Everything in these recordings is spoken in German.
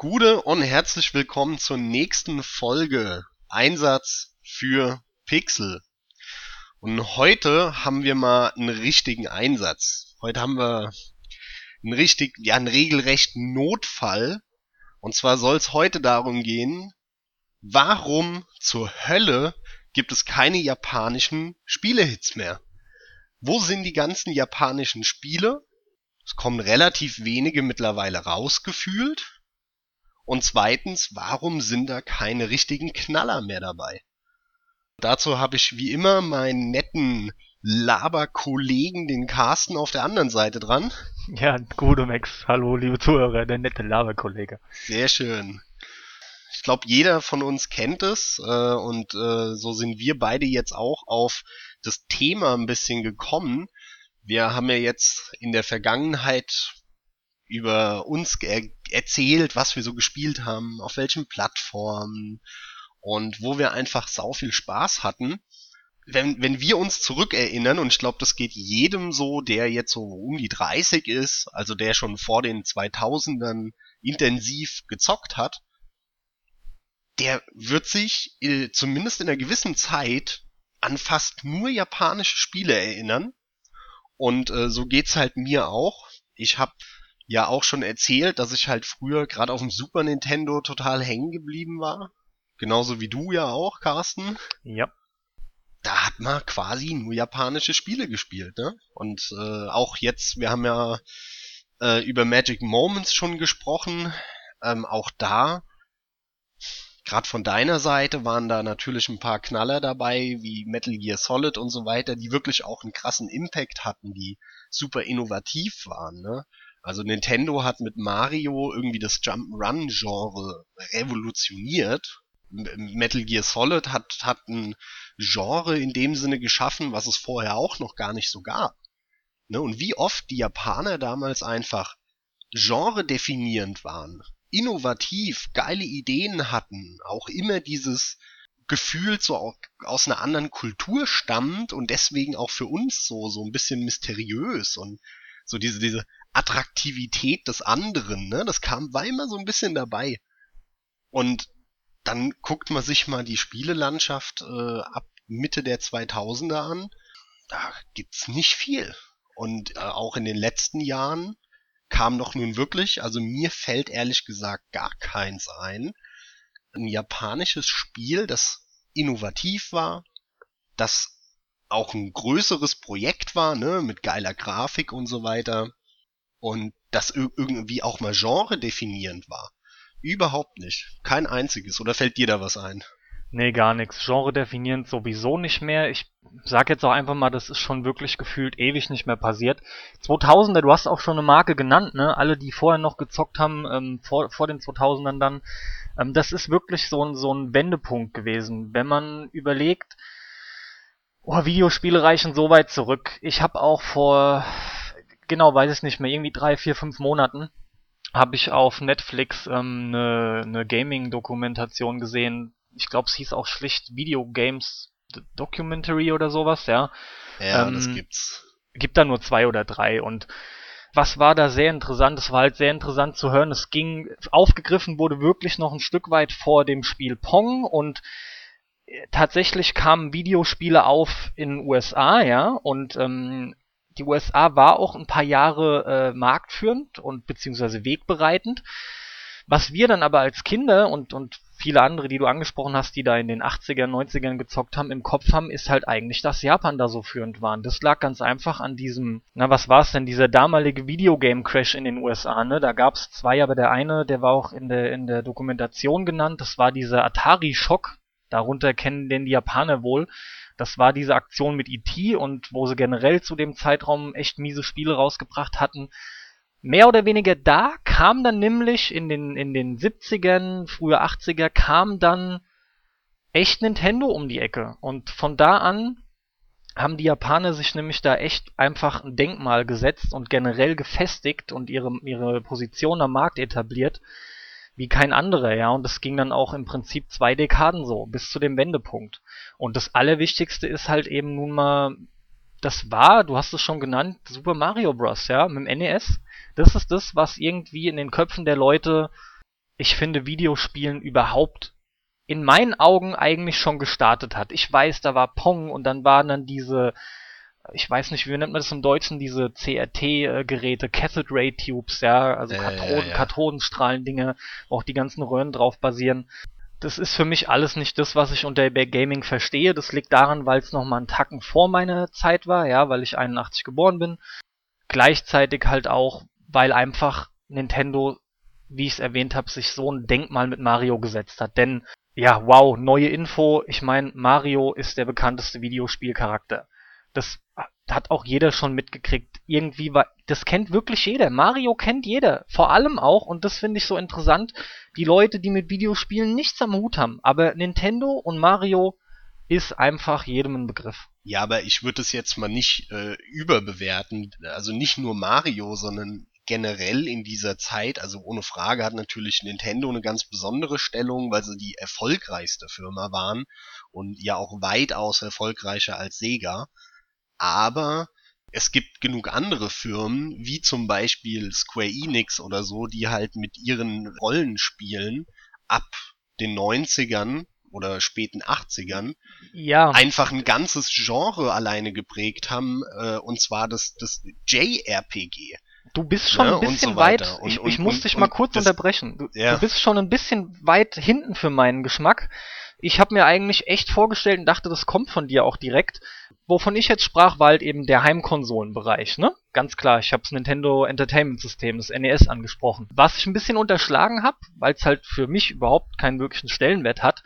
Gude und herzlich willkommen zur nächsten Folge Einsatz für Pixel. Und heute haben wir mal einen richtigen Einsatz. Heute haben wir einen richtig, ja, einen regelrechten Notfall. Und zwar soll es heute darum gehen, warum zur Hölle gibt es keine japanischen Spielehits mehr? Wo sind die ganzen japanischen Spiele? Es kommen relativ wenige mittlerweile rausgefühlt. Und zweitens, warum sind da keine richtigen Knaller mehr dabei? Dazu habe ich wie immer meinen netten Laberkollegen, den Carsten, auf der anderen Seite dran. Ja, gute Max. Hallo, liebe Zuhörer, der nette Laberkollege. Sehr schön. Ich glaube, jeder von uns kennt es äh, und äh, so sind wir beide jetzt auch auf das Thema ein bisschen gekommen. Wir haben ja jetzt in der Vergangenheit über uns erzählt, was wir so gespielt haben, auf welchen Plattformen und wo wir einfach sau viel Spaß hatten. Wenn, wenn wir uns zurückerinnern, und ich glaube, das geht jedem so, der jetzt so um die 30 ist, also der schon vor den 2000ern intensiv gezockt hat, der wird sich äh, zumindest in einer gewissen Zeit an fast nur japanische Spiele erinnern. Und äh, so geht's halt mir auch. Ich habe ja auch schon erzählt, dass ich halt früher gerade auf dem Super Nintendo total hängen geblieben war. Genauso wie du ja auch, Carsten. Ja. Da hat man quasi nur japanische Spiele gespielt, ne? Und äh, auch jetzt, wir haben ja äh, über Magic Moments schon gesprochen. Ähm, auch da, gerade von deiner Seite, waren da natürlich ein paar Knaller dabei, wie Metal Gear Solid und so weiter, die wirklich auch einen krassen Impact hatten, die super innovativ waren, ne? Also Nintendo hat mit Mario irgendwie das Jump-Run-Genre revolutioniert. Metal Gear Solid hat, hat ein Genre in dem Sinne geschaffen, was es vorher auch noch gar nicht so gab. Ne? Und wie oft die Japaner damals einfach genre-definierend waren, innovativ, geile Ideen hatten, auch immer dieses Gefühl so aus einer anderen Kultur stammt und deswegen auch für uns so, so ein bisschen mysteriös und so diese, diese Attraktivität des anderen, ne? Das kam, war immer so ein bisschen dabei. Und dann guckt man sich mal die Spielelandschaft äh, ab Mitte der 2000er an. Da gibt's nicht viel. Und äh, auch in den letzten Jahren kam doch nun wirklich, also mir fällt ehrlich gesagt gar keins ein, ein japanisches Spiel, das innovativ war, das auch ein größeres Projekt war, ne, mit geiler Grafik und so weiter, und das irgendwie auch mal Genre definierend war. Überhaupt nicht. Kein einziges. Oder fällt dir da was ein? Nee, gar nichts. Genre definierend sowieso nicht mehr. Ich sag jetzt auch einfach mal, das ist schon wirklich gefühlt ewig nicht mehr passiert. 2000er, du hast auch schon eine Marke genannt, ne? Alle, die vorher noch gezockt haben, ähm, vor, vor den 2000ern dann. Ähm, das ist wirklich so ein, so ein Wendepunkt gewesen. Wenn man überlegt, oh, Videospiele reichen so weit zurück. Ich habe auch vor genau weiß ich nicht mehr, irgendwie drei, vier, fünf Monaten habe ich auf Netflix ähm, eine, eine Gaming-Dokumentation gesehen. Ich glaube, es hieß auch schlicht Video Games Documentary oder sowas, ja. Ja, ähm, das gibt's. Gibt da nur zwei oder drei und was war da sehr interessant? Es war halt sehr interessant zu hören. Es ging, aufgegriffen wurde wirklich noch ein Stück weit vor dem Spiel Pong und äh, tatsächlich kamen Videospiele auf in USA, ja, und ähm, die USA war auch ein paar Jahre äh, marktführend und beziehungsweise wegbereitend. Was wir dann aber als Kinder und, und viele andere, die du angesprochen hast, die da in den 80ern, 90ern gezockt haben, im Kopf haben, ist halt eigentlich, dass Japan da so führend waren. Das lag ganz einfach an diesem, na was war es denn, dieser damalige Videogame-Crash in den USA, ne? Da gab es zwei, aber der eine, der war auch in der, in der Dokumentation genannt, das war dieser Atari-Schock. Darunter kennen den die Japaner wohl. Das war diese Aktion mit E.T. und wo sie generell zu dem Zeitraum echt miese Spiele rausgebracht hatten. Mehr oder weniger da kam dann nämlich in den, in den 70ern, frühe 80er, kam dann echt Nintendo um die Ecke. Und von da an haben die Japaner sich nämlich da echt einfach ein Denkmal gesetzt und generell gefestigt und ihre, ihre Position am Markt etabliert wie kein anderer, ja. Und das ging dann auch im Prinzip zwei Dekaden so, bis zu dem Wendepunkt. Und das Allerwichtigste ist halt eben nun mal, das war, du hast es schon genannt, Super Mario Bros., ja, mit dem NES. Das ist das, was irgendwie in den Köpfen der Leute ich finde, Videospielen überhaupt in meinen Augen eigentlich schon gestartet hat. Ich weiß, da war Pong und dann waren dann diese, ich weiß nicht, wie nennt man das im Deutschen, diese CRT-Geräte, Cathode Ray Tubes, ja, also Ja, Kathoden, ja, ja. Kathodenstrahlen-Dinge, wo auch die ganzen Röhren drauf basieren. Das ist für mich alles nicht das, was ich unter Gaming verstehe. Das liegt daran, weil es nochmal einen Tacken vor meiner Zeit war, ja, weil ich 81 geboren bin. Gleichzeitig halt auch, weil einfach Nintendo, wie ich es erwähnt habe, sich so ein Denkmal mit Mario gesetzt hat. Denn, ja, wow, neue Info. Ich meine, Mario ist der bekannteste Videospielcharakter. Das hat auch jeder schon mitgekriegt. Irgendwie war, das kennt wirklich jeder. Mario kennt jeder. Vor allem auch, und das finde ich so interessant, die Leute, die mit Videospielen nichts am Hut haben. Aber Nintendo und Mario ist einfach jedem ein Begriff. Ja, aber ich würde es jetzt mal nicht äh, überbewerten. Also nicht nur Mario, sondern generell in dieser Zeit, also ohne Frage hat natürlich Nintendo eine ganz besondere Stellung, weil sie die erfolgreichste Firma waren und ja auch weitaus erfolgreicher als Sega. Aber es gibt genug andere Firmen, wie zum Beispiel Square Enix oder so, die halt mit ihren Rollenspielen ab den 90ern oder späten 80ern Ja, einfach ein ganzes Genre alleine geprägt haben, äh, und zwar das, das JRPG. du bist schon Ja, ein und bisschen so weit. Und- ich, und- ich muss und- dich mal und kurz das- unterbrechen. Du, Ja. du bist schon ein bisschen weit hinten für meinen Geschmack. Ich habe mir eigentlich echt vorgestellt und dachte, das kommt von dir auch direkt. Wovon ich jetzt sprach, war halt eben der Heimkonsolenbereich, ne? Ganz klar, ich habe das Nintendo Entertainment System, das NES, angesprochen. Was ich ein bisschen unterschlagen habe, weil es halt für mich überhaupt keinen wirklichen Stellenwert hat,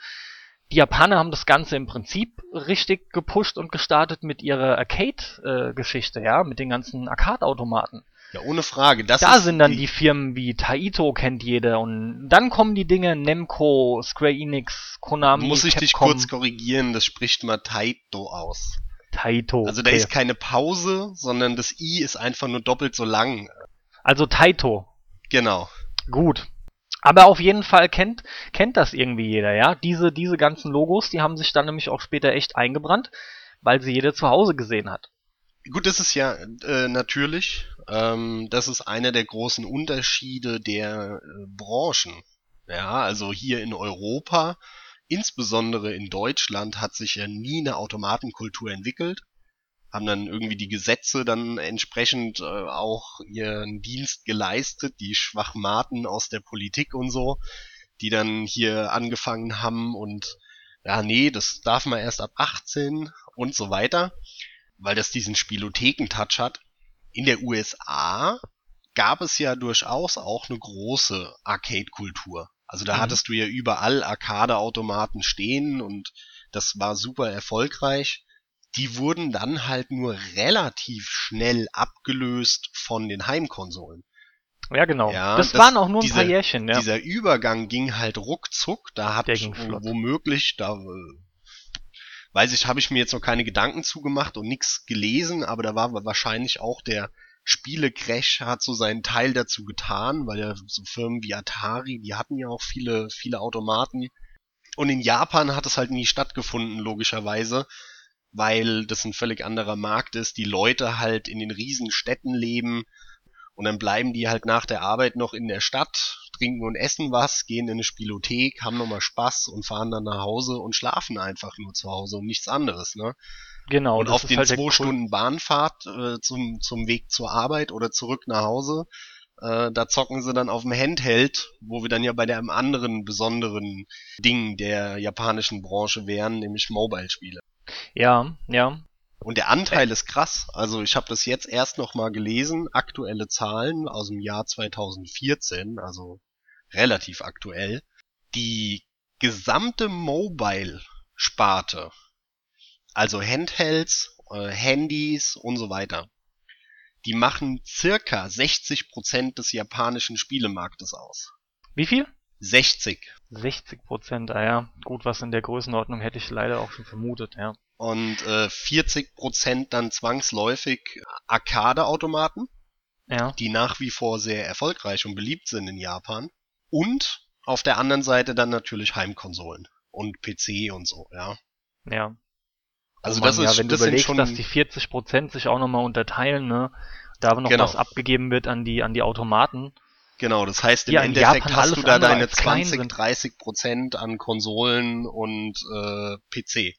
die Japaner haben das Ganze im Prinzip richtig gepusht und gestartet mit ihrer Arcade-Geschichte, ja, mit den ganzen Arcade-Automaten. Ja, ohne Frage. Das Da sind dann die Firmen wie Taito kennt jeder und dann kommen die Dinge Nemco, Square Enix, Konami, Muss ich dich Capcom, kurz korrigieren, das spricht mal Taito aus. Taito. Also da okay. ist keine Pause, sondern das I ist einfach nur doppelt so lang. also Taito. Genau. Gut. Aber auf jeden Fall kennt, kennt das irgendwie jeder, ja. Diese, diese ganzen Logos, die haben sich dann nämlich auch später echt eingebrannt, weil sie jeder zu Hause gesehen hat. Gut, das ist ja äh, natürlich. Ähm, das ist einer der großen Unterschiede der äh, Branchen. Ja, also hier in Europa, insbesondere in Deutschland, hat sich ja nie eine Automatenkultur entwickelt. Haben dann irgendwie die Gesetze dann entsprechend äh, auch ihren Dienst geleistet, die Schwachmaten aus der Politik und so, die dann hier angefangen haben und ja, nee, das darf man erst ab 18 und so weiter weil das diesen Spielotheken-Touch hat. In der USA gab es ja durchaus auch eine große Arcade-Kultur. Also da Mhm. hattest du ja überall Arcade-Automaten stehen und das war super erfolgreich. Die wurden dann halt nur relativ schnell abgelöst von den Heimkonsolen. Ja, genau. Ja, das, das- waren auch nur ein diese- paar Jährchen, ja. Dieser Übergang ging halt ruckzuck. Da hat womöglich, da äh, weiß ich, habe ich mir jetzt noch keine Gedanken zugemacht und nichts gelesen, aber da war wahrscheinlich auch der Spielecrash hat so seinen Teil dazu getan, weil ja so Firmen wie Atari, die hatten ja auch viele, viele Automaten. Und in Japan hat es halt nie stattgefunden, logischerweise, weil das ein völlig anderer Markt ist, die Leute halt in den Riesenstädten leben und dann bleiben die halt nach der Arbeit noch in der Stadt, trinken und essen was, gehen in eine Spielothek, haben nochmal Spaß und fahren dann nach Hause und schlafen einfach nur zu Hause und nichts anderes, ne? genau. und auf den halt zwei Stunden Bahnfahrt äh, zum, zum Weg zur Arbeit oder zurück nach Hause, äh, da zocken sie dann auf dem Handheld, wo wir dann ja bei dem anderen besonderen Ding der japanischen Branche wären, nämlich Mobile-Spiele. Ja, ja. Und der Anteil ist krass. Also ich habe das jetzt erst noch mal gelesen, aktuelle Zahlen aus dem Jahr 2014, also relativ aktuell. Die gesamte Mobile-Sparte, also Handhelds, äh, Handys und so weiter, die machen circa 60% des japanischen Spielemarktes aus. Wie viel? 60. 60 Prozent, ah ja. Gut, was in der Größenordnung hätte ich leider auch schon vermutet, ja. Und äh, 40% dann zwangsläufig Arcade-Automaten. Ja, die nach wie vor sehr erfolgreich und beliebt sind in Japan. Und auf der anderen Seite dann natürlich Heimkonsolen und PC und so, ja. ja. Also Oh Mann, das ist ja, wenn das überlegst, schon dass die 40 Prozent sich auch nochmal unterteilen, ne? Da noch Genau. was abgegeben wird an die, an die Automaten. Genau, das heißt im Ja, Endeffekt hast du da deine als klein 20, sind. 30 Prozent an Konsolen und äh, PC.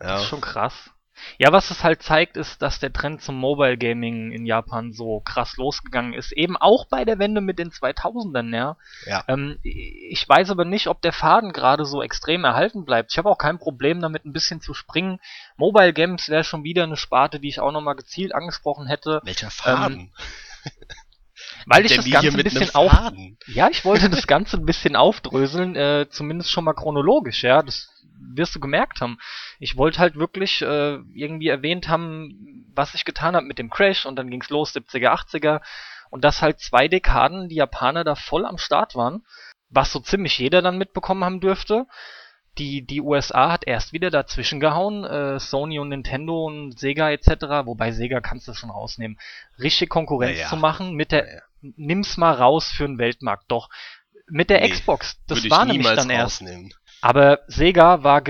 Das Ja, ist schon krass. Ja, was es halt zeigt, ist, dass der Trend zum Mobile Gaming in Japan so krass losgegangen ist. Eben auch bei der Wende mit den 2000ern, ja. Ja. Ähm, ich weiß aber nicht, ob der Faden gerade so extrem erhalten bleibt. Ich habe auch kein Problem damit, ein bisschen zu springen. Mobile Games wäre schon wieder eine Sparte, die ich auch nochmal gezielt angesprochen hätte, welcher Faden? weil ich das Ganze hier ein bisschen auf. Ja, ich wollte das Ganze ein bisschen aufdröseln, äh, zumindest schon mal chronologisch, ja. Das wirst du gemerkt haben. Ich wollte halt wirklich äh, irgendwie erwähnt haben, was ich getan habe mit dem Crash und dann ging's los, 70er, 80er. Und dass halt zwei Dekaden die Japaner da voll am Start waren, was so ziemlich jeder dann mitbekommen haben dürfte. Die, die USA hat erst wieder dazwischen gehauen, äh, Sony und Nintendo und Sega etc., wobei Sega kannst du schon rausnehmen, richtig Konkurrenz Naja. zu machen mit der, Naja. nimm's mal raus für den Weltmarkt, doch. Mit der Nee, Xbox, das war ich nämlich dann erst. rausnehmen. Aber Sega war,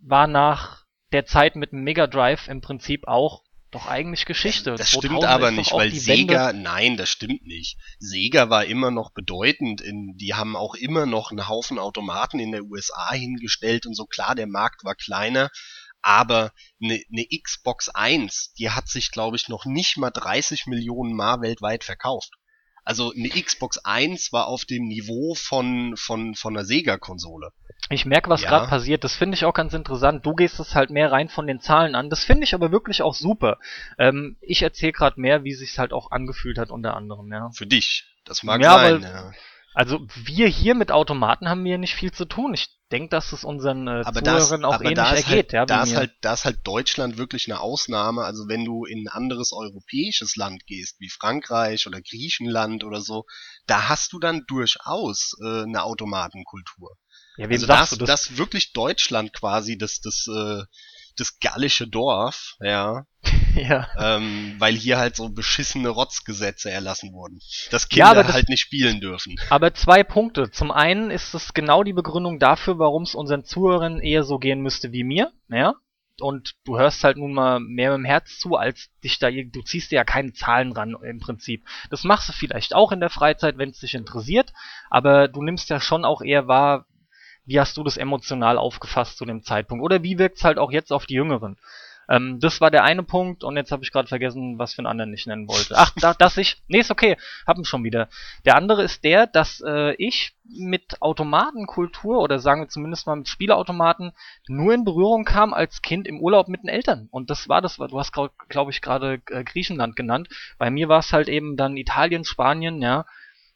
war nach der Zeit mit dem Mega Drive im Prinzip auch doch eigentlich Geschichte. Das stimmt 2000 aber nicht, weil Sega, nein, das stimmt nicht. Sega war immer noch bedeutend, in, die haben auch immer noch einen Haufen Automaten in der USA hingestellt und so. Klar, der Markt war kleiner, aber eine, eine Xbox 1, die hat sich, glaube ich, noch nicht mal 30 Millionen Mal weltweit verkauft. Also eine Xbox 1 war auf dem Niveau von, von, von einer Sega-Konsole. Ich merke, was Ja. gerade passiert. Das finde ich auch ganz interessant. Du gehst es halt mehr rein von den Zahlen an. Das finde ich aber wirklich auch super. Ähm, ich erzähle gerade mehr, wie sich's halt auch angefühlt hat unter anderem. Ja. Für dich. Das mag Ja, sein. weil- Ja. Also wir hier mit Automaten haben hier nicht viel zu tun. Ich denke, dass es unseren äh, aber Zuhörern auch aber ähnlich da ist ergeht. halt, ja, da ist halt, da ist halt Deutschland wirklich eine Ausnahme. Also wenn du in ein anderes europäisches Land gehst, wie Frankreich oder Griechenland oder so, da hast du dann durchaus äh, eine Automatenkultur. Ja, wem Also das, du das? das wirklich Deutschland quasi, das, das, äh, das gallische Dorf, ja, ja. ähm, weil hier halt so beschissene Rotzgesetze erlassen wurden, dass Ja, Kinder aber das- halt nicht spielen dürfen. Aber zwei Punkte. Zum einen ist es genau die Begründung dafür, warum es unseren Zuhörern eher so gehen müsste wie mir, ja. Und du hörst halt nun mal mehr mit dem Herz zu, als dich da, du ziehst dir ja keine Zahlen ran im Prinzip. Das machst du vielleicht auch in der Freizeit, wenn es dich interessiert, aber du nimmst ja schon auch eher wahr, wie hast du das emotional aufgefasst zu dem Zeitpunkt? Oder wie wirkt's halt auch jetzt auf die Jüngeren? Ähm, das war der eine Punkt und jetzt habe ich gerade vergessen, was für einen anderen ich nennen wollte. Ach, da, dass ich. Nee, ist okay, hab ihn schon wieder. Der andere ist der, dass äh, ich mit Automatenkultur oder sagen wir zumindest mal mit Spielautomaten nur in Berührung kam als Kind im Urlaub mit den Eltern. Und das war das, du hast glaube ich gerade äh, Griechenland genannt. Bei mir war es halt eben dann Italien, Spanien, ja.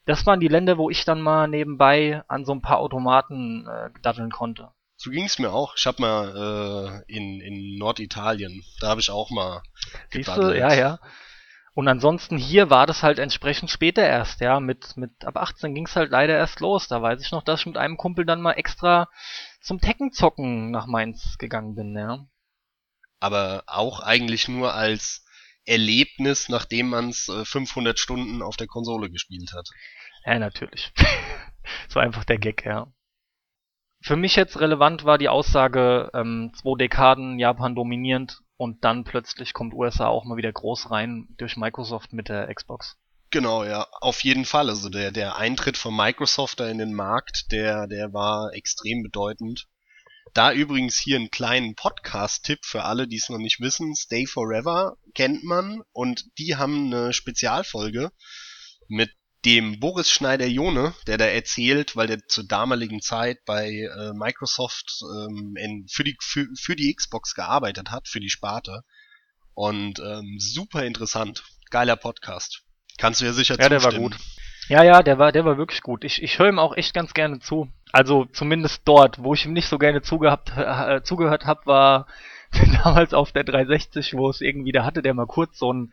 Das waren die Länder, wo ich dann mal nebenbei an so ein paar Automaten äh, daddeln konnte. So ging's mir auch. Ich hab mal äh, in, in Norditalien, da habe ich auch mal Siehst du, gedaddelt. ja, ja. Und ansonsten hier war das halt entsprechend später erst, ja. Mit, mit ab 18 ging's halt leider erst los. Da weiß ich noch, dass ich mit einem Kumpel dann mal extra zum Teckenzocken nach Mainz gegangen bin, ja. aber auch eigentlich nur als Erlebnis, nachdem man's äh, 500 Stunden auf der Konsole gespielt hat. Ja, natürlich. so einfach der Gag, ja. Für mich jetzt relevant war die Aussage, ähm, zwei Dekaden Japan dominierend und dann plötzlich kommt USA auch mal wieder groß rein durch Microsoft mit der Xbox. Genau, ja, auf jeden Fall. Also der, der Eintritt von Microsoft da in den Markt, der, der war extrem bedeutend. Da übrigens hier einen kleinen Podcast-Tipp für alle, die es noch nicht wissen. Stay Forever kennt man und die haben eine Spezialfolge mit dem Boris Schneider-Jone, der da erzählt, weil der zur damaligen Zeit bei äh, Microsoft ähm, in, für, die, für, für die Xbox gearbeitet hat, für die Sparte. Und ähm, super interessant. Geiler Podcast. Kannst du ja sicher Ja, der war zustimmen. gut. Ja, ja, der war, der war wirklich gut. Ich, ich höre ihm auch echt ganz gerne zu. Also zumindest dort, wo ich ihm nicht so gerne zugehabt, äh, zugehört habe, war damals auf der 360, wo es irgendwie, da hatte der mal kurz so ein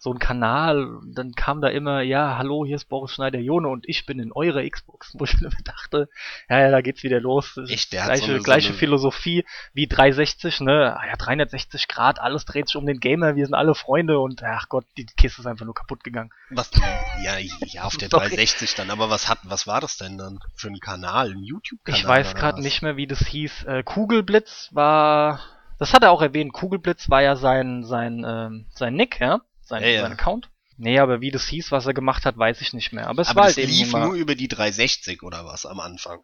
so ein Kanal, dann kam da immer, ja, hallo, hier ist Boris Schneider-Jone und ich bin in eurer Xbox, wo ich mir dachte, ja, ja, da geht's wieder los. Echt, der hat gleiche, so eine- so gleiche eine- Philosophie wie 360, ne? Ah ja, 360 Grad, alles dreht sich um den Gamer, wir sind alle Freunde und ach Gott, die Kiste ist einfach nur kaputt gegangen. Was, ja, ja, auf der Sorry. 360 dann, aber was hat, was war das denn dann für ein Kanal, ein YouTube-Kanal? Ich weiß gerade nicht mehr, wie das hieß. Äh, Kugelblitz war, das hat er auch erwähnt. Kugelblitz war ja sein sein ähm, sein Nick, ja, sein, Ja, ja. sein Account. Nee, aber wie das hieß, was er gemacht hat, weiß ich nicht mehr. Aber es Aber war das halt eben lief mal, nur über die 360 oder was am Anfang.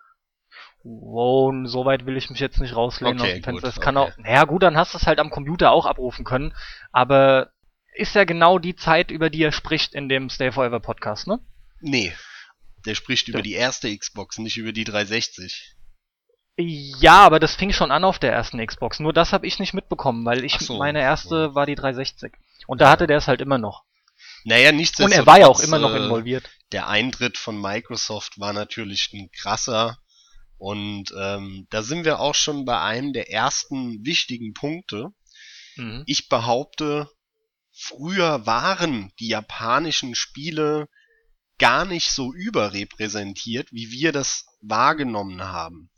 Wow, so weit will ich mich jetzt nicht rauslehnen Okay, aus dem Fenster. kann okay. auch, naja gut, dann hast du es halt am Computer auch abrufen können, aber ist ja genau die Zeit, über die er spricht in dem Stay Forever Podcast, ne? Nee. Der spricht über Ja. die erste Xbox, nicht über die 360. Ja, aber das fing schon an auf der ersten Xbox. Nur das habe ich nicht mitbekommen, weil ich so. meine erste war die 360. Und da hatte der es halt immer noch. Naja, Und nichtsdestotrotz. er war ja auch immer noch äh, involviert. Der Eintritt von Microsoft war natürlich ein krasser. Und ähm, da sind wir auch schon bei einem der ersten wichtigen Punkte. Mhm. Ich behaupte, früher waren die japanischen Spiele gar nicht so überrepräsentiert, wie wir das wahrgenommen haben.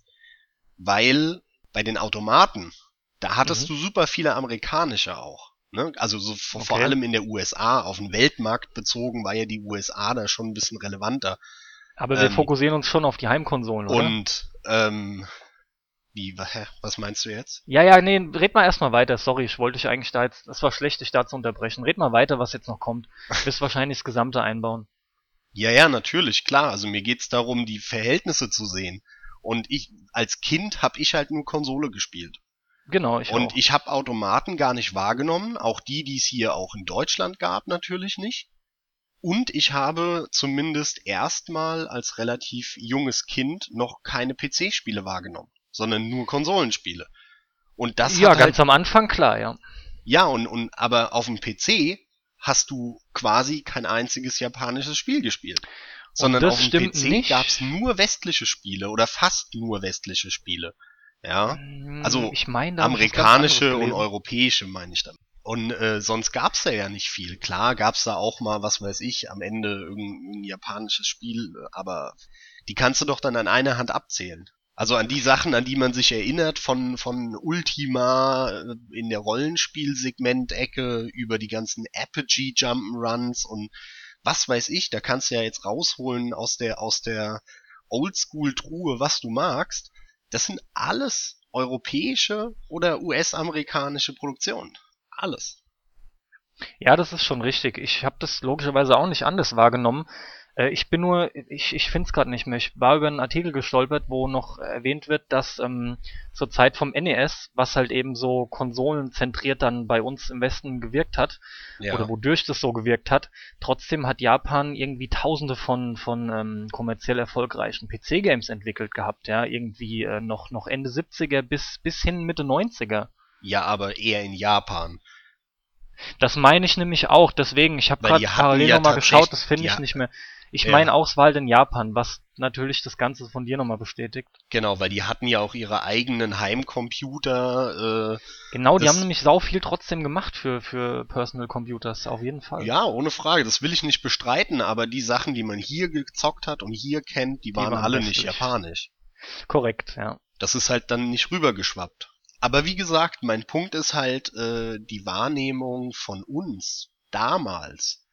Weil bei den Automaten, da hattest Mhm. du super viele amerikanische auch. Ne? Also so vor, vor Okay. allem in der USA, auf den Weltmarkt bezogen, war ja die USA da schon ein bisschen relevanter. Aber wir ähm, fokussieren uns schon auf die Heimkonsolen, oder? Und ähm, wie, hä, was meinst du jetzt? Ja, ja, nee, red mal erstmal weiter. Sorry, ich wollte dich eigentlich da jetzt, das war schlecht, dich da zu unterbrechen. Red mal weiter, was jetzt noch kommt. Du wirst wahrscheinlich das Gesamte einbauen. Ja, ja, natürlich, klar. Also mir geht's darum, die Verhältnisse zu sehen. Und ich, als Kind habe ich halt nur Konsole gespielt. Genau, ich und auch. ich habe Automaten gar nicht wahrgenommen, auch die, die es hier auch in Deutschland gab, natürlich nicht. Und ich habe zumindest erstmal als relativ junges Kind noch keine PC-Spiele wahrgenommen, sondern nur Konsolenspiele. Und das ja, hat halt ganz am Anfang, klar, ja. Ja, und, und aber auf dem PC hast du quasi kein einziges japanisches Spiel gespielt. Sondern das auf dem PC nicht. gab's nur westliche Spiele oder fast nur westliche Spiele. Ja, also Hm, ich ganz amerikanische und europäische meine ich damit. Und äh, sonst gab's da ja nicht viel. Klar gab's da auch mal, was weiß ich, am Ende irgendein japanisches Spiel, aber die kannst du doch dann an einer Hand abzählen. Also an die Sachen, an die man sich erinnert, von, von Ultima äh, in der Rollenspielsegment-Ecke über die ganzen Apogee Jump'n'Runs und was weiß ich, da kannst du ja jetzt rausholen aus der, aus der Oldschool-Truhe, was du magst. Das sind alles europäische oder US-amerikanische Produktionen. Alles. Ja, das ist schon richtig. Ich habe das logischerweise auch nicht anders wahrgenommen. Äh, ich bin nur, ich, ich finde es gerade nicht mehr. Ich war über einen Artikel gestolpert, wo noch erwähnt wird, dass ähm, zur Zeit vom NES, was halt eben so konsolenzentriert dann bei uns im Westen gewirkt hat, Ja. oder wodurch das so gewirkt hat, trotzdem hat Japan irgendwie tausende von, von ähm, kommerziell erfolgreichen PC-Games entwickelt gehabt, ja, irgendwie äh, noch, noch Ende 70er bis, bis hin Mitte 90er. ja, aber eher in Japan. Das meine ich nämlich auch, deswegen, ich habe gerade parallel ja nochmal geschaut, das finde ich ja. nicht mehr. Ich Ja. meine auch, es war halt in Japan, was natürlich das Ganze von dir nochmal bestätigt. Genau, weil die hatten ja auch ihre eigenen Heimcomputer. Äh, Genau, die haben nämlich sau viel trotzdem gemacht für, für Personal Computers, auf jeden Fall. ja, ohne Frage, das will ich nicht bestreiten, aber die Sachen, die man hier gezockt hat und hier kennt, die, waren, waren alle nicht westlich. japanisch. Korrekt, ja. Das ist halt dann nicht rübergeschwappt. Aber wie gesagt, mein Punkt ist halt äh, die Wahrnehmung von uns damals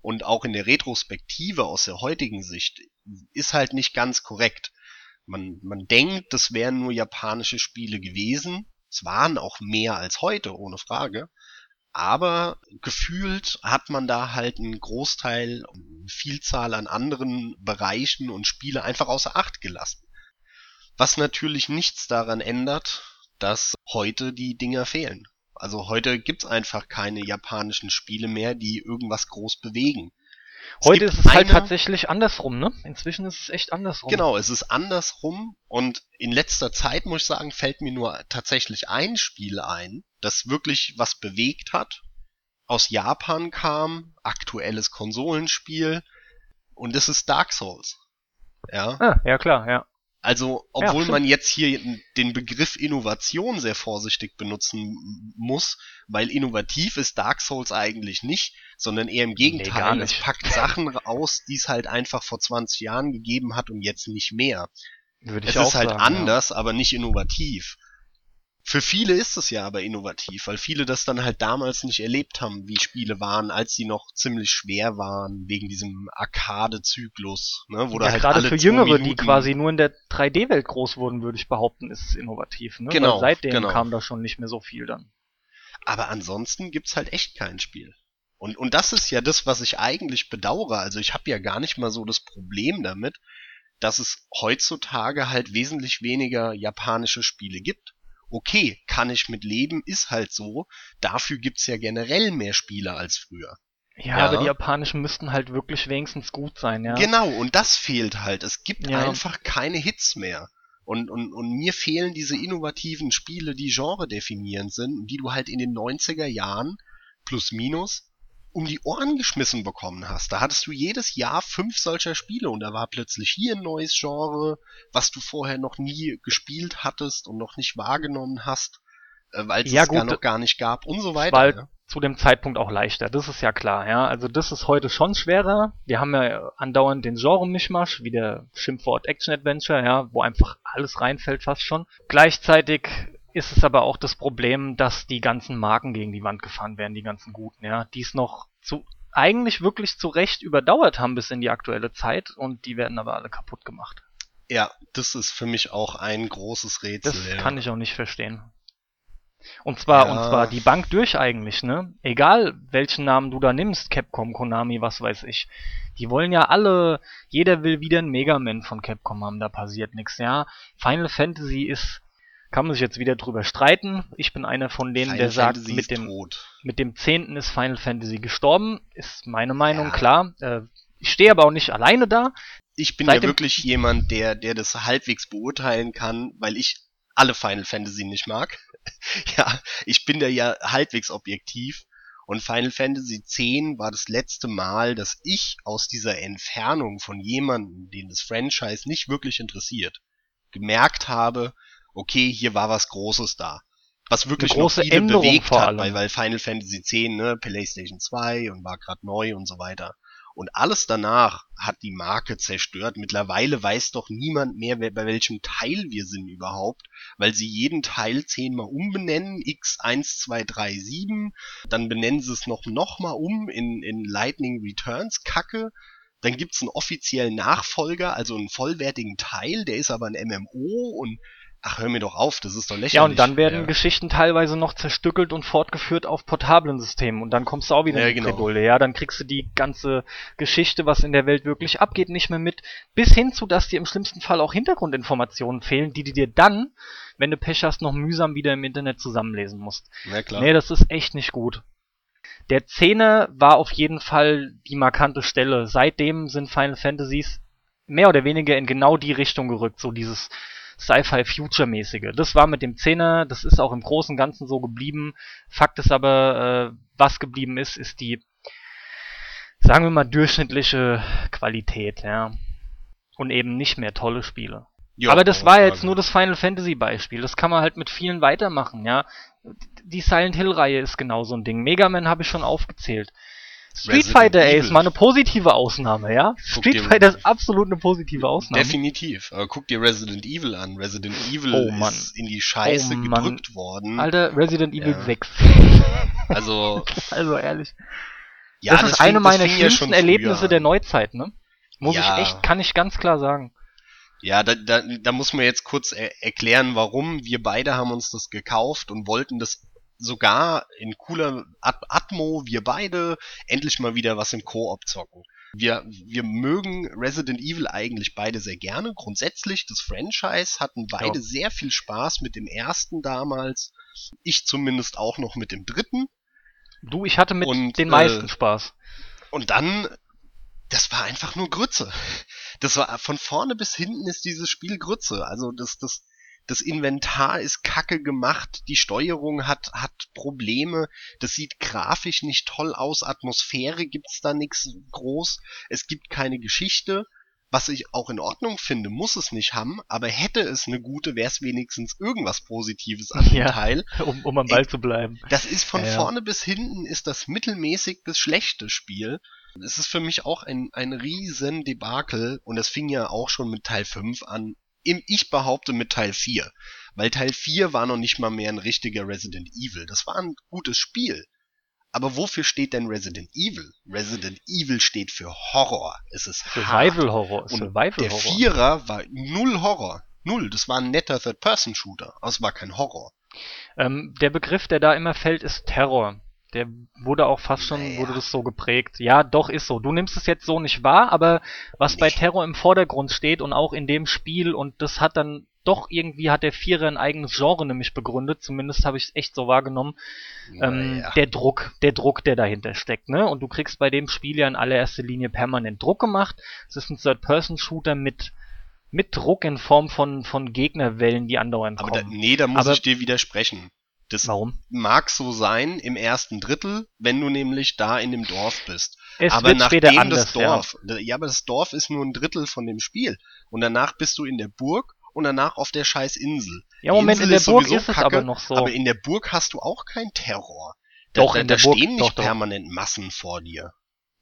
und auch in der Retrospektive aus der heutigen Sicht ist halt nicht ganz korrekt. Man, man denkt, das wären nur japanische Spiele gewesen. Es waren auch mehr als heute, ohne Frage. Aber gefühlt hat man da halt einen Großteil, eine Vielzahl an anderen Bereichen und Spiele einfach außer Acht gelassen. Was natürlich nichts daran ändert, dass heute die Dinger fehlen. Also heute gibt's einfach keine japanischen Spiele mehr, die irgendwas groß bewegen. Es Heute ist es halt eine- tatsächlich andersrum, ne? Inzwischen ist es echt andersrum. Genau, es ist andersrum und in letzter Zeit, muss ich sagen, fällt mir nur tatsächlich ein Spiel ein, das wirklich was bewegt hat, aus Japan kam, aktuelles Konsolenspiel und das ist Dark Souls. Ja, Ah, ja klar, ja. Also obwohl stimmt. man jetzt hier den Begriff Innovation sehr vorsichtig benutzen muss, weil innovativ ist Dark Souls eigentlich nicht, sondern eher im Gegenteil, gar es packt Sachen aus, die es halt einfach vor 20 Jahren gegeben hat und jetzt nicht mehr. Würde Es ich auch ist halt sagen, anders, aber nicht innovativ. Für viele ist es ja aber innovativ, weil viele das dann halt damals nicht erlebt haben, wie Spiele waren, als sie noch ziemlich schwer waren, wegen diesem Arcade-Zyklus, ne, wo Ja. halt gerade für Jüngere, die Minuten- quasi nur in der 3D-Welt groß wurden, würde ich behaupten, ist es innovativ, ne? Genau, Weil seitdem genau. kam da schon nicht mehr so viel dann. Aber ansonsten gibt's halt echt kein Spiel. Und, und das ist ja das, was ich eigentlich bedauere. Also ich habe ja gar nicht mal so das Problem damit, dass es heutzutage halt wesentlich weniger japanische Spiele gibt. Okay, kann ich mit leben, ist halt so. Dafür gibt's ja generell mehr Spiele als früher. Ja, ja, aber die japanischen müssten halt wirklich wenigstens gut sein, ja. Genau, und das fehlt halt. Es gibt ja. einfach keine Hits mehr. Und, und, und mir fehlen diese innovativen Spiele, die Genre definierend sind und die du halt in den 90er Jahren plus minus um die Ohren geschmissen bekommen hast. Da hattest du jedes Jahr fünf solcher Spiele und da war plötzlich hier ein neues Genre, was du vorher noch nie gespielt hattest und noch nicht wahrgenommen hast, äh, weil es ja, es gar noch gar nicht gab und so weiter. Weil ja. zu dem Zeitpunkt auch leichter, das ist ja klar, ja. Also das ist heute schon schwerer. Wir haben ja andauernd den Genre-Mischmasch, wie der Schimpfwort Action-Adventure, ja, wo einfach alles reinfällt fast schon. Gleichzeitig ist es aber auch das Problem, dass die ganzen Marken gegen die Wand gefahren werden, die ganzen guten, ja, die es noch zu eigentlich wirklich zu Recht überdauert haben bis in die aktuelle Zeit und die werden aber alle kaputt gemacht. Ja, das ist für mich auch ein großes Rätsel. Das ja. kann ich auch nicht verstehen. Und zwar, ja. und zwar die Bank durch eigentlich, ne? Egal welchen Namen du da nimmst, Capcom, Konami, was weiß ich. Die wollen ja alle, jeder will wieder ein Mega Man von Capcom haben, da passiert nichts, ja. Final Fantasy ist kann man sich jetzt wieder drüber streiten. Ich bin einer von denen, Final der sagt, mit dem, mit dem 10. ist Final Fantasy gestorben. Ist meine Meinung, ja. klar. Äh, ich stehe aber auch nicht alleine da. Ich bin Seit ja wirklich jemand, der, der das halbwegs beurteilen kann, weil ich alle Final Fantasy nicht mag. ja, ich bin da ja halbwegs objektiv. Und Final Fantasy X war das letzte Mal, dass ich aus dieser Entfernung von jemandem, den das Franchise nicht wirklich interessiert, gemerkt habe, okay, hier war was Großes da. Was wirklich Eine große Änderung bewegt hat, weil, weil Final Fantasy X, ne, PlayStation 2 und war gerade neu und so weiter. Und alles danach hat die Marke zerstört. Mittlerweile weiß doch niemand mehr, bei welchem Teil wir sind überhaupt, weil sie jeden Teil zehnmal umbenennen, X1237, dann benennen sie es noch, noch mal um in, in Lightning Returns Kacke. Dann gibt's einen offiziellen Nachfolger, also einen vollwertigen Teil, der ist aber ein MMO und Ach, hör mir doch auf, das ist doch lächerlich. Ja, und dann werden ja. Geschichten teilweise noch zerstückelt und fortgeführt auf portablen Systemen und dann kommst du auch wieder ja, in die genau. Bredouille, ja, dann kriegst du die ganze Geschichte, was in der Welt wirklich abgeht, nicht mehr mit, bis hin zu, dass dir im schlimmsten Fall auch Hintergrundinformationen fehlen, die du dir dann, wenn du Pech hast, noch mühsam wieder im Internet zusammenlesen musst. Ja, klar. Nee, das ist echt nicht gut. Der Zehner war auf jeden Fall die markante Stelle. Seitdem sind Final Fantasies mehr oder weniger in genau die Richtung gerückt, so dieses Sci-Fi-Future-mäßige. Das war mit dem Zehner, das ist auch im Großen und Ganzen so geblieben. Fakt ist aber, äh, was geblieben ist, ist die, sagen wir mal, durchschnittliche Qualität, ja. Und eben nicht mehr tolle Spiele. Jo, aber das war jetzt nur das Final Fantasy Beispiel. Das kann man halt mit vielen weitermachen, ja. Die Silent Hill Reihe ist genau so ein Ding. Mega Man habe ich schon aufgezählt. Street Resident Fighter Evil. ist mal eine positive Ausnahme, ja? Guck Street Fighter ist absolut eine positive Ausnahme. Definitiv. Aber guck dir Resident Evil an. Resident Evil oh, ist in die Scheiße oh, gedrückt worden. Alter, Resident Evil ja. 6. Also. also ehrlich. Ja, das, das ist eine meiner schlimmsten ja Erlebnisse der Neuzeit, ne? Muss ja. ich echt, kann ich ganz klar sagen. Ja, da, da, da muss man jetzt kurz er erklären, warum. Wir beide haben uns das gekauft und wollten das sogar in cooler At Atmo, wir beide, endlich mal wieder was im Koop zocken. Wir, wir mögen Resident Evil eigentlich beide sehr gerne. Grundsätzlich, das Franchise hatten beide ja. sehr viel Spaß mit dem ersten damals. Ich zumindest auch noch mit dem dritten. Du, ich hatte mit und, den meisten äh, Spaß. Und dann, das war einfach nur Grütze. Das war von vorne bis hinten ist dieses Spiel Grütze. Also das, das, das Inventar ist kacke gemacht, die Steuerung hat, hat Probleme, das sieht grafisch nicht toll aus, Atmosphäre gibt's da nix groß, es gibt keine Geschichte, was ich auch in Ordnung finde, muss es nicht haben, aber hätte es eine gute, wäre es wenigstens irgendwas Positives an dem ja, Teil. Um, um am Ball Ey, zu bleiben. Das ist von ja, vorne bis hinten ist das mittelmäßig bis schlechte Spiel. Es ist für mich auch ein, ein riesen Debakel und das fing ja auch schon mit Teil 5 an ich behaupte mit Teil 4. Weil Teil 4 war noch nicht mal mehr ein richtiger Resident Evil. Das war ein gutes Spiel. Aber wofür steht denn Resident Evil? Resident Evil steht für Horror. Es ist Survival Horror. Survival der Horror. Vierer war null Horror. Null. Das war ein netter Third-Person-Shooter. Aber es war kein Horror. Ähm, der Begriff, der da immer fällt, ist Terror. Der wurde auch fast schon, Naja. wurde das so geprägt. Ja, doch, ist so. Du nimmst es jetzt so nicht wahr, aber was bei Nee. Terror im Vordergrund steht und auch in dem Spiel und das hat dann doch irgendwie hat der Vierer ein eigenes Genre nämlich begründet, zumindest habe ich es echt so wahrgenommen. Ähm, Naja. Der Druck, der Druck, der dahinter steckt, ne? Und du kriegst bei dem Spiel ja in allererster Linie permanent Druck gemacht. Es ist ein Third-Person-Shooter mit, mit Druck in Form von, von Gegnerwellen, die andauernd aber da, kommen. nee, da muss Aber- ich dir widersprechen. Das Warum? mag so sein im ersten Drittel, wenn du nämlich da in dem Dorf bist. Es aber wird nachdem später anders, das Dorf, ja. aber das Dorf ist nur ein Drittel von dem Spiel. Und danach bist du in der Burg und danach auf der scheiß Insel. Ja, Die Moment, Insel in der ist Burg ist es kacke, aber noch so. Aber in der Burg hast du auch keinen Terror. Da, Doch, da, in da der Burg- stehen nicht doch, doch. permanent Massen vor dir.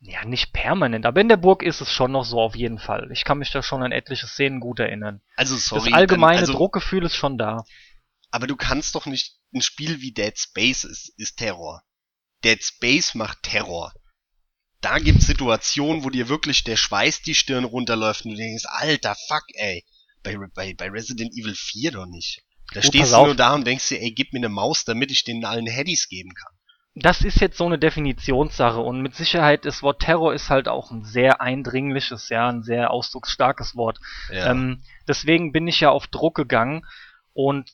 Ja, nicht permanent, aber in der Burg ist es schon noch so auf jeden Fall. Ich kann mich da schon an etliche Szenen gut erinnern. Also sorry. das allgemeine dann, also, Druckgefühl ist schon da. Aber du kannst doch nicht ein Spiel wie Dead Space ist, ist Terror. Dead Space macht Terror. Da gibt's Situationen, wo dir wirklich der Schweiß die Stirn runterläuft und du denkst, alter Fuck, ey. Bei, bei, bei Resident Evil 4 doch nicht. Da Gut, stehst du nur da und denkst dir, ey, gib mir eine Maus, damit ich den allen Headies geben kann. Das ist jetzt so eine Definitionssache und mit Sicherheit das Wort Terror ist halt auch ein sehr eindringliches, ja, ein sehr ausdrucksstarkes Wort. Ja. Ähm, deswegen bin ich ja auf Druck gegangen und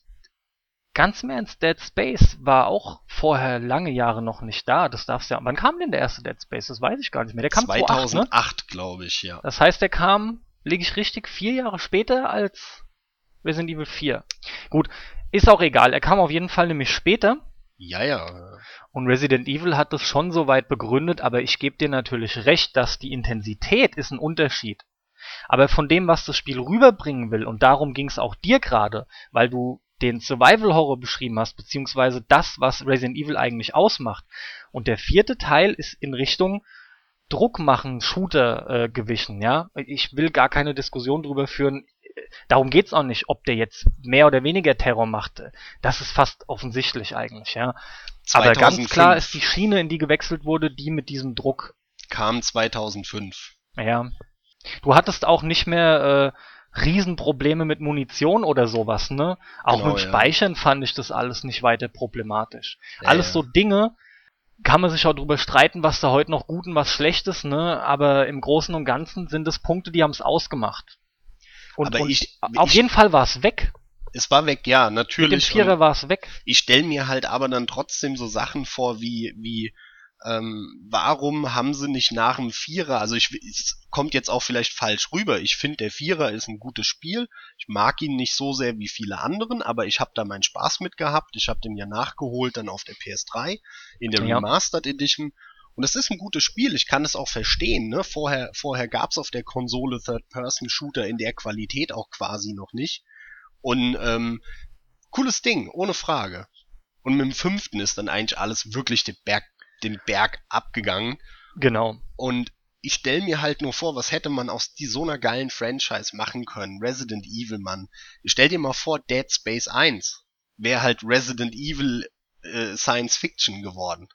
ganz im Ernst, Dead Space war auch vorher lange Jahre noch nicht da. Das darfst ja. Wann kam denn der erste Dead Space? Das weiß ich gar nicht mehr. Der kam 2008, ne? 2008, glaube ich, ja. Das heißt, der kam, liege ich richtig, vier Jahre später als Resident Evil 4. Gut, ist auch egal. Er kam auf jeden Fall nämlich später. Ja, ja. Und Resident Evil hat das schon so weit begründet, aber ich gebe dir natürlich recht, dass die Intensität ist ein Unterschied. Aber von dem, was das Spiel rüberbringen will, und darum ging es auch dir gerade, weil du den Survival Horror beschrieben hast, beziehungsweise das, was Resident Evil eigentlich ausmacht. Und der vierte Teil ist in Richtung Druck machen, Shooter äh, gewichen, ja. Ich will gar keine Diskussion drüber führen. Darum geht's auch nicht, ob der jetzt mehr oder weniger Terror macht. Das ist fast offensichtlich eigentlich, ja. Aber ganz 2005 klar ist die Schiene, in die gewechselt wurde, die mit diesem Druck. kam 2005. Ja. Du hattest auch nicht mehr äh, Riesenprobleme mit Munition oder sowas, ne? Auch Genau, mit dem ja. Speichern fand ich das alles nicht weiter problematisch. Ja, alles ja. so Dinge, kann man sich auch drüber streiten, was da heute noch gut und was schlecht ist, ne? Aber im Großen und Ganzen sind es Punkte, die haben es ausgemacht. Und, Aber und ich- auf ich- jeden Fall war es weg. Es war weg, ja, Mit dem natürlich. Vierer war es weg. ich stelle mir halt aber dann trotzdem so Sachen vor, wie, wie, ähm, warum haben sie nicht nach dem Vierer, also ich, es kommt jetzt auch vielleicht falsch rüber. Ich finde, der Vierer ist ein gutes Spiel. Ich mag ihn nicht so sehr wie viele anderen, aber ich habe da meinen Spaß mit gehabt. Ich habe den ja nachgeholt dann auf der PS3 in der Ja. Remastered Edition. Und es ist ein gutes Spiel, ich kann es auch verstehen. Ne? Vorher, vorher gab's auf der Konsole Third-Person-Shooter in der Qualität auch quasi noch nicht. Und ähm, cooles Ding, ohne Frage. Und mit dem fünften ist dann eigentlich alles wirklich den Berg, den Berg abgegangen. Genau. Und ich stelle mir halt nur vor, was hätte man aus die, so einer geilen Franchise machen können. Resident Evil, Mann. Stell dir mal vor, Dead Space 1 wäre halt Resident Evil äh, Science Fiction geworden.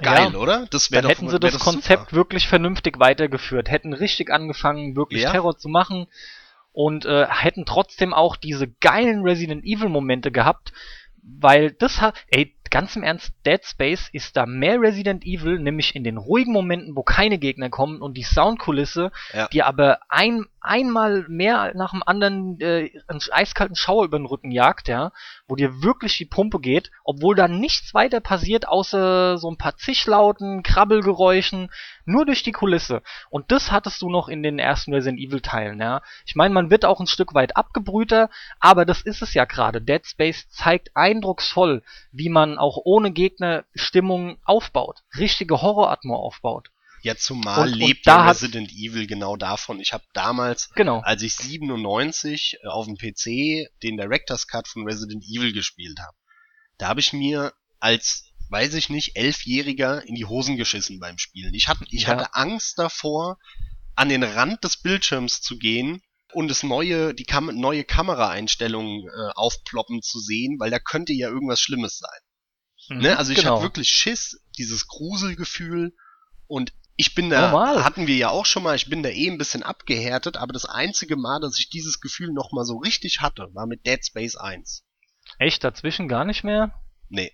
Geil, ja. oder? Das wäre Dann doch hätten sie das doch Konzept super. wirklich vernünftig weitergeführt, hätten richtig angefangen, wirklich Ja. Terror zu machen und äh, hätten trotzdem auch diese geilen Resident Evil Momente gehabt, weil das hat, ey, ganz im Ernst, Dead Space ist da mehr Resident Evil, nämlich in den ruhigen Momenten, wo keine Gegner kommen und die Soundkulisse, Ja. die aber ein, einmal mehr nach dem anderen äh, einen eiskalten Schauer über den Rücken jagt, ja, wo dir wirklich die Pumpe geht, obwohl da nichts weiter passiert, außer so ein paar Zischlauten, Krabbelgeräuschen, nur durch die Kulisse. Und das hattest du noch in den ersten Resident Evil Teilen, ja. Ich meine, man wird auch ein Stück weit abgebrühter, aber das ist es ja gerade. Dead Space zeigt eindrucksvoll, wie man auch ohne Gegner Stimmung aufbaut, richtige Horroratmo aufbaut. Ja, zumal Und- und lebt da ja Resident Evil genau davon. Ich habe damals, Genau. als ich 97 äh, auf dem PC den Director's Cut von Resident Evil gespielt habe, da habe ich mir als, weiß ich nicht, Elfjähriger in die Hosen geschissen beim Spielen. Ich, hatte ich Ja. hatte Angst davor, an den Rand des Bildschirms zu gehen und das neue, die Kam neue Kameraeinstellungen äh, aufploppen zu sehen, weil da könnte ja irgendwas Schlimmes sein. Mhm, Ne? Also ich genau. hatte wirklich Schiss, dieses Gruselgefühl und ich bin da, Normal. hatten wir ja auch schon mal, ich bin da eh ein bisschen abgehärtet, aber das einzige Mal, dass ich dieses Gefühl nochmal so richtig hatte, war mit Dead Space 1. Echt, dazwischen gar nicht mehr? Nee.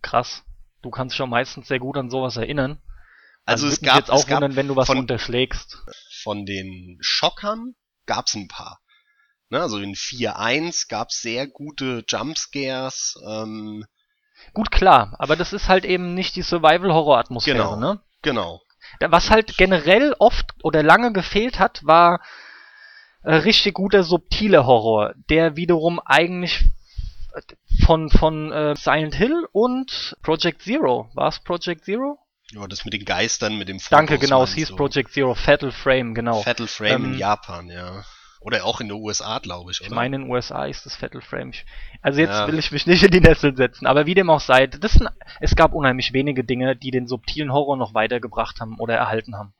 Krass. Du kannst dich auch meistens sehr gut an sowas erinnern. Also Dann es gab, jetzt auch es gab wundern, wenn du was von, unterschlägst. von den Schockern gab's ein paar. Ne, also in 4.1 gab's sehr gute Jumpscares. Ähm, Gut, klar, aber das ist halt eben nicht die Survival-Horror-Atmosphäre, Genau. ne? genau. Was halt generell oft oder lange gefehlt hat, war äh, richtig guter subtiler Horror, der wiederum eigentlich von von äh, Silent Hill und Project Zero, war es Project Zero? Ja, das mit den Geistern, mit dem Fokus Danke, genau, es hieß du? Project Zero, Fatal Frame, genau. Fatal Frame in Ähm, Japan, ja. Oder auch in den USA, glaube ich, oder? Ich meine, in den USA ist das Fatal Frame. Also jetzt Ja. will ich mich nicht in die Nessel setzen, aber wie dem auch sei, das sind, es gab unheimlich wenige Dinge, die den subtilen Horror noch weitergebracht haben oder erhalten haben.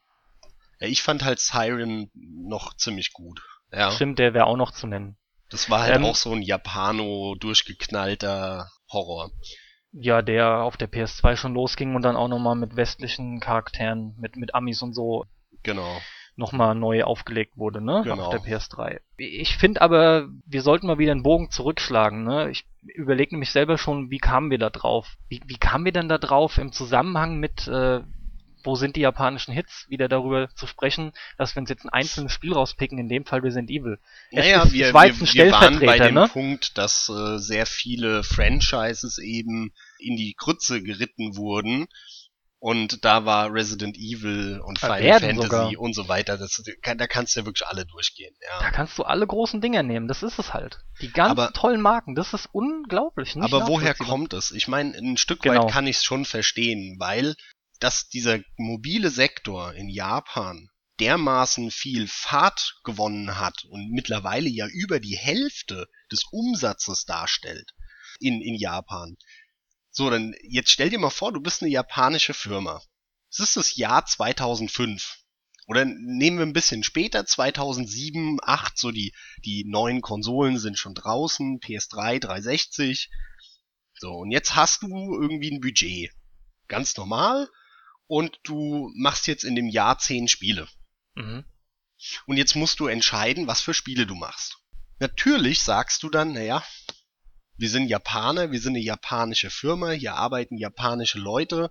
ja, ich fand halt Siren noch ziemlich gut. Ja, Stimmt, der wäre auch noch zu nennen. das war halt Ähm, auch so ein Japano durchgeknallter Horror. Ja, der auf der PS2 schon losging und dann auch nochmal mit westlichen Charakteren, mit, mit Amis und so Genau. Nochmal neu aufgelegt wurde, ne? Genau. Auf der PS3. Ich finde aber, wir sollten mal wieder einen Bogen zurückschlagen, ne? Ich überlege nämlich selber schon, wie kamen wir da drauf? Wie, wie kamen wir denn da drauf im Zusammenhang mit, äh, wo sind die japanischen Hits, wieder darüber zu sprechen, dass wir uns jetzt ein einzelnes Spiel rauspicken, in dem Fall Resident Evil. Naja, ist- wir, es wir, ein wir waren bei dem ne? Punkt, dass äh, sehr viele Franchises eben in die Grütze geritten wurden. Und da war Resident Evil und Final werden Fantasy sogar. und so weiter. Das, da kannst du ja wirklich alle durchgehen. Da Ja. kannst du alle großen Dinger nehmen, das ist es halt. Die ganzen Aber- tollen Marken, das ist unglaublich. Nicht Aber woher kommt es? Ich meine, ein Stück Genau. weit kann ich es schon verstehen, weil dass dieser mobile Sektor in Japan dermaßen viel Fahrt gewonnen hat und mittlerweile ja über die Hälfte des Umsatzes darstellt in, in Japan. So, dann jetzt stell dir mal vor, du bist eine japanische Firma. Es ist das Jahr 2005. Oder nehmen wir ein bisschen später, 2007, 8, so die, die neuen Konsolen sind schon draußen, PS3, 360. So, und jetzt hast du irgendwie ein Budget. Ganz normal. Und du machst jetzt in dem Jahr 10 Spiele. Mhm. Und jetzt musst du entscheiden, was für Spiele du machst. Natürlich sagst du dann, naja, wir sind Japaner, wir sind eine japanische Firma, hier arbeiten japanische Leute.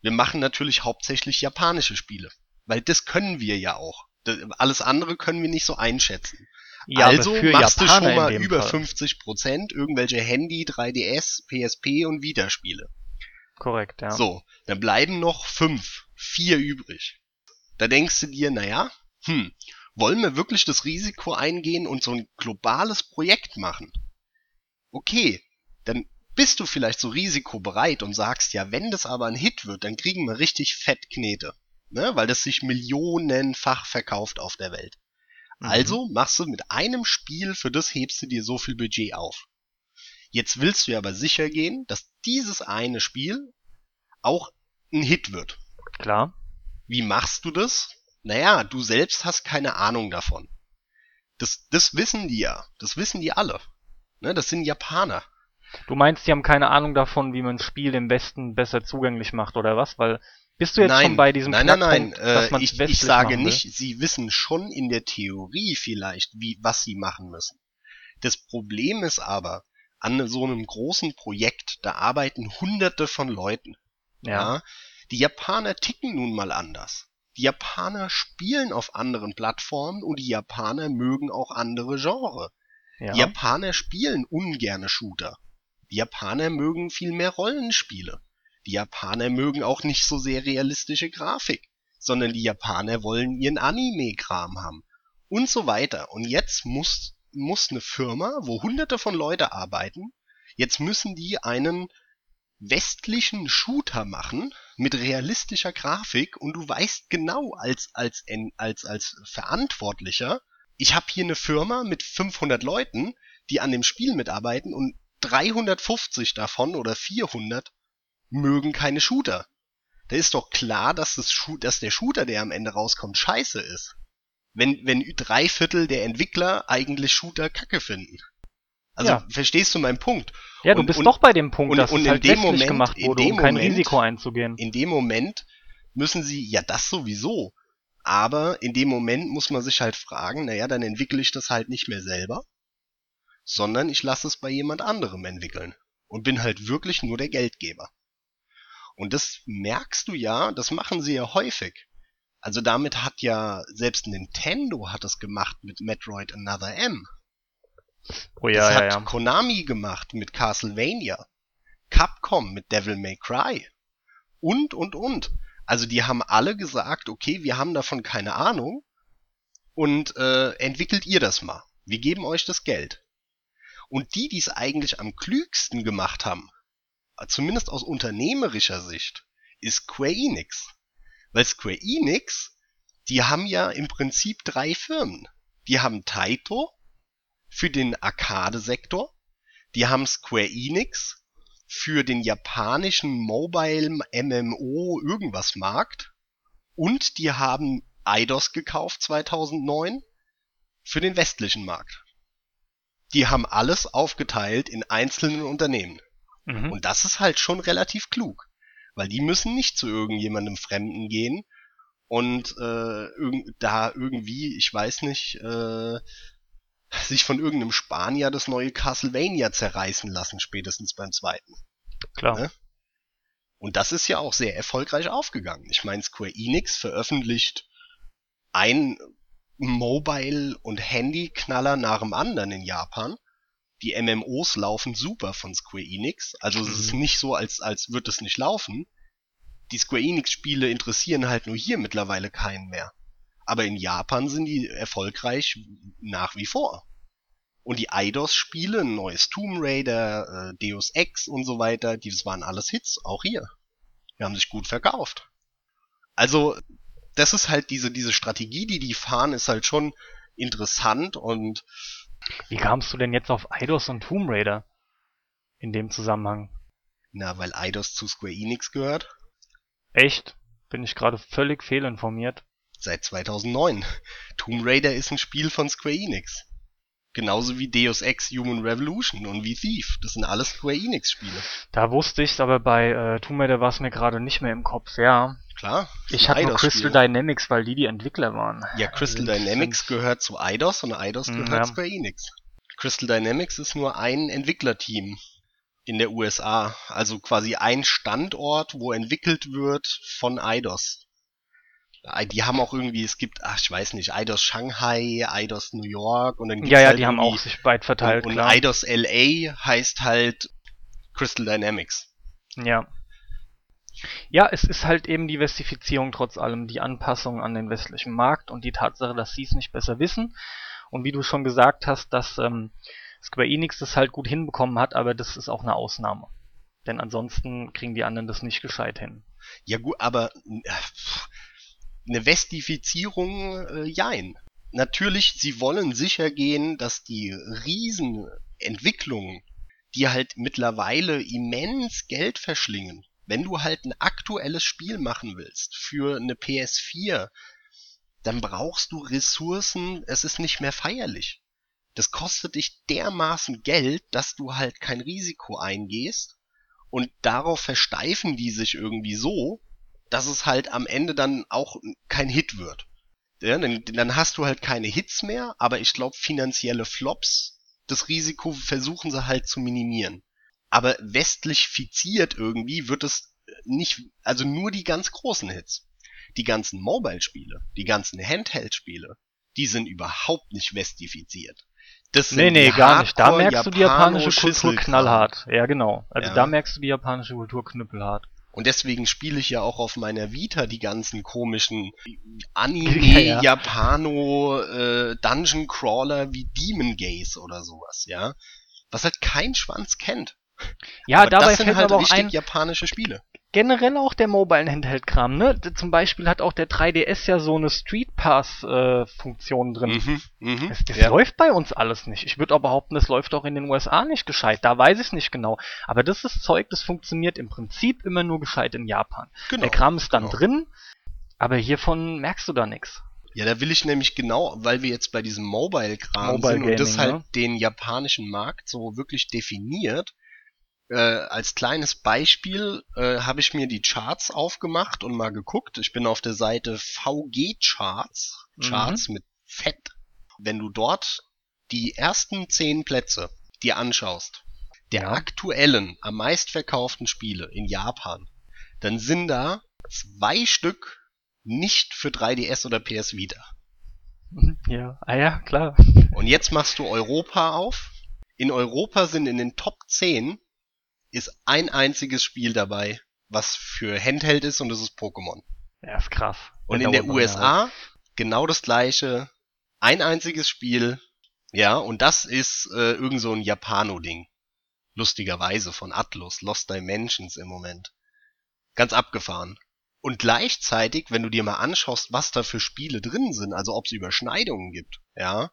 Wir machen natürlich hauptsächlich japanische Spiele. Weil das können wir ja auch. Das, alles andere können wir nicht so einschätzen. Ja, also machst Japaner du schon mal über Fall. 50 Prozent irgendwelche Handy, 3DS, PSP und Vita-Spiele. Korrekt, ja. So, dann bleiben noch fünf, vier übrig. Da denkst du dir, naja, hm, wollen wir wirklich das Risiko eingehen und so ein globales Projekt machen? Okay, dann bist du vielleicht so risikobereit und sagst, ja, wenn das aber ein Hit wird, dann kriegen wir richtig fett Knete. Ne? Weil das sich millionenfach verkauft auf der Welt. Mhm. Also machst du mit einem Spiel, für das hebst du dir so viel Budget auf. Jetzt willst du ja aber sicher gehen, dass dieses eine Spiel auch ein Hit wird. Klar. Wie machst du das? Naja, du selbst hast keine Ahnung davon. Das, das wissen die ja. Das wissen die alle. Ne, das sind Japaner. Du meinst, die haben keine Ahnung davon, wie man ein Spiel im Westen besser zugänglich macht, oder was? Weil bist du jetzt schon bei diesem nein, nein, nein. Dass Äh, ich, ich sage nicht, sie wissen schon in der Theorie vielleicht, wie, was sie machen müssen. Das Problem ist aber, an so einem großen Projekt, da arbeiten hunderte von Leuten. Ja. Ja. Die Japaner ticken nun mal anders. Die Japaner spielen auf anderen Plattformen und die Japaner mögen auch andere Genre. Ja. Japaner spielen ungerne Shooter. Die Japaner mögen viel mehr Rollenspiele. Die Japaner mögen auch nicht so sehr realistische Grafik, sondern die Japaner wollen ihren Anime-Kram haben. Und so weiter. Und jetzt muss, muss eine Firma, wo hunderte von Leute arbeiten, jetzt müssen die einen westlichen Shooter machen mit realistischer Grafik und du weißt genau als als als als Verantwortlicher, ich habe hier eine Firma mit 500 Leuten, die an dem Spiel mitarbeiten und 350 davon oder 400 mögen keine Shooter. Da ist doch klar, dass das dass der Shooter, der am Ende rauskommt, scheiße ist. Wenn wenn drei Viertel der Entwickler eigentlich Shooter kacke finden. Also Ja. verstehst du meinen Punkt? ja, du und- bist und- doch bei dem Punkt, und- dass und es in halt westlich Moment- gemacht in wurde, dem um kein Moment- Risiko einzugehen. in dem Moment müssen sie, ja das sowieso, aber in dem Moment muss man sich halt fragen, naja, dann entwickle ich das halt nicht mehr selber, sondern ich lasse es bei jemand anderem entwickeln und bin halt wirklich nur der Geldgeber. Und das merkst du ja, das machen sie ja häufig. Also damit hat ja selbst Nintendo hat es gemacht mit Metroid Another M. Oh ja, das ja, hat ja. Konami gemacht mit Castlevania. Capcom mit Devil May Cry. Und, und, und. Also die haben alle gesagt, okay, wir haben davon keine Ahnung und äh, entwickelt ihr das mal. Wir geben euch das Geld. Und die, die es eigentlich am klügsten gemacht haben, zumindest aus unternehmerischer Sicht, ist Square Enix. Weil Square Enix, die haben ja im Prinzip drei Firmen. Die haben Taito für den Arcade-Sektor, die haben Square Enix für den japanischen Mobile MMO irgendwas Markt und die haben Eidos gekauft 2009 für den westlichen Markt. Die haben alles aufgeteilt in einzelnen Unternehmen. Mhm. Und das ist halt schon relativ klug. Weil die müssen nicht zu irgendjemandem Fremden gehen und äh, irg da irgendwie, ich weiß nicht, äh, sich von irgendeinem Spanier das neue Castlevania zerreißen lassen, spätestens beim zweiten. Klar. Ne? Und das ist ja auch sehr erfolgreich aufgegangen. Ich meine, Square Enix veröffentlicht ein Mobile- und Handy-Knaller nach dem anderen in Japan. Die MMOs laufen super von Square Enix. Also es ist Mhm. nicht so, als, als würde es nicht laufen. Die Square Enix-Spiele interessieren halt nur hier mittlerweile keinen mehr. Aber in Japan sind die erfolgreich nach wie vor. Und die Eidos-Spiele, ein neues Tomb Raider, äh, Deus Ex und so weiter, die, waren alles Hits, auch hier. Die haben sich gut verkauft. Also, das ist halt diese, diese Strategie, die die fahren, ist halt schon interessant und Wie kamst du denn jetzt auf Eidos und Tomb Raider? In dem Zusammenhang. na, weil Eidos zu Square Enix gehört, Echt? Bin ich gerade völlig fehlinformiert. Seit 2009. Tomb Raider ist ein Spiel von Square Enix. Genauso wie Deus Ex Human Revolution und wie Thief. Das sind alles Square Enix Spiele. Da wusste ich's, aber bei äh, Tomb Raider war es mir gerade nicht mehr im Kopf. Ja, Klar. ich hatte nur. Crystal Dynamics, weil die die Entwickler waren. Ja, Crystal Also, Dynamics gehört zu Eidos und Eidos Mm, gehört ja. Square Enix. Crystal Dynamics ist nur ein Entwicklerteam in der USA. Also quasi ein Standort, wo entwickelt wird von Eidos. Äh, Die haben auch irgendwie, es gibt, ach, ich weiß nicht, Eidos Shanghai, Eidos New York und dann gibt's Ja, ja, halt die haben auch sich weit verteilt, und, und klar. Eidos LA heißt halt Crystal Dynamics. Ja. Ja, es ist halt eben die Westifizierung trotz allem, die Anpassung an den westlichen Markt und die Tatsache, dass sie es nicht besser wissen. Und wie du schon gesagt hast, dass ähm, Square Enix das halt gut hinbekommen hat, aber das ist auch eine Ausnahme. Denn ansonsten kriegen die anderen das nicht gescheit hin. Ja gut, aber äh, pff, eine Westifizierung, äh, jein. Natürlich, sie wollen sicher gehen, dass die Riesenentwicklungen, die halt mittlerweile immens Geld verschlingen, wenn du halt ein aktuelles Spiel machen willst für eine PS4, dann brauchst du Ressourcen, es ist nicht mehr feierlich. Das kostet dich dermaßen Geld, dass du halt kein Risiko eingehst und darauf versteifen die sich irgendwie so, dass es halt am Ende dann auch kein Hit wird. Ja, dann, dann hast du halt keine Hits mehr, aber ich glaube finanzielle Flops, das Risiko versuchen sie halt zu minimieren. Aber westlich fiziert irgendwie wird es nicht, also nur die ganz großen Hits. Die ganzen Mobile-Spiele, die ganzen Handheld-Spiele, die sind überhaupt nicht westifiziert. Das sind Nee, nee, gar nicht. Da merkst du die japanische Kultur knallhart. Ja, genau. Also Ja. da merkst du die japanische Kultur knüppelhart. Und deswegen spiele ich ja auch auf meiner Vita die ganzen komischen Anime, Ja, ja. Japano, äh, Dungeon Crawler wie Demon Gaze oder sowas, ja. Was halt kein Schwanz kennt. Ja, aber dabei das sind fällt halt aber auch richtig ein, japanische Spiele. Generell auch der Mobile Handheld-Kram, ne? D- Zum Beispiel hat auch der 3DS ja so eine Street Pass-Funktion drin. Mhm, mhm, Das, das ja. läuft bei uns alles nicht. Ich würde auch behaupten, das läuft auch in den USA nicht gescheit. Da weiß ich nicht genau. Aber das ist Zeug, das funktioniert im Prinzip immer nur gescheit in Japan. genau. Der Kram ist dann genau. drin, aber hiervon merkst du da nichts. Ja, da will ich nämlich genau, weil wir jetzt bei diesem Mobile-Kram Mobile sind und das halt ne? den japanischen Markt so wirklich definiert. Äh, als kleines Beispiel äh, habe ich mir die Charts aufgemacht und mal geguckt. Ich bin auf der Seite VG Charts, Mhm. Charts mit Fett. Wenn du dort die ersten zehn Plätze dir anschaust, der Ja. aktuellen, am meistverkauften Spiele in Japan, dann sind da zwei Stück nicht für 3DS oder PS Vita. Ja, ah ja, klar. Und jetzt machst du Europa auf. In Europa sind in den Top 10 ist ein einziges Spiel dabei, was für Handheld ist und das ist Pokémon. Ja, ist krass. Und in der USA genau das gleiche. Ein einziges Spiel. Ja, und das ist äh, irgend so ein Japano-Ding. Lustigerweise von Atlus, Lost Dimensions im Moment. Ganz abgefahren. Und gleichzeitig, wenn du dir mal anschaust, was da für Spiele drin sind, also ob es Überschneidungen gibt, ja,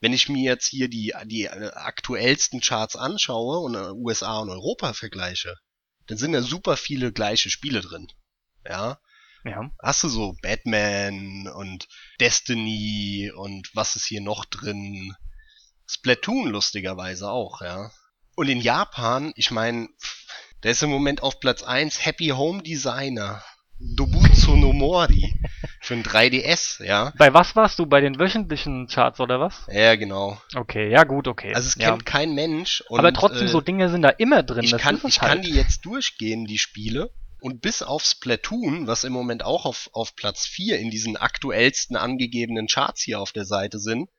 wenn ich mir jetzt hier die, die äh, aktuellsten Charts anschaue und äh, USA und Europa vergleiche, dann sind da super viele gleiche Spiele drin. Ja, Ja. hast du so Batman und Destiny und was ist hier noch drin? Splatoon lustigerweise auch, ja. Und in Japan, ich meine, da ist im Moment auf Platz 1 Happy Home Designer. Dobutsu no Mori für ein 3DS, ja. Bei was warst du? Bei den wöchentlichen Charts oder was? Ja, genau. Okay, ja gut, okay. Also es ja. kennt kein Mensch. Und, Aber trotzdem, äh, so Dinge sind da immer drin. ich kann, ich kann halt. die jetzt durchgehen, die Spiele. Und bis auf Splatoon, was im Moment auch auf, auf Platz 4 in diesen aktuellsten angegebenen Charts hier auf der Seite sind,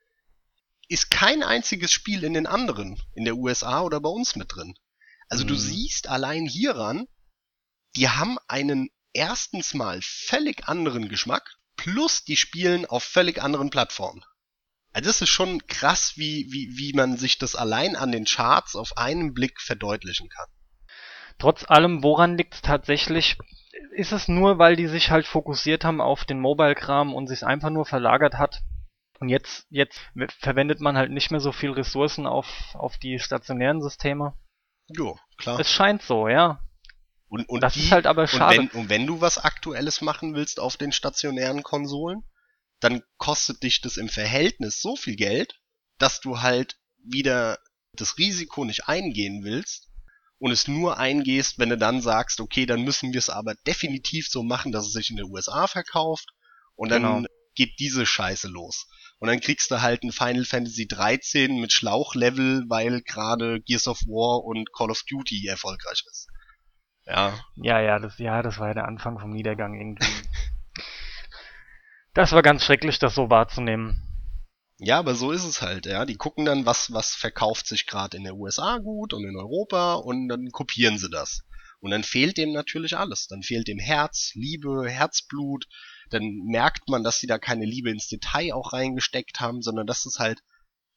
ist kein einziges Spiel in den anderen, in der USA oder bei uns mit drin. Also du Mhm. siehst allein hieran, die haben einen erstens mal völlig anderen Geschmack, plus die spielen auf völlig anderen Plattformen. Also das ist schon krass, wie, wie, wie man sich das allein an den Charts auf einen Blick verdeutlichen kann. Trotz allem, woran liegt es tatsächlich? Ist es nur, weil die sich halt fokussiert haben auf den Mobile-Kram und sich einfach nur verlagert hat? Und jetzt, jetzt verwendet man halt nicht mehr so viel Ressourcen auf, auf die stationären Systeme? Jo, klar. Es scheint so, ja. Und, und das die, ist halt aber und schade. wenn, und wenn du was Aktuelles machen willst auf den stationären Konsolen, dann kostet dich das im Verhältnis so viel Geld, dass du halt wieder das Risiko nicht eingehen willst und es nur eingehst, wenn du dann sagst, okay, dann müssen wir es aber definitiv so machen, dass es sich in den USA verkauft und dann Genau. geht diese Scheiße los. Und dann kriegst du halt ein Final Fantasy 13 mit Schlauchlevel, weil gerade Gears of War und Call of Duty erfolgreich ist. Ja, Ja, ja, das, ja, das war ja der Anfang vom Niedergang irgendwie. das war ganz schrecklich, das so wahrzunehmen. Ja, aber so ist es halt, ja. Die gucken dann, was, was verkauft sich gerade in der USA gut und in Europa und dann kopieren sie das. Und dann fehlt dem natürlich alles. Dann fehlt dem Herz, Liebe, Herzblut. Dann merkt man, dass sie da keine Liebe ins Detail auch reingesteckt haben, sondern dass es halt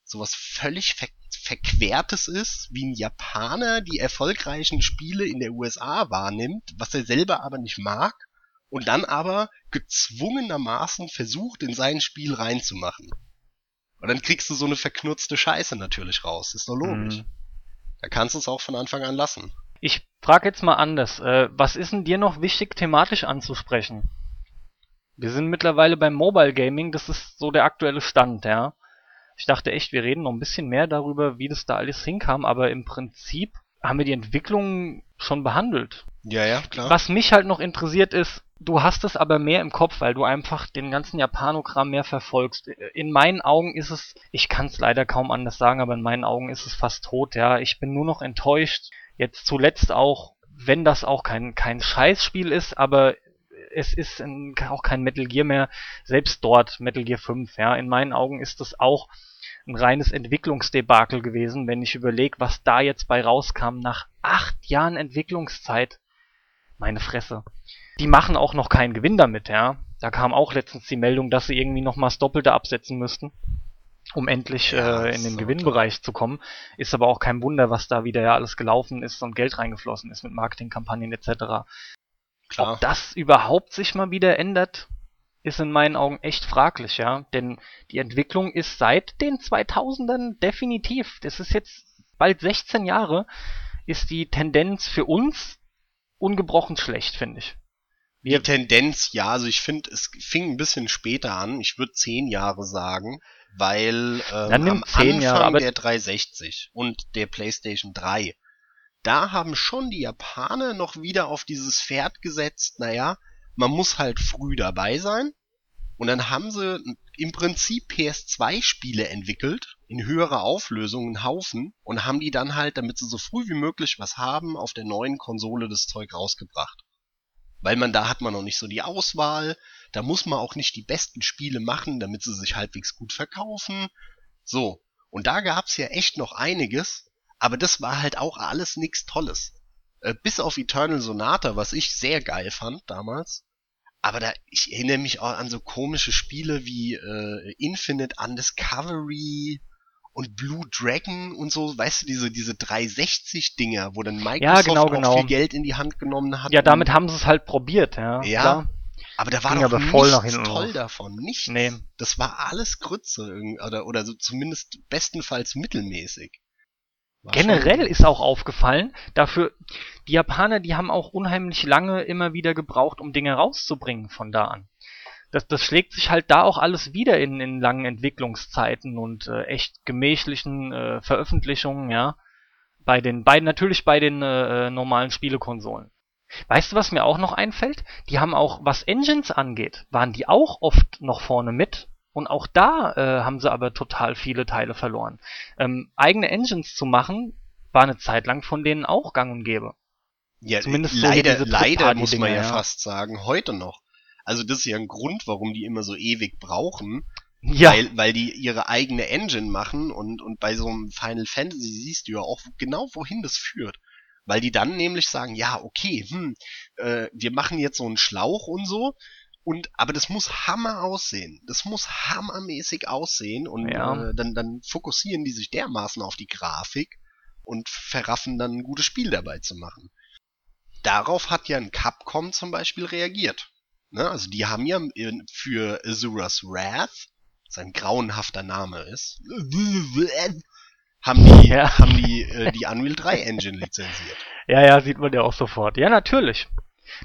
sowas völlig ver Verquertes ist, wie ein Japaner die erfolgreichen Spiele in der USA wahrnimmt, was er selber aber nicht mag und dann aber gezwungenermaßen versucht, in sein Spiel reinzumachen. Und dann kriegst du so eine verknurzte Scheiße natürlich raus. Ist doch logisch. Mhm. Da kannst du es auch von Anfang an lassen. Ich frage jetzt mal anders. Äh, was ist denn dir noch wichtig thematisch anzusprechen? Wir sind mittlerweile beim Mobile Gaming, das ist so der aktuelle Stand, ja. Ich dachte echt, wir reden noch ein bisschen mehr darüber, wie das da alles hinkam, aber im Prinzip haben wir die Entwicklung schon behandelt. Ja, ja, klar. Was mich halt noch interessiert ist, du hast es aber mehr im Kopf, weil du einfach den ganzen Japanokram mehr verfolgst. In meinen Augen ist es, ich kann es leider kaum anders sagen, aber in meinen Augen ist es fast tot, ja. Ich bin nur noch enttäuscht. Jetzt zuletzt auch, wenn das auch kein, kein Scheißspiel ist, aber es ist ein, auch kein Metal Gear mehr, selbst dort Metal Gear 5, ja. In meinen Augen ist es auch ein reines Entwicklungsdebakel gewesen, wenn ich überlege, was da jetzt bei rauskam nach acht Jahren Entwicklungszeit. Meine Fresse. Die machen auch noch keinen Gewinn damit, ja. Da kam auch letztens die Meldung, dass sie irgendwie noch mal das Doppelte absetzen müssten, um endlich Ja, äh, das in den ist Gewinnbereich zu kommen. Ist aber auch kein Wunder, was da wieder ja alles gelaufen ist und Geld reingeflossen ist mit Marketingkampagnen etc. klar. Ob das überhaupt sich mal wieder ändert, ist in meinen Augen echt fraglich, ja. Denn die Entwicklung ist seit den 2000ern definitiv, das ist jetzt bald 16 Jahre, ist die Tendenz für uns ungebrochen schlecht, finde ich. Die Wir, Tendenz, ja, also ich finde, es fing ein bisschen später an. Ich würde zehn Jahre sagen, weil ähm, am Anfang Jahre, der 360 und der PlayStation 3, da haben schon die Japaner noch wieder auf dieses Pferd gesetzt, naja, man muss halt früh dabei sein. Und dann haben sie im Prinzip PS2-Spiele entwickelt, in höherer Auflösung, einen Haufen, und haben die dann halt, damit sie so früh wie möglich was haben, auf der neuen Konsole das Zeug rausgebracht. weil man da hat man noch nicht so die Auswahl, da muss man auch nicht die besten Spiele machen, damit sie sich halbwegs gut verkaufen. So, und da gab's ja echt noch einiges, aber das war halt auch alles nix Tolles. Äh, bis auf Eternal Sonata, was ich sehr geil fand damals. Aber da, ich erinnere mich auch an so komische Spiele wie äh, Infinite Undiscovery und Blue Dragon und so, weißt du, diese, diese 360-Dinger, wo dann Microsoft Ja, genau, auch genau. viel Geld in die Hand genommen hat. Ja, damit haben sie es halt probiert, ja. Ja, klar. aber da war ging doch aber voll nichts toll davon, nichts. Nee. Das war alles Grütze oder, oder so zumindest bestenfalls mittelmäßig. War Generell schon- ist auch aufgefallen, dafür, die Japaner, die haben auch unheimlich lange immer wieder gebraucht, um Dinge rauszubringen von da an. Das, das schlägt sich halt da auch alles wieder in, in langen Entwicklungszeiten und äh, echt gemächlichen äh, Veröffentlichungen, ja. Bei den, bei, natürlich bei den äh, äh, normalen Spielekonsolen. Weißt du, was mir auch noch einfällt? Die haben auch, was Engines angeht, waren die auch oft noch vorne mit. Und auch da äh, haben sie aber total viele Teile verloren. Ähm, eigene Engines zu machen, war eine Zeit lang von denen auch gang und gäbe. Ja, Zumindest so leider, diese leider muss man ja, ja. fast sagen, heute noch. Also das ist ja ein Grund, warum die immer so ewig brauchen, Ja, weil, weil die ihre eigene Engine machen und, und bei so einem Final Fantasy siehst du ja auch genau, wohin das führt. Weil die dann nämlich sagen, ja, okay, hm, äh, wir machen jetzt so einen Schlauch und so, und aber das muss Hammer aussehen. Das muss hammermäßig aussehen und Ja. äh, dann, dann fokussieren die sich dermaßen auf die Grafik und verraffen dann ein gutes Spiel dabei zu machen. Darauf hat ja ein Capcom zum Beispiel reagiert. Ne? Also die haben ja für Azura's Wrath, sein grauenhafter Name ist, haben die, Ja. haben die äh, die Unreal 3 Engine lizenziert. ja, ja, sieht man ja auch sofort. Ja, natürlich.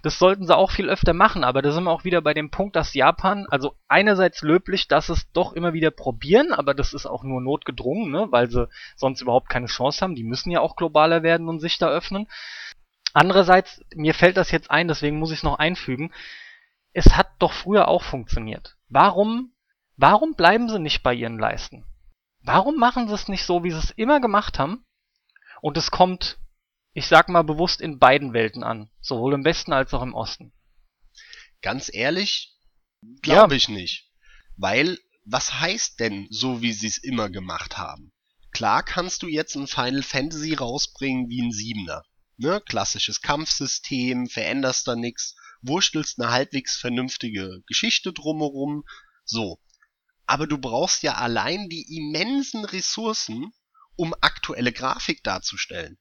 Das sollten sie auch viel öfter machen, aber da sind wir auch wieder bei dem Punkt, dass Japan, also einerseits löblich, dass es doch immer wieder probieren, aber das ist auch nur notgedrungen, ne, weil sie sonst überhaupt keine Chance haben. Die müssen ja auch globaler werden und sich da öffnen. Andererseits, mir fällt das jetzt ein, deswegen muss ich es noch einfügen. Es hat doch früher auch funktioniert. Warum, warum bleiben sie nicht bei ihren Leisten? Warum machen sie es nicht so, wie sie es immer gemacht haben? Und es kommt, ich sag mal bewusst, in beiden Welten an. Sowohl im Westen als auch im Osten. Ganz ehrlich, glaube ich nicht. Weil, was heißt denn, so wie sie es immer gemacht haben? Klar kannst du jetzt ein Final Fantasy rausbringen wie ein Siebener. Ne? Klassisches Kampfsystem, veränderst da nix, wurstelst eine halbwegs vernünftige Geschichte drumherum. So. Aber du brauchst ja allein die immensen Ressourcen, um aktuelle Grafik darzustellen.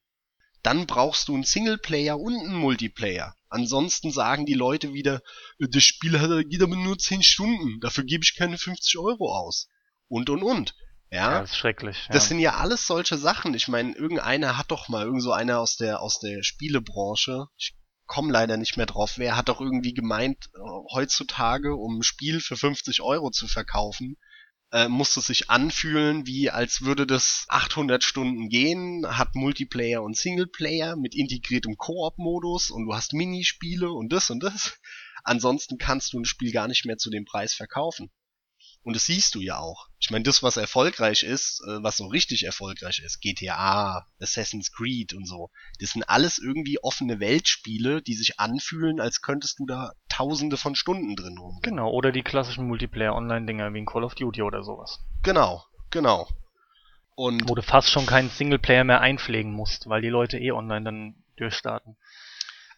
Dann brauchst du einen Singleplayer und einen Multiplayer. Ansonsten sagen die Leute wieder, "Äh, das Spiel hat, geht aber nur 10 Stunden, dafür gebe ich keine 50 Euro aus. Und und und. Ja, das ist schrecklich. Ja. das sind ja alles solche Sachen. Ich meine, irgendeiner hat doch mal, irgend so einer aus der, aus der Spielebranche, ich komme leider nicht mehr drauf, wer hat doch irgendwie gemeint, äh, heutzutage, um ein Spiel für 50 Euro zu verkaufen, äh, muss es sich anfühlen, wie als würde das 800 Stunden gehen, hat Multiplayer und Singleplayer mit integriertem Koop-Modus und du hast Minispiele und das und das. Ansonsten kannst du ein Spiel gar nicht mehr zu dem Preis verkaufen. Und das siehst du ja auch. Ich meine, das, was erfolgreich ist, äh, was so richtig erfolgreich ist, GTA, Assassin's Creed und so, das sind alles irgendwie offene Weltspiele, die sich anfühlen, als könntest du da tausende von Stunden drin rum. Genau, oder die klassischen Multiplayer-Online-Dinger wie in Call of Duty oder sowas. Genau, genau. Und Wo du fast schon keinen Singleplayer mehr einpflegen musst, weil die Leute eh online dann durchstarten.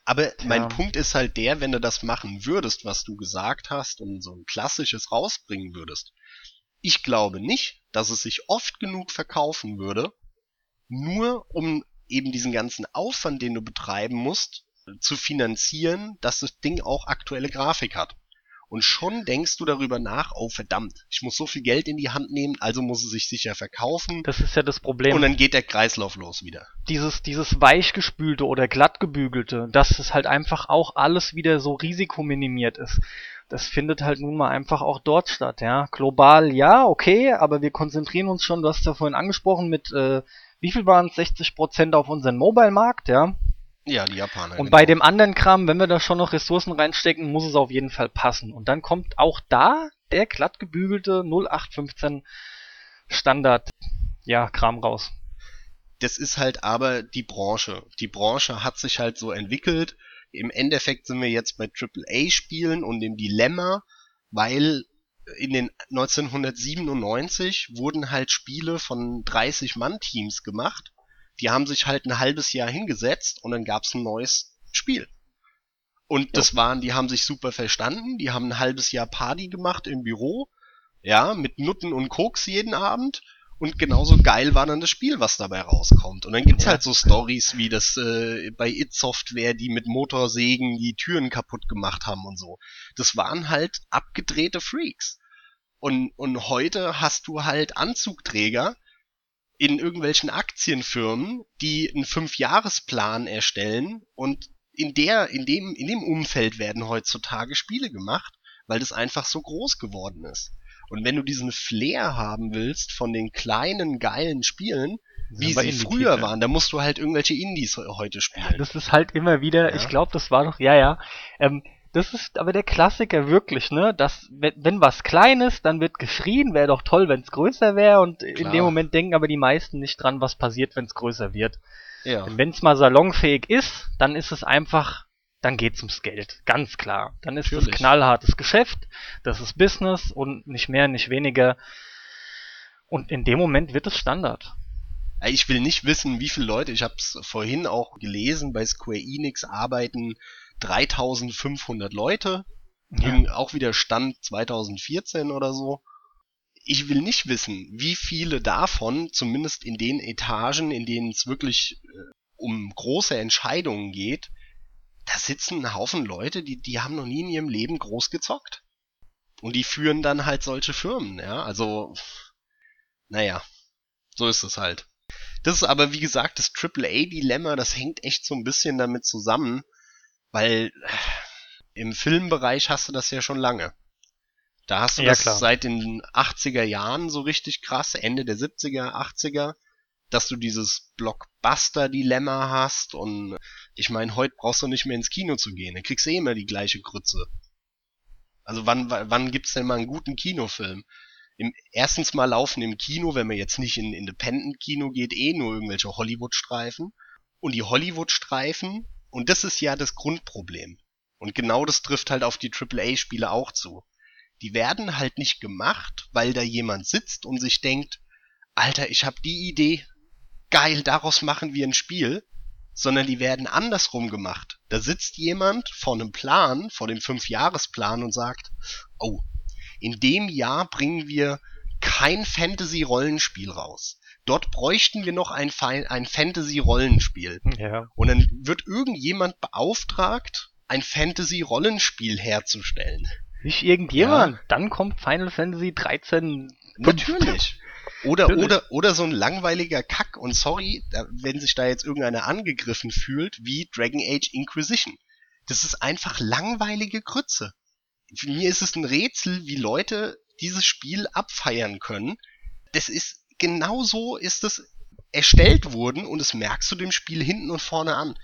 Aber mein Ja. Punkt ist halt der, wenn du das machen würdest, was du gesagt hast und so ein klassisches rausbringen würdest. Ich glaube nicht, dass es sich oft genug verkaufen würde, nur um eben diesen ganzen Aufwand, den du betreiben musst, zu finanzieren, dass das Ding auch aktuelle Grafik hat. Und schon denkst du darüber nach, oh verdammt, ich muss so viel Geld in die Hand nehmen, also muss es sich sicher verkaufen. Das ist ja das Problem. Und dann geht der Kreislauf los wieder. dieses, dieses weichgespülte oder glattgebügelte, dass es halt einfach auch alles wieder so risikominimiert ist. Das findet halt nun mal einfach auch dort statt, ja. Global, ja, okay, aber wir konzentrieren uns schon, du hast ja vorhin angesprochen, mit, äh, wie viel waren es, 60% auf unseren Mobile-Markt, ja. Ja, die Japaner. Und genau. bei dem anderen Kram, wenn wir da schon noch Ressourcen reinstecken, muss es auf jeden Fall passen. Und dann kommt auch da der glattgebügelte 0815 Standard, ja, Kram raus. das ist halt aber die Branche. Die Branche hat sich halt so entwickelt. im Endeffekt sind wir jetzt bei AAA-Spielen und dem Dilemma, weil in den 1997 wurden halt Spiele von 30-Mann-Teams gemacht. Die haben sich halt ein halbes Jahr hingesetzt und dann gab's ein neues Spiel. Und das waren, die haben sich super verstanden, die haben ein halbes Jahr Party gemacht im Büro, ja, mit Nutten und Koks jeden Abend und genauso geil war dann das Spiel, was dabei rauskommt. Und dann gibt's halt so Stories wie das äh, bei It Software, die mit Motorsägen die Türen kaputt gemacht haben und so. Das waren halt abgedrehte Freaks. Und, und heute hast du halt Anzugträger in irgendwelchen Aktienfirmen, die einen Fünfjahresplan erstellen und in der, in dem, in dem Umfeld werden heutzutage Spiele gemacht, weil das einfach so groß geworden ist. Und wenn du diesen Flair haben willst von den kleinen, geilen Spielen, wie sie früher waren, dann musst du halt irgendwelche Indies heute spielen. Ja, das ist halt immer wieder, ja. ich glaube, das war doch, ja, ja, ähm, das ist aber der Klassiker wirklich, ne? Dass, wenn, wenn was klein ist, dann wird geschrien, wäre doch toll, wenn es größer wäre und Klar. in dem Moment denken aber die meisten nicht dran, was passiert, wenn es größer wird. Ja. Wenn es mal salonfähig ist, dann ist es einfach dann geht's ums Geld, ganz klar. Dann ist es knallhartes Geschäft, das ist Business und nicht mehr, nicht weniger. Und in dem Moment wird es Standard. Ich will nicht wissen, wie viele Leute, ich habe es vorhin auch gelesen, bei Square Enix arbeiten 3500 Leute, ja. auch wieder Stand 2014 oder so. Ich will nicht wissen, wie viele davon, zumindest in den Etagen, in denen es wirklich äh, um große Entscheidungen geht, da sitzen ein Haufen Leute, die, die haben noch nie in ihrem Leben groß gezockt. Und die führen dann halt solche Firmen, ja. Also, naja, so ist es halt. Das ist aber, wie gesagt, das AAA-Dilemma, das hängt echt so ein bisschen damit zusammen, weil im Filmbereich hast du das ja schon lange. Da hast du ja, das klar. seit den 80er Jahren so richtig krass, Ende der 70er, 80er dass du dieses Blockbuster-Dilemma hast und ich meine, heute brauchst du nicht mehr ins Kino zu gehen, dann kriegst du eh immer die gleiche Grütze. Also wann, wann gibt's denn mal einen guten Kinofilm? Im, erstens mal laufen im Kino, wenn man jetzt nicht in Independent-Kino geht, eh nur irgendwelche Hollywood-Streifen. Und die Hollywood-Streifen, und das ist ja das Grundproblem. Und genau das trifft halt auf die AAA-Spiele auch zu. Die werden halt nicht gemacht, weil da jemand sitzt und sich denkt, Alter, ich hab die Idee, geil, daraus machen wir ein Spiel, sondern die werden andersrum gemacht. Da sitzt jemand vor einem Plan, vor dem Fünfjahresplan und sagt, oh, in dem Jahr bringen wir kein Fantasy-Rollenspiel raus. Dort bräuchten wir noch ein, ein Fantasy-Rollenspiel. Ja. Und dann wird irgendjemand beauftragt, ein Fantasy-Rollenspiel herzustellen. Nicht irgendjemand. Ja. Dann kommt Final Fantasy 13. Natürlich. Oder, oder, oder so ein langweiliger Kack und sorry, wenn sich da jetzt irgendeiner angegriffen fühlt, wie Dragon Age Inquisition. Das ist einfach langweilige Grütze. Für mir ist es ein Rätsel, wie Leute dieses Spiel abfeiern können. Das ist, genau so ist es erstellt worden und das merkst du dem Spiel hinten und vorne an.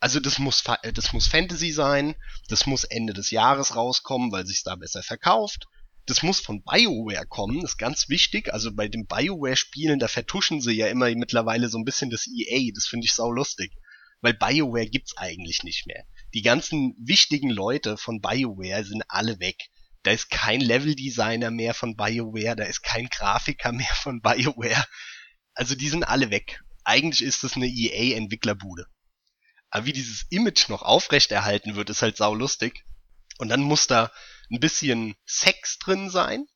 Also das muss, das muss Fantasy sein, das muss Ende des Jahres rauskommen, weil sich's da besser verkauft das muss von BioWare kommen, ist ganz wichtig. Also bei den BioWare-Spielen, da vertuschen sie ja immer mittlerweile so ein bisschen das EA, das finde ich sau lustig. Weil BioWare gibt's eigentlich nicht mehr. Die ganzen wichtigen Leute von BioWare sind alle weg. Da ist kein Leveldesigner mehr von BioWare, da ist kein Grafiker mehr von BioWare. Also die sind alle weg. Eigentlich ist das eine EA-Entwicklerbude. Aber wie dieses Image noch aufrechterhalten wird, ist halt sau lustig. Und dann muss da ein bisschen Sex drin sein,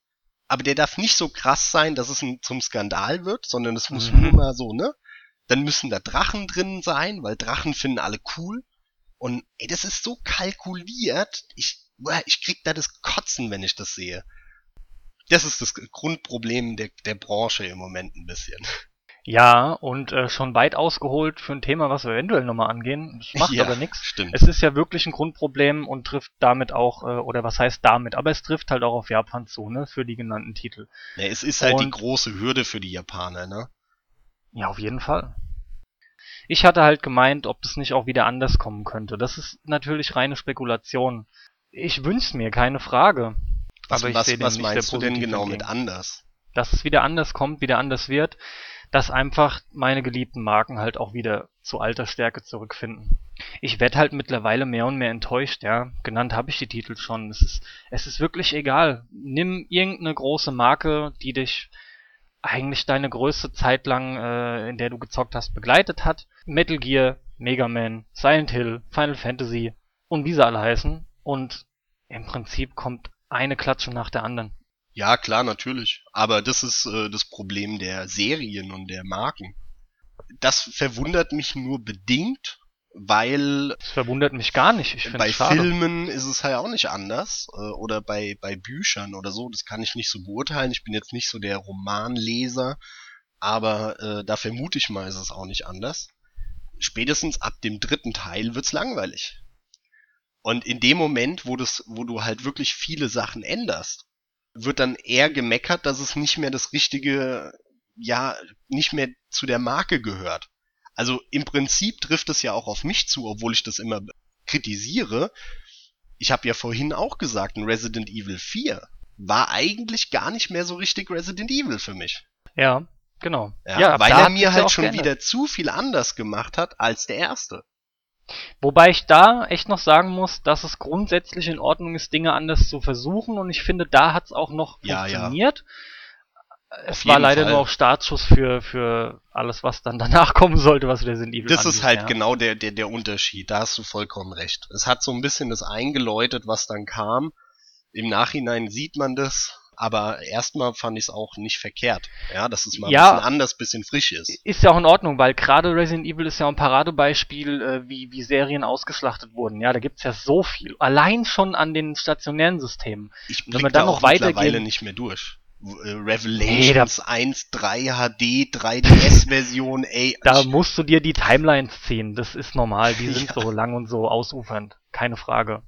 aber der darf nicht so krass sein, dass es ein, zum Skandal wird, sondern es muss mhm. nur mal so, ne? Dann müssen da Drachen drin sein, weil Drachen finden alle cool. Und ey, das ist so kalkuliert, ich, ich krieg da das Kotzen, wenn ich das sehe. Das ist das Grundproblem der, der Branche im Moment ein bisschen. Ja, und äh, schon weit ausgeholt für ein Thema, was wir eventuell nochmal angehen. Das macht ja, aber nichts. Stimmt. Es ist ja wirklich ein Grundproblem und trifft damit auch, äh, oder was heißt damit, aber es trifft halt auch auf Japan zu, ne, für die genannten Titel. Ja, es ist halt und, die große Hürde für die Japaner, ne? Ja, auf jeden Fall. Ich hatte halt gemeint, ob das nicht auch wieder anders kommen könnte. Das ist natürlich reine Spekulation. Ich wünsch's mir, keine Frage. Was, aber ich was, was meinst du denn genau mit anders? Dass es wieder anders kommt, wieder anders wird dass einfach meine geliebten Marken halt auch wieder zu alter Stärke zurückfinden. ich werde halt mittlerweile mehr und mehr enttäuscht, ja. Genannt habe ich die Titel schon. Es ist, es ist wirklich egal. Nimm irgendeine große Marke, die dich eigentlich deine größte Zeit lang, äh, in der du gezockt hast, begleitet hat. Metal Gear, Mega Man, Silent Hill, Final Fantasy und wie sie alle heißen. Und im Prinzip kommt eine Klatsche nach der anderen. Ja, klar, natürlich. Aber das ist äh, das Problem der Serien und der Marken. Das verwundert mich nur bedingt, weil Das verwundert mich gar nicht. Ich bei schade. Filmen ist es halt auch nicht anders. Äh, oder bei, bei Büchern oder so, das kann ich nicht so beurteilen. Ich bin jetzt nicht so der Romanleser, aber äh, da vermute ich mal, ist es auch nicht anders. Spätestens ab dem dritten Teil wird's langweilig. Und in dem Moment, wo, das, wo du halt wirklich viele Sachen änderst, wird dann eher gemeckert, dass es nicht mehr das richtige, ja, nicht mehr zu der Marke gehört. Also im Prinzip trifft es ja auch auf mich zu, obwohl ich das immer kritisiere. Ich habe ja vorhin auch gesagt, ein Resident Evil 4 war eigentlich gar nicht mehr so richtig Resident Evil für mich. Ja, genau. Ja, ab weil er mir ja halt schon geändert. wieder zu viel anders gemacht hat als der erste. Wobei ich da echt noch sagen muss, dass es grundsätzlich in Ordnung ist, Dinge anders zu versuchen und ich finde, da hat es auch noch Ja, ja. Es war leider Fall. nur auch Startschuss für, für alles, was dann danach kommen sollte, was Resident Evil Das angeht, ist halt ja. genau der, der, der Unterschied. Da hast du vollkommen recht. Es hat so ein bisschen das eingeläutet, was dann kam. Im Nachhinein sieht man das, aber erstmal fand ich es auch nicht verkehrt. Ja, dass es mal Ja. ein bisschen anders, bisschen frisch ist. Ist ja auch in Ordnung, weil gerade Resident Evil ist ja ein Paradebeispiel, äh, wie, wie Serien ausgeschlachtet wurden. Ja, da gibt's ja so viel. Allein schon an den stationären Systemen. Ich wir da dann auch noch mittlerweile nicht mehr durch. Äh, Nee, Revelations 1, 3 HD, 3DS-Version, ey. Da musst du dir die Timelines ziehen. Das ist normal. Die sind Ja. so lang und so ausufernd. Keine Frage.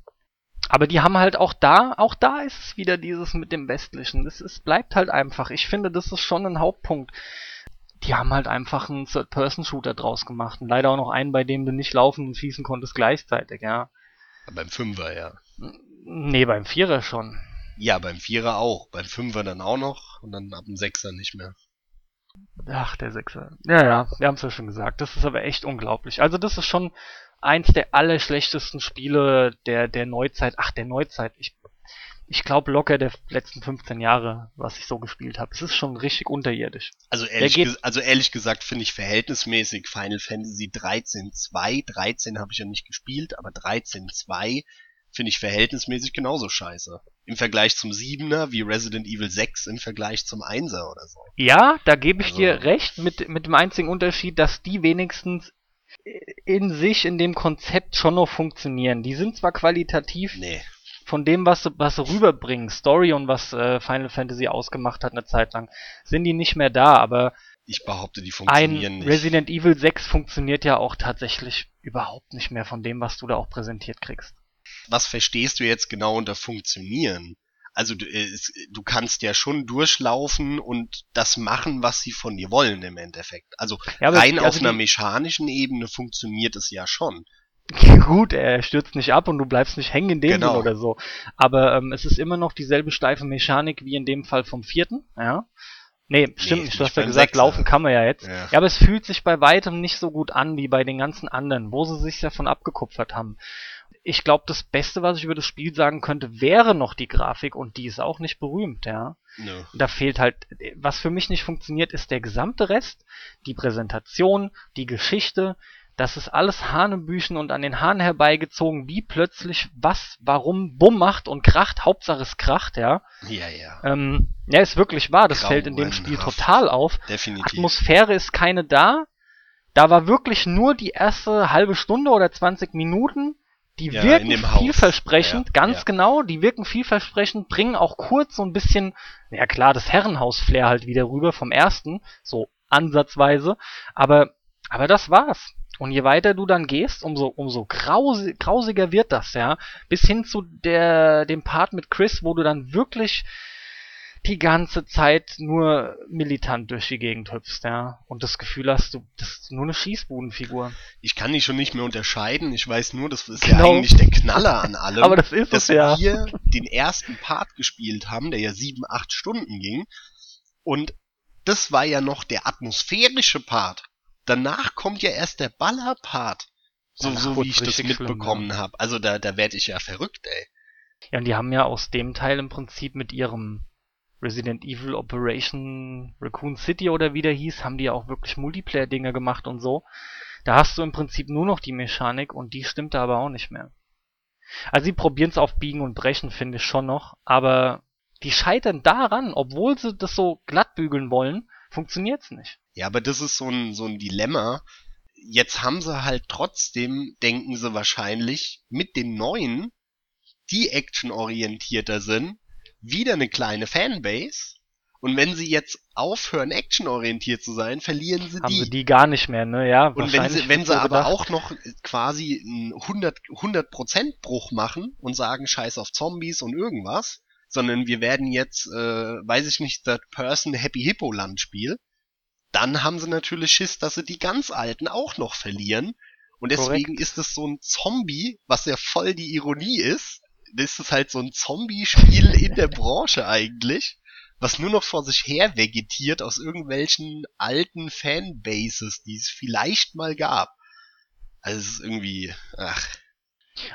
Aber die haben halt auch da, auch da ist es wieder dieses mit dem Westlichen. Es, es bleibt halt einfach. Ich finde, das ist schon ein Hauptpunkt. Die haben halt einfach einen Third-Person-Shooter draus gemacht. Und leider auch noch einen, bei dem du nicht laufen und schießen konntest gleichzeitig, ja. beim Fünfer, ja. Nee, beim Vierer schon. Ja, beim Vierer auch. Beim Fünfer dann auch noch und dann ab dem Sechser nicht mehr. Ach, der Sechser. Ja, ja, wir haben es ja schon gesagt. Das ist aber echt unglaublich. Also das ist schon eins der allerschlechtesten Spiele der, der Neuzeit. Ach, der Neuzeit. Ich, ich glaube locker der letzten 15 Jahre, was ich so gespielt habe. Es ist schon richtig unterirdisch. Also ehrlich, also ehrlich gesagt finde ich verhältnismäßig Final Fantasy 13 2, 13 habe ich ja nicht gespielt, aber 13 2 finde ich verhältnismäßig genauso scheiße. Im Vergleich zum 7er wie Resident Evil 6 im Vergleich zum 1er oder so. Ja, da gebe ich Also- dir recht, mit, mit dem einzigen Unterschied, dass die wenigstens in sich, in dem Konzept schon noch funktionieren. Die sind zwar qualitativ Nee. von dem, was sie, was rüberbringen, Story und was äh, Final Fantasy ausgemacht hat eine Zeit lang, sind die nicht mehr da, aber Ich behaupte, die ein funktionieren nicht. Resident Evil 6 funktioniert ja auch tatsächlich überhaupt nicht mehr von dem, was du da auch präsentiert kriegst. Was verstehst du jetzt genau unter funktionieren? Also du, äh, es, du kannst ja schon durchlaufen und das machen, was sie von dir wollen im Endeffekt. Also Ja, rein also auf einer mechanischen Ebene funktioniert es ja schon. Gut, er stürzt nicht ab und du bleibst nicht hängen in dem Genau. Oder so. Aber ähm, es ist immer noch dieselbe steife Mechanik wie in dem Fall vom vierten, ja. Nee, stimmt nicht. Du hast ja gesagt, Sechser. laufen kann man ja jetzt. Ja. Ja, aber es fühlt sich bei weitem nicht so gut an wie bei den ganzen anderen, wo sie sich davon abgekupfert haben. Ich glaube, das Beste, was ich über das Spiel sagen könnte, wäre noch die Grafik und die ist auch nicht berühmt, ja. Nö. Da fehlt halt, was für mich nicht funktioniert, ist der gesamte Rest, die Präsentation, die Geschichte, das ist alles Hanebüchen und an den Haaren herbeigezogen, wie plötzlich was, warum, bumm macht und kracht, Hauptsache es kracht, ja. Ja, ja. Ähm, ja, ist wirklich wahr, das fällt in dem Spiel total auf. Definitiv. Atmosphäre ist keine da. Da war wirklich nur die erste halbe Stunde oder 20 Minuten. Die Ja, wirken vielversprechend, Ja, ganz ja. genau. Die wirken vielversprechend, bringen auch kurz so ein bisschen, ja klar, das Herrenhaus-Flair halt wieder rüber vom ersten, so ansatzweise. Aber, aber das war's. Und je weiter du dann gehst, umso, umso grause, grausiger wird das, ja. Bis hin zu der, dem Part mit Chris, wo du dann wirklich die ganze Zeit nur militant durch die Gegend hüpfst, ja. Und das Gefühl hast, du, das ist nur eine Schießbudenfigur. Ich kann die schon nicht mehr unterscheiden. Ich weiß nur, das ist Genau. ja eigentlich der Knaller an allem. Aber das ist dass es ja. wir den ersten Part gespielt haben, der ja sieben, acht Stunden ging. Und das war ja noch der atmosphärische Part. Danach kommt ja erst der Baller-Part. So, Danach so wie ich das mitbekommen habe. Also da, da werde ich ja verrückt, ey. Ja, und die haben ja aus dem Teil im Prinzip mit ihrem Resident Evil Operation Raccoon City oder wie der hieß, haben die ja auch wirklich Multiplayer-Dinge gemacht und so. Da hast du im Prinzip nur noch die Mechanik und die stimmt da aber auch nicht mehr. Also sie probieren es auf Biegen und Brechen, finde ich schon noch, aber die scheitern daran, obwohl sie das so glatt bügeln wollen, funktioniert's nicht. Ja, aber das ist so ein, so ein Dilemma. Jetzt haben sie halt trotzdem, denken sie wahrscheinlich, mit den neuen, die actionorientierter sind, wieder eine kleine Fanbase. Und wenn sie jetzt aufhören, actionorientiert zu sein, verlieren sie Haben die. sie die gar nicht mehr, ne? Ja, Und wenn sie, wenn sie so aber gedacht. auch noch quasi einen 100, 100% Bruch machen und sagen, scheiß auf Zombies und irgendwas, sondern wir werden jetzt, äh, weiß ich nicht, Third Person Happy Hippo Land Spiel, dann haben sie natürlich Schiss, dass sie die ganz alten auch noch verlieren. Und deswegen Korrekt. ist es so ein Zombie, was ja voll die Ironie ist. Das ist halt so ein Zombie-Spiel in der Branche eigentlich, was nur noch vor sich her vegetiert aus irgendwelchen alten Fanbases, die es vielleicht mal gab. Also es ist irgendwie, ach,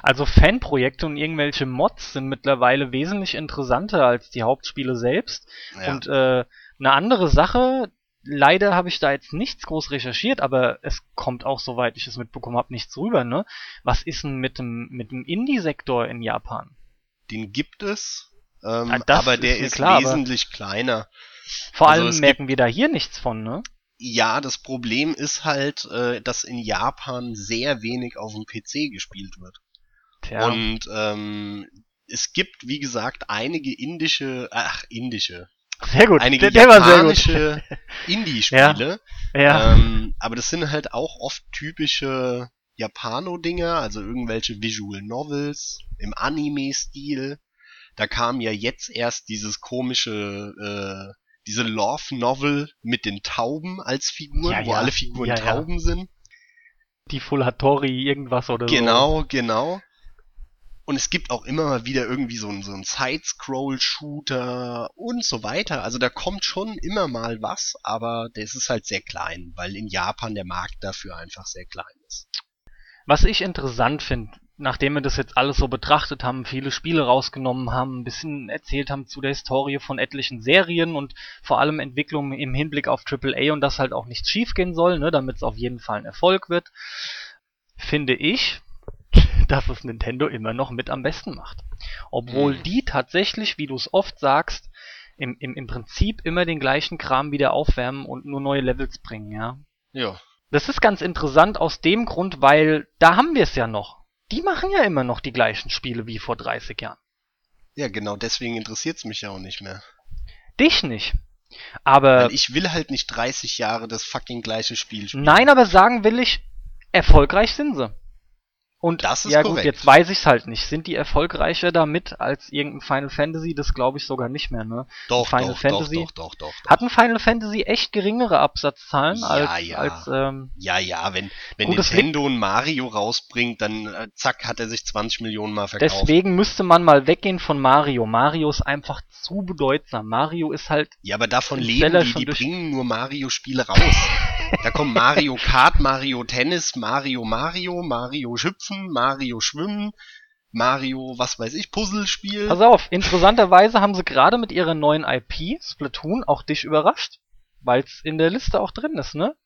Also Fanprojekte und irgendwelche Mods sind mittlerweile wesentlich interessanter als die Hauptspiele selbst. ja. Und äh, eine andere Sache, leider habe ich da jetzt nichts groß recherchiert, aber es kommt auch, soweit ich es mitbekommen habe, nichts rüber, ne? Was ist denn mit dem, mit dem Indie-Sektor in Japan? den gibt es, ähm, Ah, aber der ist mir ist klar, wesentlich kleiner. Vor Also allem merken wir da hier nichts von, ne? Ja, das Problem ist halt, äh, dass in Japan sehr wenig auf dem PC gespielt wird. Tja, Und ähm, es gibt, wie gesagt, einige indische, ach, indische, sehr gut. einige der, der war sehr gut. japanische Indie-Spiele. Ja, Ähm, aber das sind halt auch oft typische Japano-Dinger, also irgendwelche Visual Novels im Anime-Stil. Da kam ja jetzt erst dieses komische, äh, diese Love Novel mit den Tauben als Figuren, Ja, wo ja. alle Figuren Ja, ja. Tauben sind. die Full Hattori irgendwas oder so. Genau, genau. Und es gibt auch immer mal wieder irgendwie so einen, so einen Side-Scroll-Shooter und so weiter. Also da kommt schon immer mal was, aber das ist halt sehr klein, weil in Japan der Markt dafür einfach sehr klein ist. Was ich interessant finde, nachdem wir das jetzt alles so betrachtet haben, viele Spiele rausgenommen haben, ein bisschen erzählt haben zu der Historie von etlichen Serien und vor allem Entwicklungen im Hinblick auf AAA und dass halt auch nichts schiefgehen soll, ne, damit es auf jeden Fall ein Erfolg wird, finde ich, dass es Nintendo immer noch mit am besten macht. Obwohl Mhm. die tatsächlich, wie du es oft sagst, im, im, im Prinzip immer den gleichen Kram wieder aufwärmen und nur neue Levels bringen, ja. Ja. Das ist ganz interessant aus dem Grund, weil da haben wir es ja noch. Die machen ja immer noch die gleichen Spiele wie vor 30 Jahren. Ja, genau, deswegen interessiert's mich ja auch nicht mehr. Dich nicht. Aber Weil ich will halt nicht 30 Jahre das fucking gleiche Spiel spielen. nein, aber sagen will ich, erfolgreich sind sie. Und Das ist ja gut, korrekt. jetzt weiß ich's halt nicht. Sind die erfolgreicher damit als irgendein Final Fantasy? Das glaube ich sogar nicht mehr, ne? Doch, Final doch, Fantasy? doch, doch, doch, doch, doch. Hatten Final Fantasy echt geringere Absatzzahlen Ja, als, ja. als ähm, Ja, ja, wenn, wenn Gut, Nintendo ein Mario rausbringt, dann äh, zack, hat er sich 20 Millionen Mal verkauft. Deswegen müsste man mal weggehen von Mario. Mario ist einfach zu bedeutsam. Mario ist halt Ja, aber davon leben die, die bringen nur Mario-Spiele raus. da kommen Mario Kart, Mario Tennis, Mario Mario, Mario Schüpfen, Mario Schwimmen, Mario, was weiß ich, Puzzlespiel. Pass auf, interessanterweise haben sie gerade mit ihrer neuen IP, Splatoon, auch dich überrascht. Weil es in der Liste auch drin ist, ne?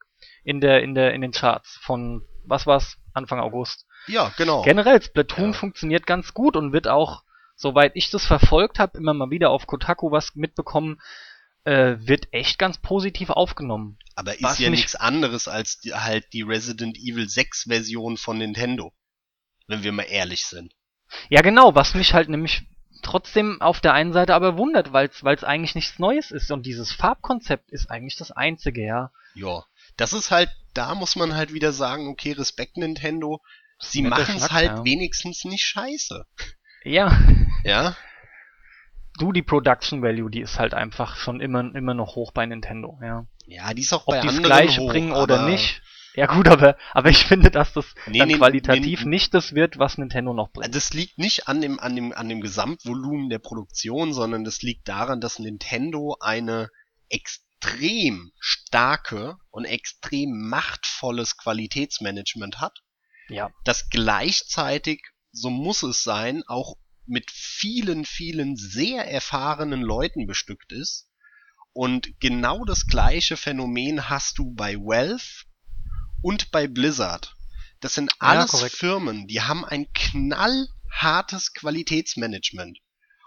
In der, in der, in den Charts von, was war's, Anfang August. ja, genau. Generell, Splatoon Ja. funktioniert ganz gut und wird auch, soweit ich das verfolgt habe, immer mal wieder auf Kotaku was mitbekommen, äh, wird echt ganz positiv aufgenommen. aber ist was ja nichts anderes als die, halt die Resident Evil 6 Version von Nintendo. Wenn wir mal ehrlich sind. Ja, genau, was mich halt nämlich trotzdem auf der einen Seite aber wundert, weil es eigentlich nichts Neues ist und dieses Farbkonzept ist eigentlich das einzige, ja. Ja. Das ist halt, da muss man halt wieder sagen, okay, Respekt Nintendo. Sie machen es halt ja. wenigstens nicht scheiße. Ja, Ja? du, die Production Value, die ist halt einfach schon immer, immer noch hoch bei Nintendo, ja. Ja, die ist auch Ob bei die das anderen gleiche hoch, bringen oder nicht. Ja gut, aber, aber ich finde, dass das Nee, dann nee, qualitativ nee, nicht das wird, was Nintendo noch bringt. Das liegt nicht an dem, an dem, an dem Gesamtvolumen der Produktion, sondern das liegt daran, dass Nintendo eine extrem starke und extrem machtvolles Qualitätsmanagement hat, Ja. das gleichzeitig, so muss es sein, auch mit vielen, vielen sehr erfahrenen Leuten bestückt ist. Und genau das gleiche Phänomen hast du bei Valve und bei Blizzard. Das sind Ja, alles korrekt. Firmen, die haben ein knallhartes Qualitätsmanagement.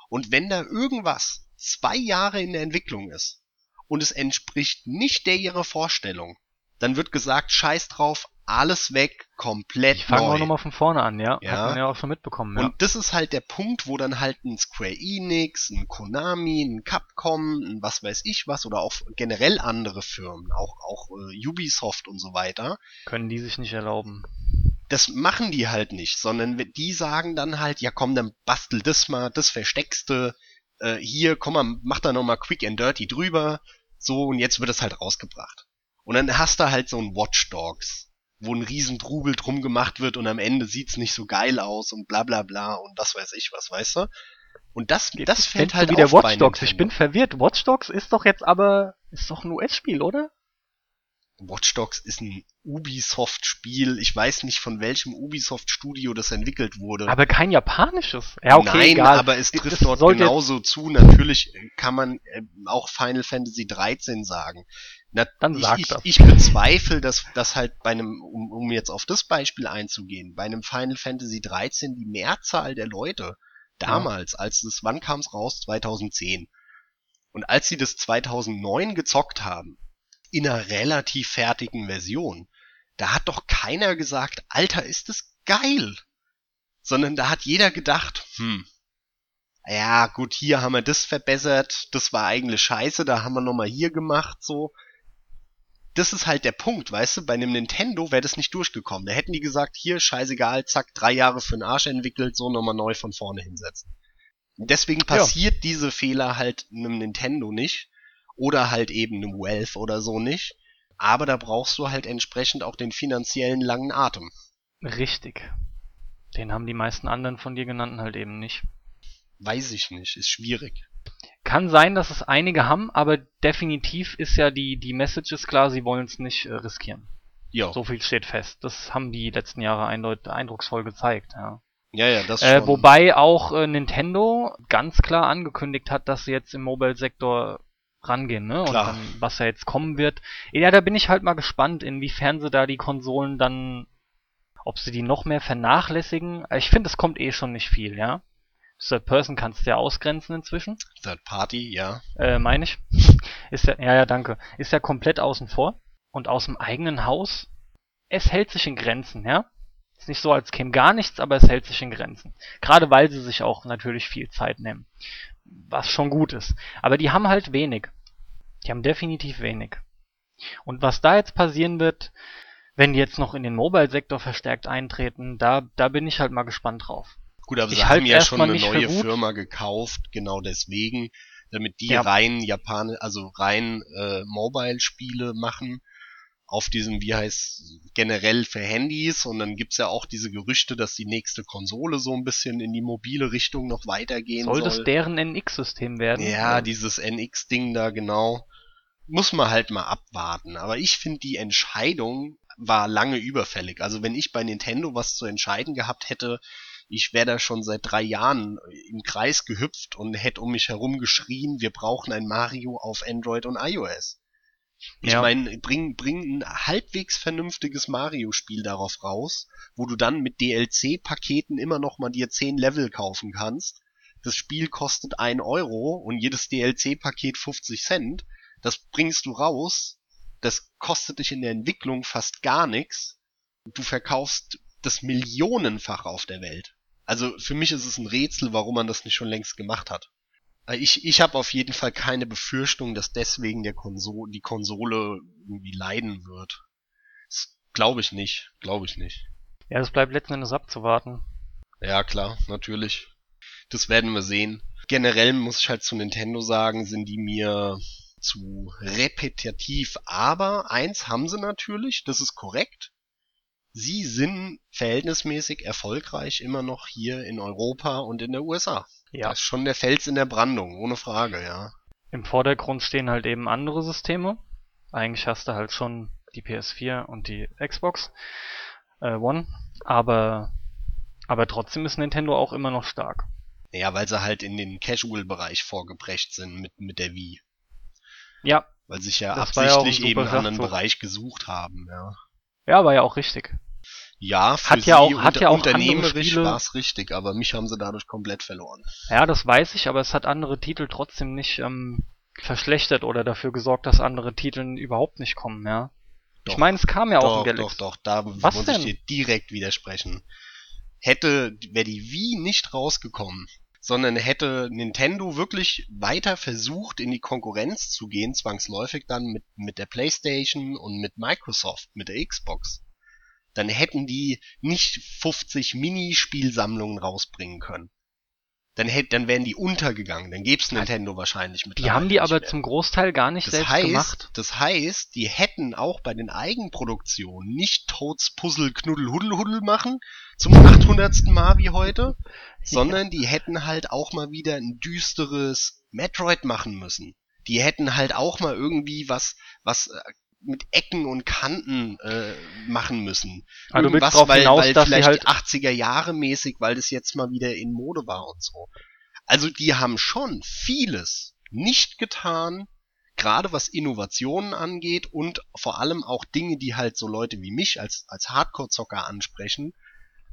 Und wenn da irgendwas zwei Jahre in der Entwicklung ist und es entspricht nicht der ihrer Vorstellung, dann wird gesagt, scheiß drauf, alles weg, komplett Ich fange neu. auch nochmal von vorne an, ja. Ja. Hat man ja auch schon mitbekommen, ja. Und das ist halt der Punkt, wo dann halt ein Square Enix, ein Konami, ein Capcom, ein was weiß ich was oder auch generell andere Firmen, auch auch äh, Ubisoft und so weiter, Können die sich nicht erlauben. das machen die halt nicht, sondern die sagen dann halt, ja komm, dann bastel das mal, das versteckste, äh, hier, komm mal, mach da noch mal quick and dirty drüber, so und jetzt wird es halt rausgebracht. Und dann hast du halt so ein Watch Dogs, wo ein riesen Trubel drum gemacht wird und am Ende sieht's nicht so geil aus und bla bla bla und was weiß ich was, weißt du? Und das, das fällt halt wieder auf Watch Dogs. Ich bin verwirrt. Watch Dogs ist doch jetzt aber, ist doch ein US-Spiel, oder? Watch Dogs ist ein Ubisoft-Spiel. Ich weiß nicht, von welchem Ubisoft-Studio das entwickelt wurde. Aber kein japanisches. Ja, okay, Nein, egal. aber es Das trifft dort sollte- genauso zu. Natürlich kann man äh, auch Final Fantasy 13 sagen. Na, Dann ich, sag ich, das. ich bezweifle, dass das halt bei einem, um, um jetzt auf das Beispiel einzugehen, bei einem Final Fantasy 13 die Mehrzahl der Leute damals, als es, wann kam es raus? 2010. Und als sie das 2009 gezockt haben, in einer relativ fertigen Version, da hat doch keiner gesagt, Alter, ist das geil. Sondern da hat jeder gedacht, hm, ja, gut, hier haben wir das verbessert, das war eigentlich scheiße, da haben wir nochmal hier gemacht, so. Das ist halt der Punkt, weißt du, bei einem Nintendo wäre das nicht durchgekommen. Da hätten die gesagt, hier, scheißegal, zack, drei Jahre für den Arsch entwickelt, so nochmal neu von vorne hinsetzen. Deswegen passiert diese Fehler halt einem Nintendo nicht. Oder halt eben einem Valve oder so nicht. Aber da brauchst du halt entsprechend auch den finanziellen langen Atem. Richtig. Den haben die meisten anderen von dir genannten halt eben nicht. Weiß ich nicht, ist schwierig. Kann sein, dass es einige haben, aber definitiv ist ja die, die Message ist klar, sie wollen es nicht äh, riskieren. Ja, So viel steht fest. Das haben die letzten Jahre eindeut eindrucksvoll gezeigt, ja. ja, ja, das Äh, schon. wobei auch äh, Nintendo ganz klar angekündigt hat, dass sie jetzt im Mobile-Sektor rangehen, ne? Und Klar. dann, was da jetzt kommen wird. Ja, da bin ich halt mal gespannt, inwiefern sie da die Konsolen dann, ob sie die noch mehr vernachlässigen. Ich finde, es kommt eh schon nicht viel, ja. Third Person kannst du ja ausgrenzen inzwischen, Third Party, ja. äh, meine ich. Ist ja, ja, ja, danke. Ist ja komplett außen vor. Und aus dem eigenen Haus, es hält sich in Grenzen, ja. Ist nicht so, als käme gar nichts, aber es hält sich in Grenzen. Gerade weil sie sich auch natürlich viel Zeit nehmen. Was schon gut ist. Aber die haben halt wenig. Die haben definitiv wenig. Und was da jetzt passieren wird, wenn die jetzt noch in den Mobile-Sektor verstärkt eintreten, da, da bin ich halt mal gespannt drauf. Gut, aber Ich sie haben ja schon eine neue. Firma gekauft, genau deswegen, damit die Ja. rein Japan, also rein äh, Mobile-Spiele machen auf diesem, wie heißt, generell für Handys und dann gibt's ja auch diese Gerüchte, dass die nächste Konsole so ein bisschen in die mobile Richtung noch weitergehen Soll soll. das deren NX-System werden? Ja, dieses NX-Ding da, genau. Muss man halt mal abwarten. Aber ich finde, die Entscheidung war lange überfällig. Also wenn ich bei Nintendo was zu entscheiden gehabt hätte, ich wäre da schon seit drei Jahren im Kreis gehüpft und hätte um mich herum geschrien, wir brauchen ein Mario auf Android und iOS. Ich Ja. meine, bring, bring ein halbwegs vernünftiges Mario-Spiel darauf raus, wo du dann mit DLC-Paketen immer noch mal dir 10 Level kaufen kannst. Das Spiel kostet 1 Euro und jedes DLC-Paket 50 Cent. Das bringst du raus. Das kostet dich in der Entwicklung fast gar nichts. Du verkaufst das millionenfach auf der Welt. Also für mich ist es ein Rätsel, warum man das nicht schon längst gemacht hat. Äh, Ich, ich habe auf jeden Fall keine Befürchtung, dass deswegen der Konsole, die Konsole irgendwie leiden wird. Glaube ich nicht, glaube ich nicht. Ja, es bleibt letzten Endes abzuwarten. Ja, klar, natürlich. Das werden wir sehen. Generell muss ich halt zu Nintendo sagen, sind die mir zu repetitiv. Aber eins haben sie natürlich, das ist korrekt. Sie sind verhältnismäßig erfolgreich immer noch hier in Europa und in der USA. Ja. Das ist schon der Fels in der Brandung, ohne Frage, ja. Im Vordergrund stehen halt eben andere Systeme. Eigentlich hast du halt schon die PS4 und die Xbox. äh, One, aber aber trotzdem ist Nintendo auch immer noch stark. Ja, weil sie halt in den Casual-Bereich vorgebrecht sind mit, mit der Wii. Ja. Weil sich ja war ja absichtlich eben einen anderen. Bereich gesucht haben, ja. Ja, war ja auch richtig. Ja, für Hat ja auch- hat unter- ja auch unternehmerisch war es richtig, aber mich haben sie dadurch komplett verloren. Ja, das weiß ich, aber es hat andere Titel trotzdem nicht ähm, verschlechtert oder dafür gesorgt, dass andere Titel überhaupt nicht kommen, ja. Doch. ich meine, es kam ja auch doch, ein Galaxy. doch, doch, da Was muss denn? ich dir direkt widersprechen. Hätte, wäre die Wii nicht rausgekommen, sondern hätte Nintendo wirklich weiter versucht, in die Konkurrenz zu gehen, zwangsläufig dann mit, mit der Playstation und mit Microsoft, mit der Xbox, dann hätten die nicht 50 Minispielsammlungen rausbringen können. Dann hätt, dann wären die untergegangen, dann gäb's Nintendo wahrscheinlich mit. Die haben die aber zum Großteil gar nicht Das selbst heißt, gemacht. das heißt, die hätten auch bei den Eigenproduktionen nicht Toads Puzzle Knuddel Huddel Huddel machen zum 800. Mal wie heute, sondern die hätten halt auch mal wieder ein düsteres Metroid machen müssen. Die hätten halt auch mal irgendwie was, was äh, mit Ecken und Kanten äh, machen müssen. Ah, du willst drauf weil, hinaus, weil dass vielleicht halt- die 80er Jahre mäßig, weil das jetzt mal wieder in Mode war und so. Also die haben schon vieles nicht getan, gerade was Innovationen angeht und vor allem auch Dinge, die halt so Leute wie mich als, als Hardcore-Zocker ansprechen,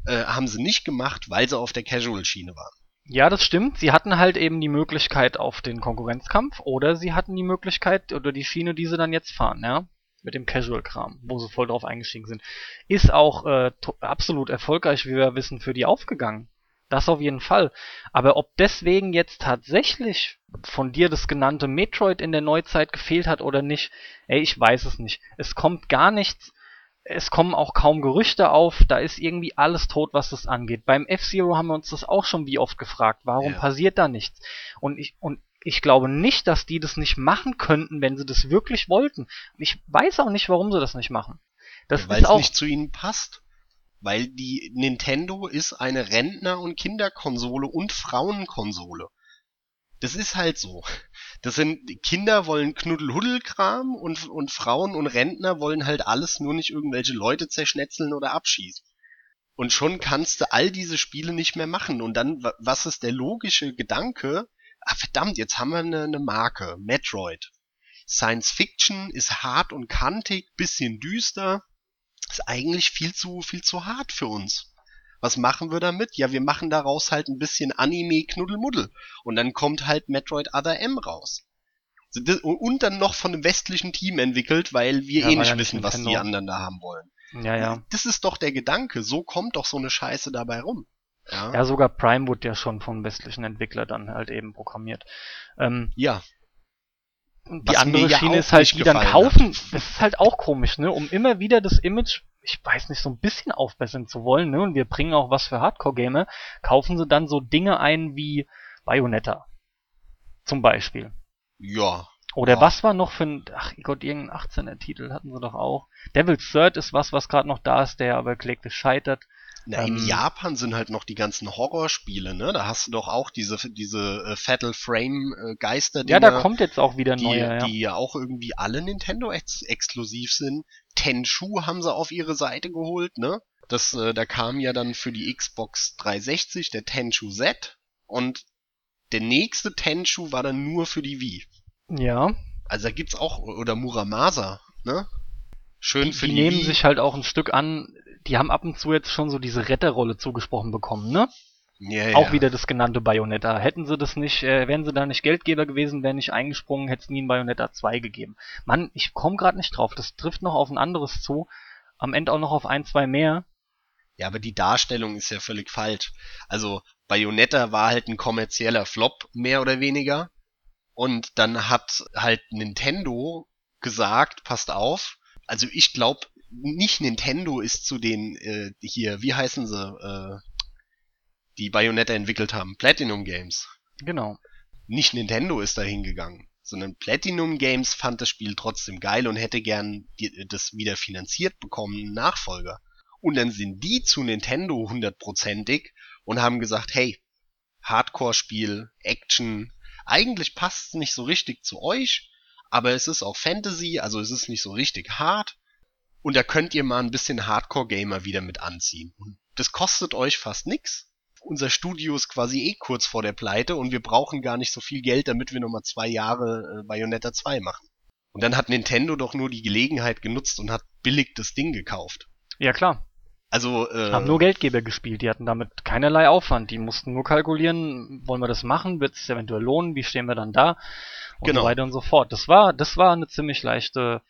äh, haben sie nicht gemacht, weil sie auf der Casual-Schiene waren. Ja, das stimmt. Sie hatten halt eben die Möglichkeit auf den Konkurrenzkampf oder sie hatten die Möglichkeit oder die Schiene, die sie dann jetzt fahren, ja. Mit dem Casual-Kram, wo sie voll drauf eingestiegen sind. Ist auch äh, absolut erfolgreich, wie wir wissen, für die aufgegangen. Das auf jeden Fall. Aber ob deswegen jetzt tatsächlich von dir das genannte Metroid in der Neuzeit gefehlt hat oder nicht, ey, ich weiß es nicht. Es kommt gar nichts. Es kommen auch kaum Gerüchte auf. Da ist irgendwie alles tot, was das angeht. Beim F-Zero haben wir uns das auch schon wie oft gefragt. Warum Ja. passiert da nichts? Und ich, und ich glaube nicht, dass die das nicht machen könnten, wenn sie das wirklich wollten. Ich weiß auch nicht, warum sie das nicht machen. Das weil ist es auch, nicht zu ihnen passt. Weil die Nintendo ist eine Rentner- und Kinderkonsole und Frauenkonsole. Das ist halt so. Das sind, Kinder wollen Knuddelhuddelkram und, und Frauen und Rentner wollen halt alles nur nicht irgendwelche Leute zerschnetzeln oder abschießen. Und schon kannst du all diese Spiele nicht mehr machen. Und dann, wa- was ist der logische Gedanke? Ah, verdammt, jetzt haben wir eine, eine Marke. Metroid. Science Fiction ist hart und kantig, bisschen düster ist eigentlich viel zu, viel zu hart für uns. Was machen wir damit? Ja, wir machen daraus halt ein bisschen Anime-Knuddelmuddel. Und dann kommt halt Metroid Other M raus. Und dann noch von einem westlichen Team entwickelt, weil wir Ja, eh nicht ja wissen, was die anderen da haben wollen. ja, ja. Das ist doch der Gedanke. So kommt doch so eine Scheiße dabei rum. Ja. Ja, sogar Prime wurde ja schon vom westlichen Entwickler dann halt eben programmiert. Ähm, ja. Die Was andere ja Schiene auch ist halt, die dann kaufen. Das ist halt auch komisch, ne? Um immer wieder das Image, ich weiß nicht, so ein bisschen aufbessern zu wollen, ne? Und wir bringen auch was für Hardcore-Gamer, kaufen sie dann so Dinge ein wie Bayonetta. Zum Beispiel. Ja. Oder Ja. was war noch für ein, ach Gott, irgendein 18er Titel hatten sie doch auch. Devil's Third ist was, was gerade noch da ist, der aber kläglich scheitert. Na, in Ähm, Japan sind halt noch die ganzen Horrorspiele, ne? Da hast du doch auch diese, diese äh, Fatal Frame äh, Geister, Ja, da kommt jetzt auch wieder ein die, die ja auch irgendwie alle Nintendo ex exklusiv sind. Tenchu haben sie auf ihre Seite geholt, ne? Das, äh, da kam ja dann für die Xbox 360 der Tenchu Z und der nächste Tenchu war dann nur für die Wii. Ja, Also da gibt's auch, oder Muramasa, ne? Schön die, für die die, nehmen Wii. sich halt auch ein Stück an, die haben ab und zu jetzt schon so diese Retterrolle zugesprochen bekommen, ne? ja, ja. Auch wieder das genannte Bayonetta. Hätten sie das nicht, äh, wären sie da nicht Geldgeber gewesen, wären nicht eingesprungen, hätte es nie ein Bayonetta 2 gegeben. Mann, ich komme gerade nicht drauf. Das trifft noch auf ein anderes zu. Am Ende auch noch auf ein, zwei mehr. Ja, aber die Darstellung ist ja völlig falsch. Also Bayonetta war halt ein kommerzieller Flop, mehr oder weniger. Und dann hat halt Nintendo gesagt, passt auf. Also ich glaube, nicht Nintendo ist zu den äh, hier, wie heißen sie, äh, die Bayonetta entwickelt haben, Platinum Games. Genau. Nicht Nintendo ist da hingegangen, sondern Platinum Games fand das Spiel trotzdem geil und hätte gern die, das wieder finanziert bekommen, einen Nachfolger. Und dann sind die zu Nintendo hundertprozentig und haben gesagt, hey, Hardcore-Spiel, Action, eigentlich passt es nicht so richtig zu euch, aber es ist auch Fantasy, also es ist nicht so richtig hart. Und da könnt ihr mal ein bisschen Hardcore-Gamer wieder mit anziehen. Und das kostet euch fast nix. Unser Studio ist quasi eh kurz vor der Pleite und wir brauchen gar nicht so viel Geld, damit wir nochmal zwei Jahre äh, Bayonetta 2 machen. Und dann hat Nintendo doch nur die Gelegenheit genutzt und hat billig das Ding gekauft. Ja, klar. Also, äh, Haben nur Geldgeber gespielt, die hatten damit keinerlei Aufwand. Die mussten nur kalkulieren, wollen wir das machen, wird es eventuell lohnen, wie stehen wir dann da und Genau. so weiter und so fort. Das war, das war eine ziemlich leichte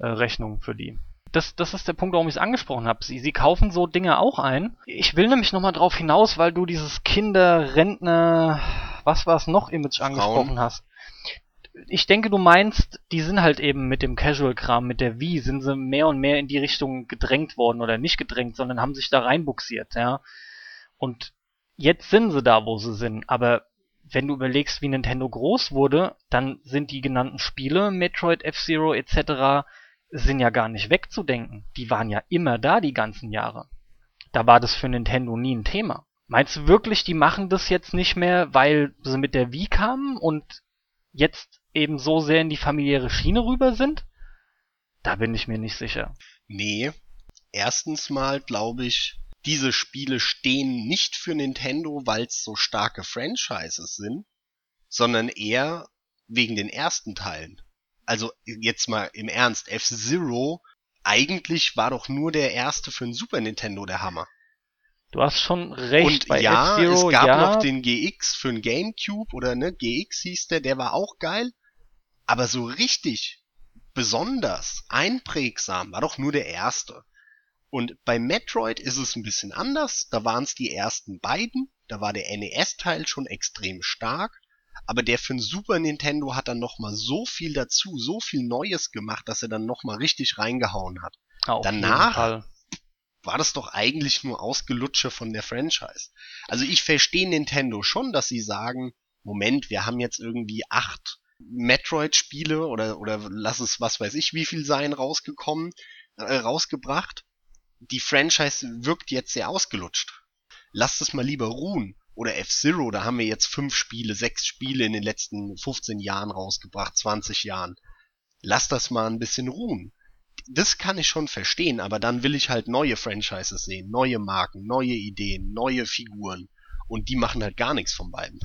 äh, Rechnung für die. Das, das ist der Punkt, warum ich es angesprochen habe. Sie, sie kaufen so Dinge auch ein. Ich will nämlich nochmal drauf hinaus, weil du dieses Kinder, Rentner, was war es noch, Image angesprochen hast. Ich denke, du meinst, die sind halt eben mit dem Casual-Kram, mit der Wii, sind sie mehr und mehr in die Richtung gedrängt worden oder nicht gedrängt, sondern haben sich da reinbuxiert, ja. Und jetzt sind sie da, wo sie sind. Aber wenn du überlegst, wie Nintendo groß wurde, dann sind die genannten Spiele, Metroid, F-Zero etc., sind ja gar nicht wegzudenken. Die waren ja immer da die ganzen Jahre. Da war das für Nintendo nie ein Thema. Meinst du wirklich, die machen das jetzt nicht mehr, weil sie mit der Wii kamen und jetzt eben so sehr in die familiäre Schiene rüber sind? Da bin ich mir nicht sicher. Nee. Erstens mal glaube ich, diese Spiele stehen nicht für Nintendo, weil es so starke Franchises sind, sondern eher wegen den ersten Teilen. Also jetzt mal im Ernst, F-Zero, eigentlich war doch nur der erste für den Super Nintendo der Hammer. Du hast schon recht. Und bei ja, F-Zero, es gab ja, noch den GX für den Gamecube oder ne, GX hieß der, der war auch geil. Aber so richtig besonders einprägsam war doch nur der erste. Und bei Metroid ist es ein bisschen anders. Da waren es die ersten beiden. Da war der NES-Teil schon extrem stark. Aber der für den Super Nintendo hat dann nochmal so viel dazu, so viel Neues gemacht, dass er dann nochmal richtig reingehauen hat jeden danach- war das doch eigentlich nur Ausgelutsche von der Franchise. Also ich verstehe Nintendo schon, dass sie sagen, Moment, wir haben jetzt irgendwie acht Metroid-Spiele oder, oder lass es was weiß ich wie viel sein rausgekommen, äh, rausgebracht. Die Franchise wirkt jetzt sehr ausgelutscht. Lasst es mal lieber ruhen. Oder F-Zero, da haben wir jetzt fünf Spiele, sechs Spiele in den letzten 15 Jahren rausgebracht, 20 Jahren. Lasst das mal ein bisschen ruhen das kann ich schon verstehen, aber dann will ich halt neue Franchises sehen, neue Marken, neue Ideen, neue Figuren. Und die machen halt gar nichts von beiden.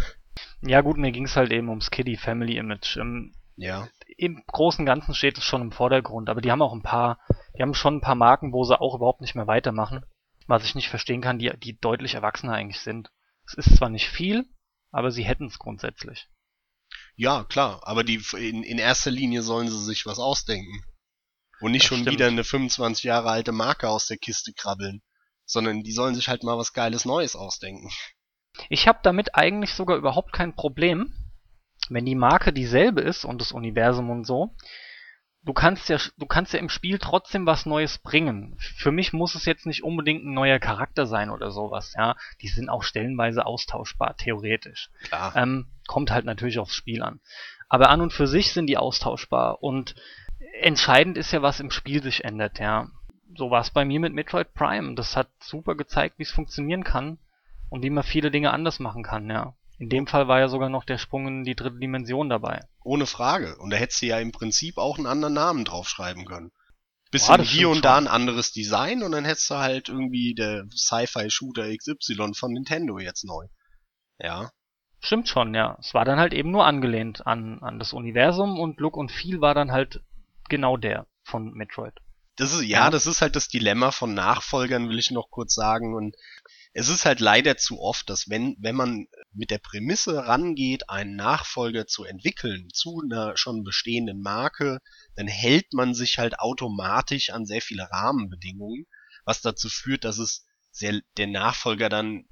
Ja gut, mir ging's halt eben ums Kiddie Family Image. Im, Ja. Im Großen und Ganzen steht es schon im Vordergrund, aber die haben auch ein paar, die haben schon ein paar Marken, wo sie auch überhaupt nicht mehr weitermachen. Was ich nicht verstehen kann, die, die deutlich erwachsener eigentlich sind. Es ist zwar nicht viel, aber sie hätten es grundsätzlich. Ja, klar, aber die in, in erster Linie sollen sie sich was ausdenken. Und nicht Das schon stimmt. wieder eine 25 Jahre alte Marke aus der Kiste krabbeln. Sondern die sollen sich halt mal was Geiles Neues ausdenken. Ich habe damit eigentlich sogar überhaupt kein Problem, wenn die Marke dieselbe ist und das Universum und so. Du kannst ja, du kannst ja im Spiel trotzdem was Neues bringen. Für mich muss es jetzt nicht unbedingt ein neuer Charakter sein oder sowas, ja. Die sind auch stellenweise austauschbar, theoretisch. Klar. Ähm, kommt halt natürlich aufs Spiel an. Aber an und für sich sind die austauschbar und entscheidend ist ja, was im Spiel sich ändert, ja. So war es bei mir mit Metroid Prime. Das hat super gezeigt, wie es funktionieren kann und wie man viele Dinge anders machen kann, ja. In dem Fall war ja sogar noch der Sprung in die dritte Dimension dabei. Ohne Frage. Und da hättest du ja im Prinzip auch einen anderen Namen draufschreiben können. Bisschen das hier und da ein anderes Design und dann hättest du halt irgendwie der Sci-Fi-Shooter XY von Nintendo jetzt neu. Ja. Stimmt schon, ja. Es war dann halt eben nur angelehnt an, an das Universum und Look und Feel war dann halt genau der von Metroid. Das ist, ja, Ja. das ist halt das Dilemma von Nachfolgern, will ich noch kurz sagen. Und es ist halt leider zu oft, dass wenn, wenn man mit der Prämisse rangeht, einen Nachfolger zu entwickeln zu einer schon bestehenden Marke, dann hält man sich halt automatisch an sehr viele Rahmenbedingungen, was dazu führt, dass es sehr, der Nachfolger dann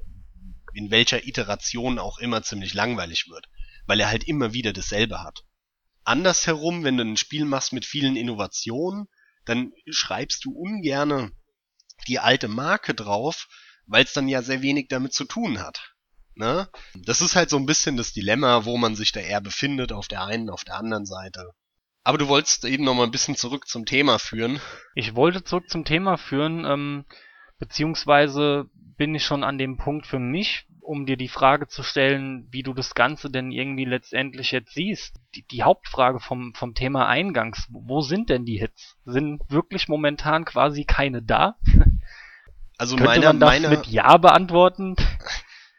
in welcher Iteration auch immer ziemlich langweilig wird, weil er halt immer wieder dasselbe hat. Andersherum, wenn du ein Spiel machst mit vielen Innovationen, dann schreibst du ungerne die alte Marke drauf, weil es dann ja sehr wenig damit zu tun hat. Ne? Das ist halt so ein bisschen das Dilemma, wo man sich da eher befindet, auf der einen, auf der anderen Seite. Aber du wolltest eben noch mal ein bisschen zurück zum Thema führen. Ich wollte zurück zum Thema führen, ähm, beziehungsweise bin ich schon an dem Punkt für mich, um dir die Frage zu stellen, wie du das Ganze denn irgendwie letztendlich jetzt siehst. Die, die Hauptfrage vom, vom Thema Eingangs, wo sind denn die Hits? Sind wirklich momentan quasi keine da? Also Könnte meiner, man das meiner, mit Ja beantworten?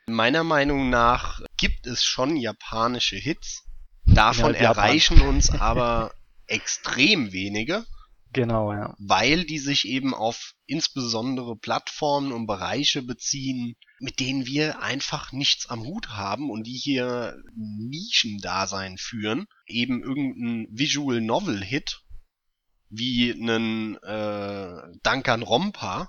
Meiner Meinung nach gibt es schon japanische Hits. Davon Japan. erreichen uns aber extrem wenige, Genau, ja. weil die sich eben auf insbesondere Plattformen und Bereiche beziehen, mit denen wir einfach nichts am Hut haben und die hier Nischendasein führen. Eben irgendein Visual Novel Hit, wie einen äh, Danganronpa,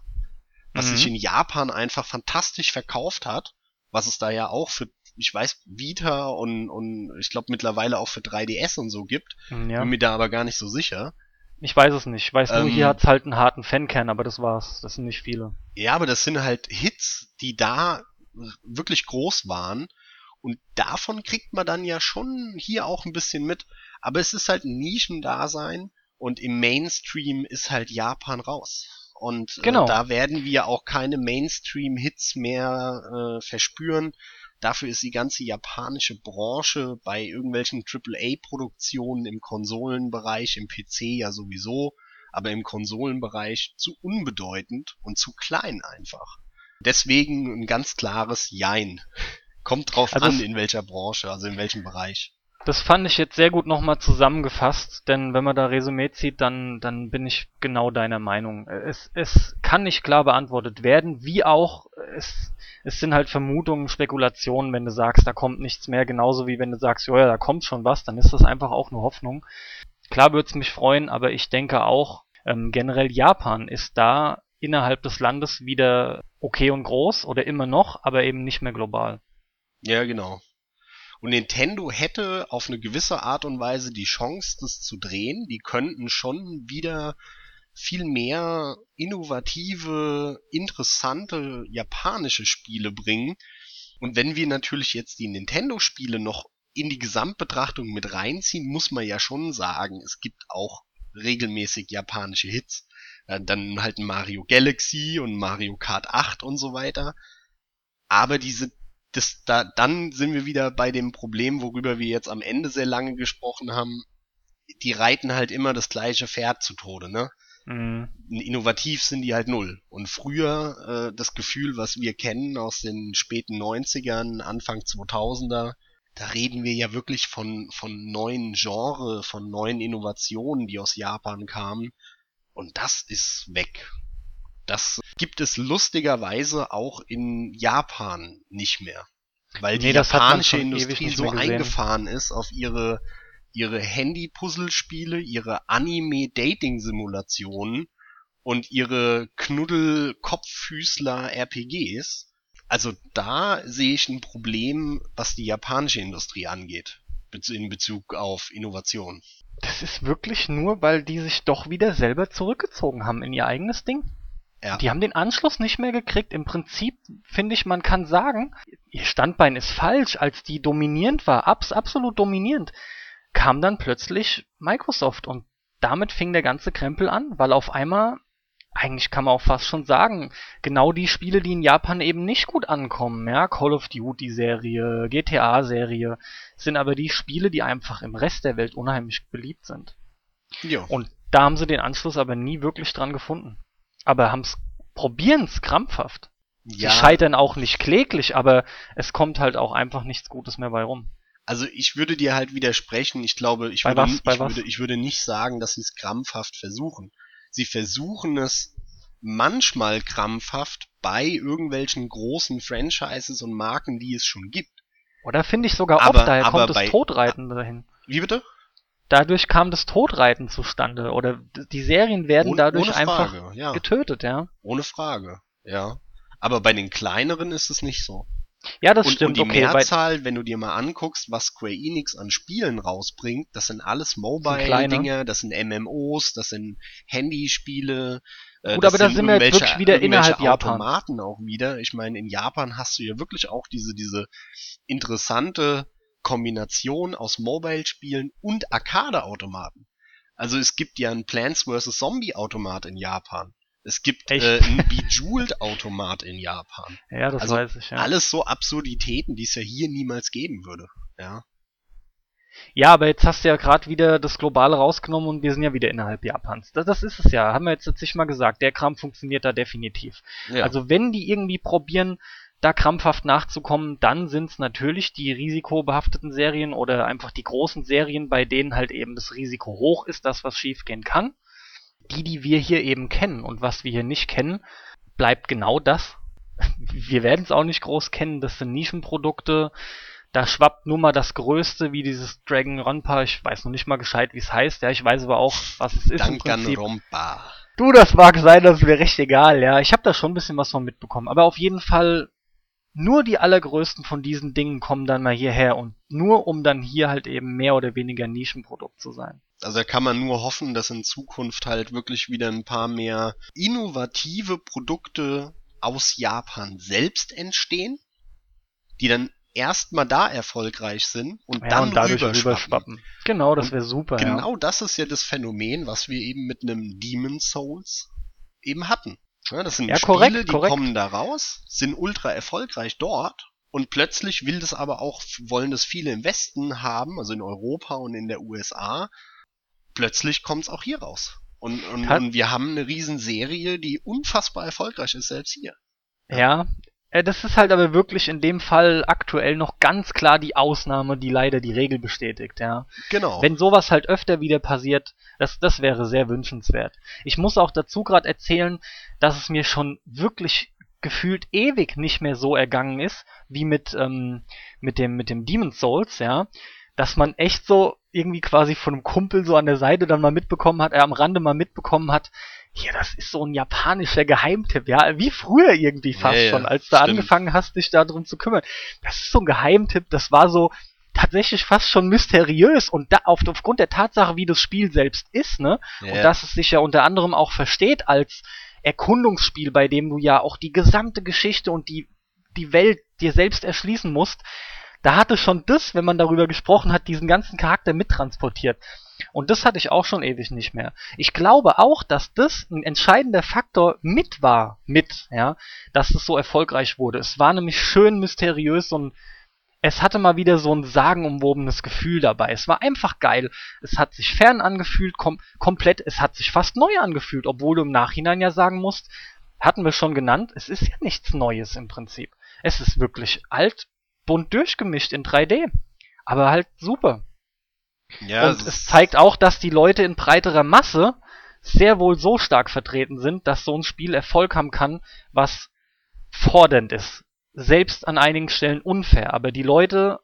was Mhm. sich in Japan einfach fantastisch verkauft hat, was es da ja auch für, ich weiß, Vita und, und ich glaube mittlerweile auch für 3DS und so gibt. Ja. Bin mir da aber gar nicht so sicher. Ich weiß es nicht. Ich weiß nur, Ähm, hier hat's halt einen harten Fankern, aber das war's. Das sind nicht viele. Ja, aber das sind halt Hits, die da wirklich groß waren. Und davon kriegt man dann ja schon hier auch ein bisschen mit. Aber es ist halt ein Nischendasein und im Mainstream ist halt Japan raus. Und Genau. äh, da werden wir auch keine Mainstream-Hits mehr äh, verspüren. Dafür ist die ganze japanische Branche bei irgendwelchen AAA-Produktionen im Konsolenbereich, im PC ja sowieso, aber im Konsolenbereich zu unbedeutend und zu klein einfach. Deswegen ein ganz klares Jein. Kommt drauf Also an, in welcher Branche, also in welchem Bereich. Das fand ich jetzt sehr gut nochmal zusammengefasst, denn wenn man da Resümee zieht, dann, dann bin ich genau deiner Meinung. Es, es kann nicht klar beantwortet werden, wie auch, es, es sind halt Vermutungen, Spekulationen, wenn du sagst, da kommt nichts mehr, genauso wie wenn du sagst, ja, da kommt schon was, dann ist das einfach auch nur Hoffnung. Klar würde es mich freuen, aber ich denke auch, ähm, generell Japan ist da innerhalb des Landes wieder okay und groß oder immer noch, aber eben nicht mehr global. Ja, genau. Und Nintendo hätte auf eine gewisse Art und Weise die Chance, das zu drehen. Die könnten schon wieder viel mehr innovative, interessante japanische Spiele bringen. Und wenn wir natürlich jetzt die Nintendo-Spiele noch in die Gesamtbetrachtung mit reinziehen, muss man ja schon sagen, es gibt auch regelmäßig japanische Hits. Äh, Dann halt Mario Galaxy und Mario Kart 8 und so weiter. Aber diese das, da, dann sind wir wieder bei dem Problem, worüber wir jetzt am Ende sehr lange gesprochen haben. Die reiten halt immer das gleiche Pferd zu Tode, ne? Mhm. Innovativ sind die halt null. Und früher äh, das Gefühl, was wir kennen aus den späten 90ern, Anfang 2000er, da reden wir ja wirklich von, von neuen Genre, von neuen Innovationen, die aus Japan kamen. Und das ist weg. Das gibt es lustigerweise auch in Japan nicht mehr. Weil die Nee, man japanische Industrie so eingefahren ist auf ihre, ihre Handy-Puzzlespiele, ihre Anime-Dating-Simulationen und ihre Knuddel-Kopffüßler-RPGs. Also da sehe ich ein Problem, was die japanische Industrie angeht. In Bezug auf Innovation. Das ist wirklich nur, weil die sich doch wieder selber zurückgezogen haben in ihr eigenes Ding. Ja. Die haben den Anschluss nicht mehr gekriegt. Im Prinzip finde ich, man kann sagen, ihr Standbein ist falsch. Als die dominierend war, abs absolut dominierend, kam dann plötzlich Microsoft und damit fing der ganze Krempel an, weil auf einmal, eigentlich kann man auch fast schon sagen, genau die Spiele, die in Japan eben nicht gut ankommen, ja, Call of Duty Serie, GTA Serie, sind aber die Spiele, die einfach im Rest der Welt unheimlich beliebt sind. Jo. Und da haben sie den Anschluss aber nie wirklich dran gefunden. Aber haben's, probieren's krampfhaft. Sie scheitern auch nicht kläglich, aber es kommt halt auch einfach nichts Gutes mehr bei rum. Also ich würde dir halt widersprechen. Ich glaube, ich Bei würde, was? ich, würde, ich würde nicht sagen, dass sie es krampfhaft versuchen. Sie versuchen es manchmal krampfhaft bei irgendwelchen großen Franchises und Marken, die es schon gibt. Oder finde ich sogar Aber- oft, daher kommt bei- das Todreiten dahin. Wie bitte? Dadurch kam das Todreiten zustande. Oder die Serien werden Ohne- dadurch ohne einfach Frage, ja. getötet, ja. Ohne Frage, ja. Aber bei den kleineren ist es nicht so. Ja, das und, stimmt, und die okay. Mehrzahl, wenn du dir mal anguckst, was Square Enix an Spielen rausbringt, das sind alles Mobile-Dinge, das sind MMOs, das sind Handyspiele. äh, Gut, das aber da sind wir jetzt wirklich wieder innerhalb Japan. Automaten auch wieder. Ich meine, in Japan hast du ja wirklich auch diese, diese interessante Kombination aus Mobile-Spielen und Arcade-Automaten. Also es gibt ja einen Plants vs. Zombie-Automat in Japan. Es gibt Echt? äh, einen Bejeweled-Automat in Japan. Ja, das Also weiß ich, ja. Alles so Absurditäten, die es ja hier niemals geben würde. Ja. Ja, aber jetzt hast du ja gerade wieder das Globale rausgenommen und wir sind ja wieder innerhalb Japans. Das, das ist es ja, haben wir jetzt letztlich mal gesagt. Der Kram funktioniert da definitiv. ja. Also wenn die irgendwie probieren, da krampfhaft nachzukommen, dann sind es natürlich die risikobehafteten Serien oder einfach die großen Serien, bei denen halt eben das Risiko hoch ist, dass was schiefgehen kann. Die, die wir hier eben kennen und was wir hier nicht kennen, bleibt genau das. Wir werden es auch nicht groß kennen, das sind Nischenprodukte. Da schwappt nur mal das Größte, wie dieses Dragon Ronpa. Ich weiß noch nicht mal gescheit, wie es heißt. Ja, ich weiß aber auch, was es ist. Danganronpa. Du, das mag sein, das ist mir recht egal, ja. Ich habe da schon ein bisschen was von mitbekommen. Aber auf jeden Fall, nur die allergrößten von diesen Dingen kommen dann mal hierher und nur um dann hier halt eben mehr oder weniger Nischenprodukt zu sein. Also da kann man nur hoffen, dass in Zukunft halt wirklich wieder ein paar mehr innovative Produkte aus Japan selbst entstehen, die dann erstmal da erfolgreich sind und Ja, dann und dadurch rüberschwappen. Genau, das wäre super, ja. Genau das ist ja das Phänomen, was wir eben mit einem Demon Souls eben hatten. Ja, das sind Ja, Spiele, korrekt, die korrekt. kommen da raus, sind ultra erfolgreich dort und plötzlich will das aber auch, wollen das viele im Westen haben, also in Europa und in der USA. Plötzlich kommt es auch hier raus. Und, und, und wir haben eine Riesenserie, die unfassbar erfolgreich ist, selbst hier. Ja, äh, das ist halt aber wirklich in dem Fall aktuell noch ganz klar die Ausnahme, die leider die Regel bestätigt, ja. Genau. Wenn sowas halt öfter wieder passiert, das, das wäre sehr wünschenswert. Ich muss auch dazu gerade erzählen, dass es mir schon wirklich gefühlt ewig nicht mehr so ergangen ist, wie mit, ähm, mit dem, mit dem Demon's Souls, ja. Dass man echt so irgendwie quasi von einem Kumpel so an der Seite dann mal mitbekommen hat, äh, am Rande mal mitbekommen hat, hier, das ist so ein japanischer Geheimtipp, ja, wie früher irgendwie fast Ja, ja, schon, als du stimmt. angefangen hast, dich darum zu kümmern. Das ist so ein Geheimtipp, das war so tatsächlich fast schon mysteriös und da auf, aufgrund der Tatsache, wie das Spiel selbst ist, ne, Ja. und dass es sich ja unter anderem auch versteht als Erkundungsspiel, bei dem du ja auch die gesamte Geschichte und die, die Welt dir selbst erschließen musst, da hatte schon das, wenn man darüber gesprochen hat, diesen ganzen Charakter mittransportiert. Und das hatte ich auch schon ewig nicht mehr. Ich glaube auch, dass das ein entscheidender Faktor mit war, mit, ja, dass es so erfolgreich wurde. Es war nämlich schön mysteriös und es hatte mal wieder so ein sagenumwobenes Gefühl dabei. Es war einfach geil. Es hat sich fern angefühlt, kom komplett. Es hat sich fast neu angefühlt, obwohl du im Nachhinein ja sagen musst, hatten wir schon genannt, es ist ja nichts Neues im Prinzip. Es ist wirklich alt, bunt durchgemischt in 3D. Aber halt super. ja, Und es zeigt auch, dass die Leute in breiterer Masse sehr wohl so stark vertreten sind, dass so ein Spiel Erfolg haben kann, was fordernd ist. Selbst an einigen Stellen unfair, aber die Leute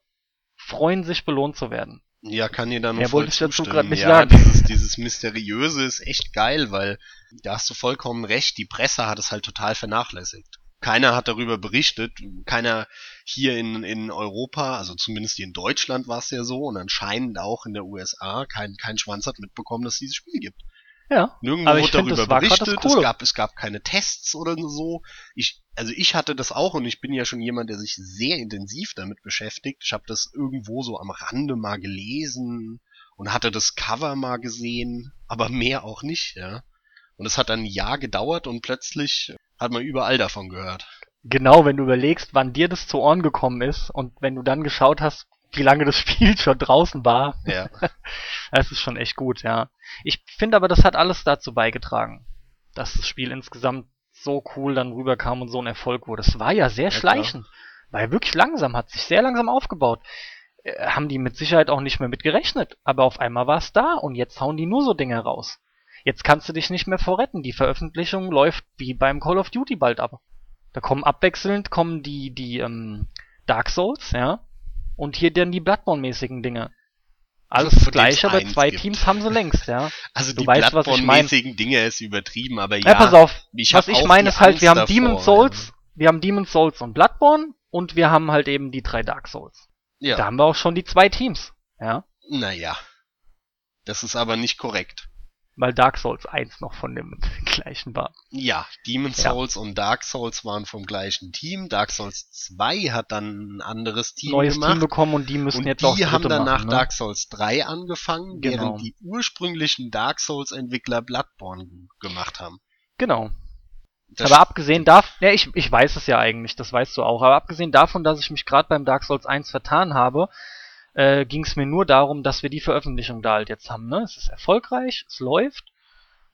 freuen sich belohnt zu werden. Ja, kann dir da nur Mehr voll wollte ich dazu zustimmen. nicht ja, sagen. Dieses, dieses Mysteriöse ist echt geil, weil da hast du vollkommen recht, die Presse hat es halt total vernachlässigt. Keiner hat darüber berichtet, keiner hier in, in Europa, also zumindest hier in Deutschland war es ja so und anscheinend auch in der USA, kein, kein Schwanz hat mitbekommen, dass es dieses Spiel gibt. Ja. Nirgendwo Aber ich wurde find, darüber das war grad das berichtet, es gab, es gab keine Tests oder so. Ich, also ich hatte das auch und ich bin ja schon jemand, der sich sehr intensiv damit beschäftigt. Ich habe das irgendwo so am Rande mal gelesen und hatte das Cover mal gesehen, aber mehr auch nicht, ja. Und es hat dann ein Jahr gedauert und plötzlich hat man überall davon gehört. Genau, wenn du überlegst, wann dir das zu Ohren gekommen ist und wenn du dann geschaut hast, wie lange das Spiel schon draußen war, Ja. das ist schon echt gut, ja. Ich finde aber, das hat alles dazu beigetragen, dass das Spiel insgesamt so cool dann rüberkam und so ein Erfolg wurde. Es war ja sehr Ja, schleichend. War ja wirklich langsam, hat sich sehr langsam aufgebaut. Äh, haben die mit Sicherheit auch nicht mehr mit gerechnet. Aber auf einmal war es da und jetzt hauen die nur so Dinge raus. Jetzt kannst du dich nicht mehr vorretten. Die Veröffentlichung läuft wie beim Call of Duty bald ab. Da kommen abwechselnd kommen die, die ähm, Dark Souls, ja. Und hier dann die Bloodborne-mäßigen Dinge. Alles dem's gleiche, aber zwei gibt. Teams haben sie längst, ja. Also Du die weißt, was ich mein. Bloodborne-mäßigen Dinge ist übertrieben, aber ja. Ja, pass auf. ich was ich meine ist halt, Angst wir haben Demon's Souls, wir haben Demon's Souls und Bloodborne und wir haben halt eben die drei Dark Souls. Ja. Da haben wir auch schon die zwei Teams, ja. Naja. Das ist aber nicht korrekt. Weil Dark Souls 1 noch von dem gleichen war. Ja, Demon Ja. Souls und Dark Souls waren vom gleichen Team. Dark Souls 2 hat dann ein anderes Team Neues gemacht. Team bekommen und die müssen und jetzt auch die das haben dann nach ne? Dark Souls 3 angefangen, Genau. während die ursprünglichen Dark Souls Entwickler Bloodborne gemacht haben. Genau. aber abgesehen davon, ja, ich, ich weiß es ja eigentlich, das weißt du auch, aber abgesehen davon, dass ich mich gerade beim Dark Souls 1 vertan habe, äh, ging es mir nur darum, dass wir die Veröffentlichung da halt jetzt haben. Ne? Es ist erfolgreich, es läuft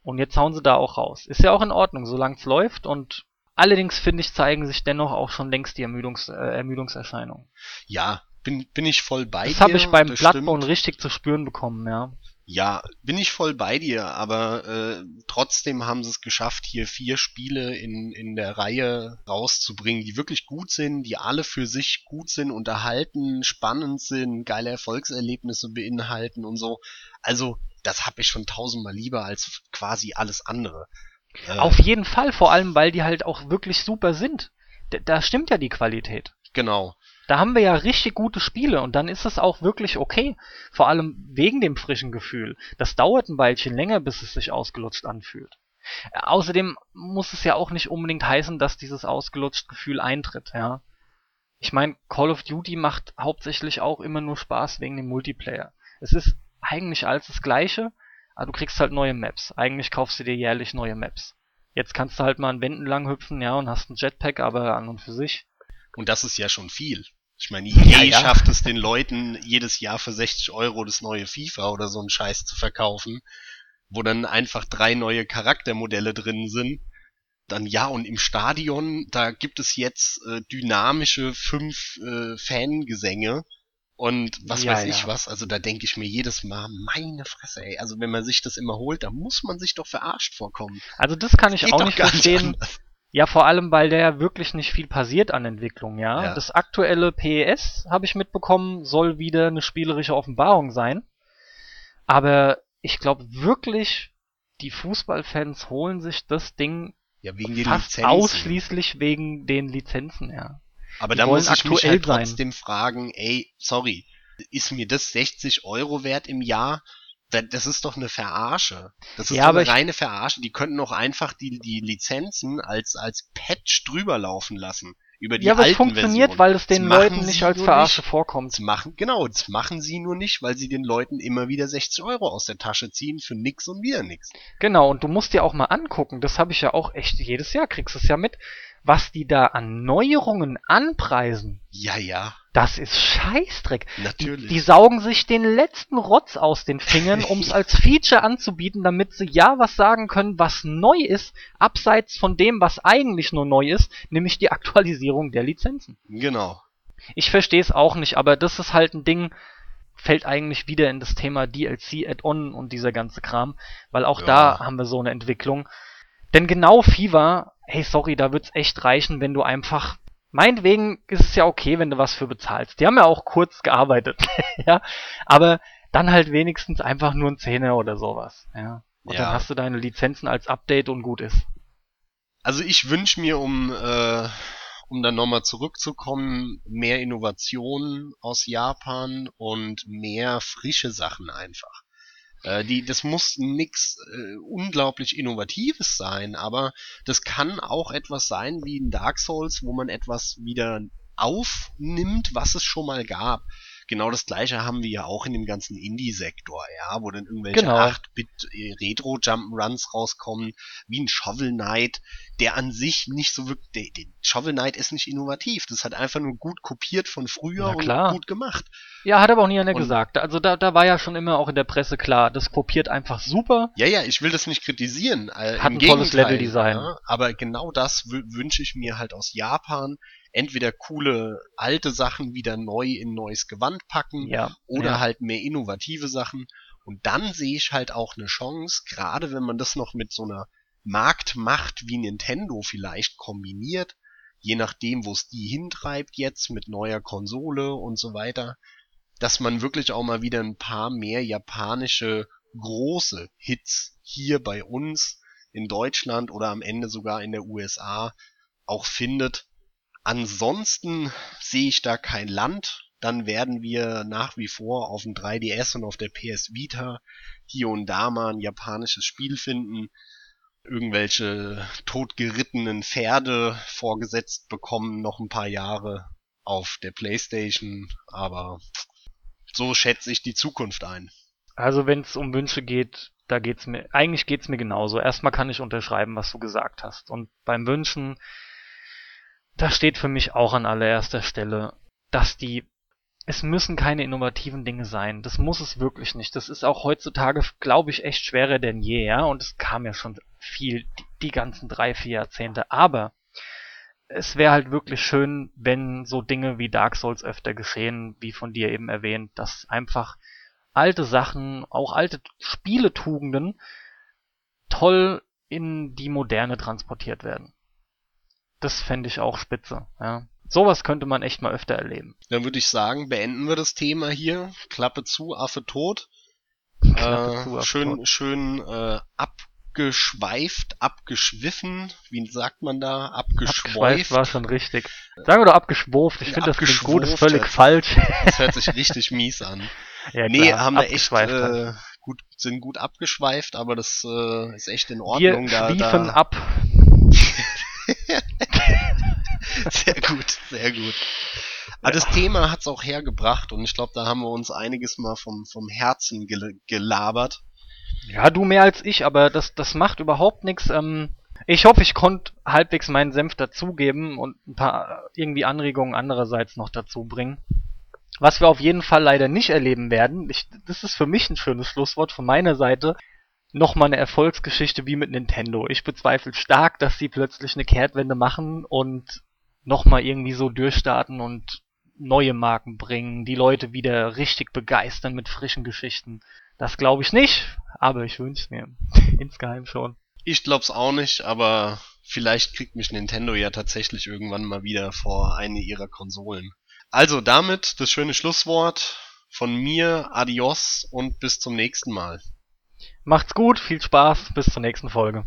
und jetzt hauen sie da auch raus. Ist ja auch in Ordnung, solange es läuft und allerdings finde ich, zeigen sich dennoch auch schon längst die Ermüdungs, äh, Ermüdungserscheinungen. Ja, bin, bin ich voll bei das dir. Das habe ich beim Bloodborne richtig zu spüren bekommen, ja. Ja, bin ich voll bei dir, aber äh, trotzdem haben sie es geschafft, hier vier Spiele in, in der Reihe rauszubringen, die wirklich gut sind, die alle für sich gut sind, unterhalten, spannend sind, geile Erfolgserlebnisse beinhalten und so. Also, das habe ich schon tausendmal lieber als quasi alles andere. Äh, Auf jeden Fall, vor allem, weil die halt auch wirklich super sind. Da, da stimmt ja die Qualität. Genau. Da haben wir ja richtig gute Spiele und dann ist es auch wirklich okay. Vor allem wegen dem frischen Gefühl. Das dauert ein Weilchen länger, bis es sich ausgelutscht anfühlt. Außerdem muss es ja auch nicht unbedingt heißen, dass dieses ausgelutscht Gefühl eintritt, ja. Ich meine, Call of Duty macht hauptsächlich auch immer nur Spaß wegen dem Multiplayer. Es ist eigentlich alles das gleiche, aber du kriegst halt neue Maps. Eigentlich kaufst du dir jährlich neue Maps. Jetzt kannst du halt mal an Wänden lang hüpfen, ja, und hast ein Jetpack, aber an und für sich. Und das ist ja schon viel. Ich meine, EA ja, ja. schafft es den Leuten jedes Jahr für 60 Euro das neue FIFA oder so einen Scheiß zu verkaufen, wo dann einfach drei neue Charaktermodelle drin sind. Dann ja, und im Stadion, da gibt es jetzt äh, dynamische fünf äh, Fangesänge und was ja, weiß ich was. Also da denke ich mir jedes Mal, meine Fresse, ey. Also wenn man sich das immer holt, da muss man sich doch verarscht vorkommen. Also das kann ich das auch nicht verstehen. Nicht ja, vor allem, weil da ja wirklich nicht viel passiert an Entwicklung, ja. ja. Das aktuelle PES, habe ich mitbekommen, soll wieder eine spielerische Offenbarung sein. Aber ich glaube wirklich, die Fußballfans holen sich das Ding ja, wegen fast ausschließlich wegen den Lizenzen, ja. Aber da muss ich mich halt trotzdem fragen, ey, sorry, ist mir das 60 Euro wert im Jahr? Das ist doch eine Verarsche. Das ist ja, eine reine Verarsche. Die könnten auch einfach die, die Lizenzen als, als Patch drüber laufen lassen. Über die ja, aber es funktioniert, Versionen. weil es den Leuten nicht als Verarsche nicht. vorkommt. Das machen, genau, das machen sie nur nicht, weil sie den Leuten immer wieder 60 Euro aus der Tasche ziehen für nix und wieder nix. Genau, und du musst dir auch mal angucken, das habe ich ja auch echt jedes Jahr, kriegst du es ja mit, was die da an Neuerungen anpreisen. Ja, ja. Das ist Scheißdreck. Natürlich. Die, die saugen sich den letzten Rotz aus den Fingern, um es als Feature anzubieten, damit sie ja was sagen können, was neu ist, abseits von dem, was eigentlich nur neu ist, nämlich die Aktualisierung der Lizenzen. Genau. Ich verstehe es auch nicht, aber das ist halt ein Ding, fällt eigentlich wieder in das Thema DLC Add-on und dieser ganze Kram, weil auch ja. da haben wir so eine Entwicklung. Denn genau FIFA, hey sorry, da wird's echt reichen, wenn du einfach Meinetwegen ist es ja okay, wenn du was für bezahlst. Die haben ja auch kurz gearbeitet, ja. Aber dann halt wenigstens einfach nur ein Zehner oder sowas, ja. Und ja. dann hast du deine Lizenzen als Update und gut ist. Also ich wünsche mir, um, äh, um dann nochmal zurückzukommen, mehr Innovationen aus Japan und mehr frische Sachen einfach. Äh, die, das muss nix äh, unglaublich Innovatives sein, aber das kann auch etwas sein wie in Dark Souls, wo man etwas wieder aufnimmt, was es schon mal gab genau das gleiche haben wir ja auch in dem ganzen Indie-Sektor, ja, wo dann irgendwelche genau. 8-Bit äh, rauskommen, wie ein Shovel Knight, der an sich nicht so wirklich, der, der Shovel Knight ist nicht innovativ, das hat einfach nur gut kopiert von früher und gut gemacht. Ja, hat aber auch nie einer gesagt. Also da, da war ja schon immer auch in der Presse klar, das kopiert einfach super. Ja, ja, ich will das nicht kritisieren. Äh, hat ein tolles Level-Design. Ja, aber genau das wünsche ich mir halt aus Japan, entweder coole alte Sachen wieder neu in neues Gewand packen ja, oder ja. halt mehr innovative Sachen. Und dann sehe ich halt auch eine Chance, gerade wenn man das noch mit so einer Marktmacht wie Nintendo vielleicht kombiniert, je nachdem, wo es die hintreibt jetzt mit neuer Konsole und so weiter, dass man wirklich auch mal wieder ein paar mehr japanische große Hits hier bei uns in Deutschland oder am Ende sogar in der USA auch findet, Ansonsten sehe ich da kein Land. Dann werden wir nach wie vor auf dem 3DS und auf der PS Vita hier und da mal ein japanisches Spiel finden, irgendwelche totgerittenen Pferde vorgesetzt bekommen, noch ein paar Jahre auf der Playstation, aber so schätze ich die Zukunft ein. Also wenn es um Wünsche geht, da geht's mir, eigentlich geht's mir genauso. Erstmal kann ich unterschreiben, was du gesagt hast. Und beim Wünschen, da steht für mich auch an allererster Stelle, dass die, es müssen keine innovativen Dinge sein. Das muss es wirklich nicht. Das ist auch heutzutage, glaube ich, echt schwerer denn je, ja. Und es kam ja schon viel, die, die ganzen drei, vier Jahrzehnte. Aber es wäre halt wirklich schön, wenn so Dinge wie Dark Souls öfter geschehen, wie von dir eben erwähnt, dass einfach alte Sachen, auch alte Spieletugenden toll in die Moderne transportiert werden. Das fände ich auch spitze, ja. Sowas könnte man echt mal öfter erleben. Dann würde ich sagen, beenden wir das Thema hier. Klappe zu, Affe tot. Klappe äh, zu, Affe schön, tot. schön äh, abgeschweift, abgeschwiffen. Wie sagt man da? Abgeschweift. Abgeschweift war schon richtig. Sagen wir doch abgeschwurft. Ich finde das klingt gut, ist völlig falsch. Das hört sich richtig mies an. Ja, nee, klar, haben wir echt äh, gut, sind gut abgeschweift, aber das äh, ist echt in Ordnung. Wir da, schwiefen da... ab. sehr gut, sehr gut. Aber das Thema hat's auch hergebracht und ich glaube, da haben wir uns einiges mal vom, vom Herzen gel gelabert. Ja, du mehr als ich, aber das, das macht überhaupt nichts. Ähm, ich hoffe, ich konnte halbwegs meinen Senf dazugeben und ein paar irgendwie Anregungen andererseits noch dazu bringen. Was wir auf jeden Fall leider nicht erleben werden, ich, das ist für mich ein schönes Schlusswort von meiner Seite, nochmal eine Erfolgsgeschichte wie mit Nintendo. Ich bezweifle stark, dass sie plötzlich eine Kehrtwende machen und nochmal irgendwie so durchstarten und neue Marken bringen, die Leute wieder richtig begeistern mit frischen Geschichten. Das glaube ich nicht, aber ich wünsche mir. Insgeheim schon. Ich glaub's auch nicht, aber vielleicht kriegt mich Nintendo ja tatsächlich irgendwann mal wieder vor eine ihrer Konsolen. Also damit das schöne Schlusswort von mir, adios und bis zum nächsten Mal. Macht's gut, viel Spaß, bis zur nächsten Folge.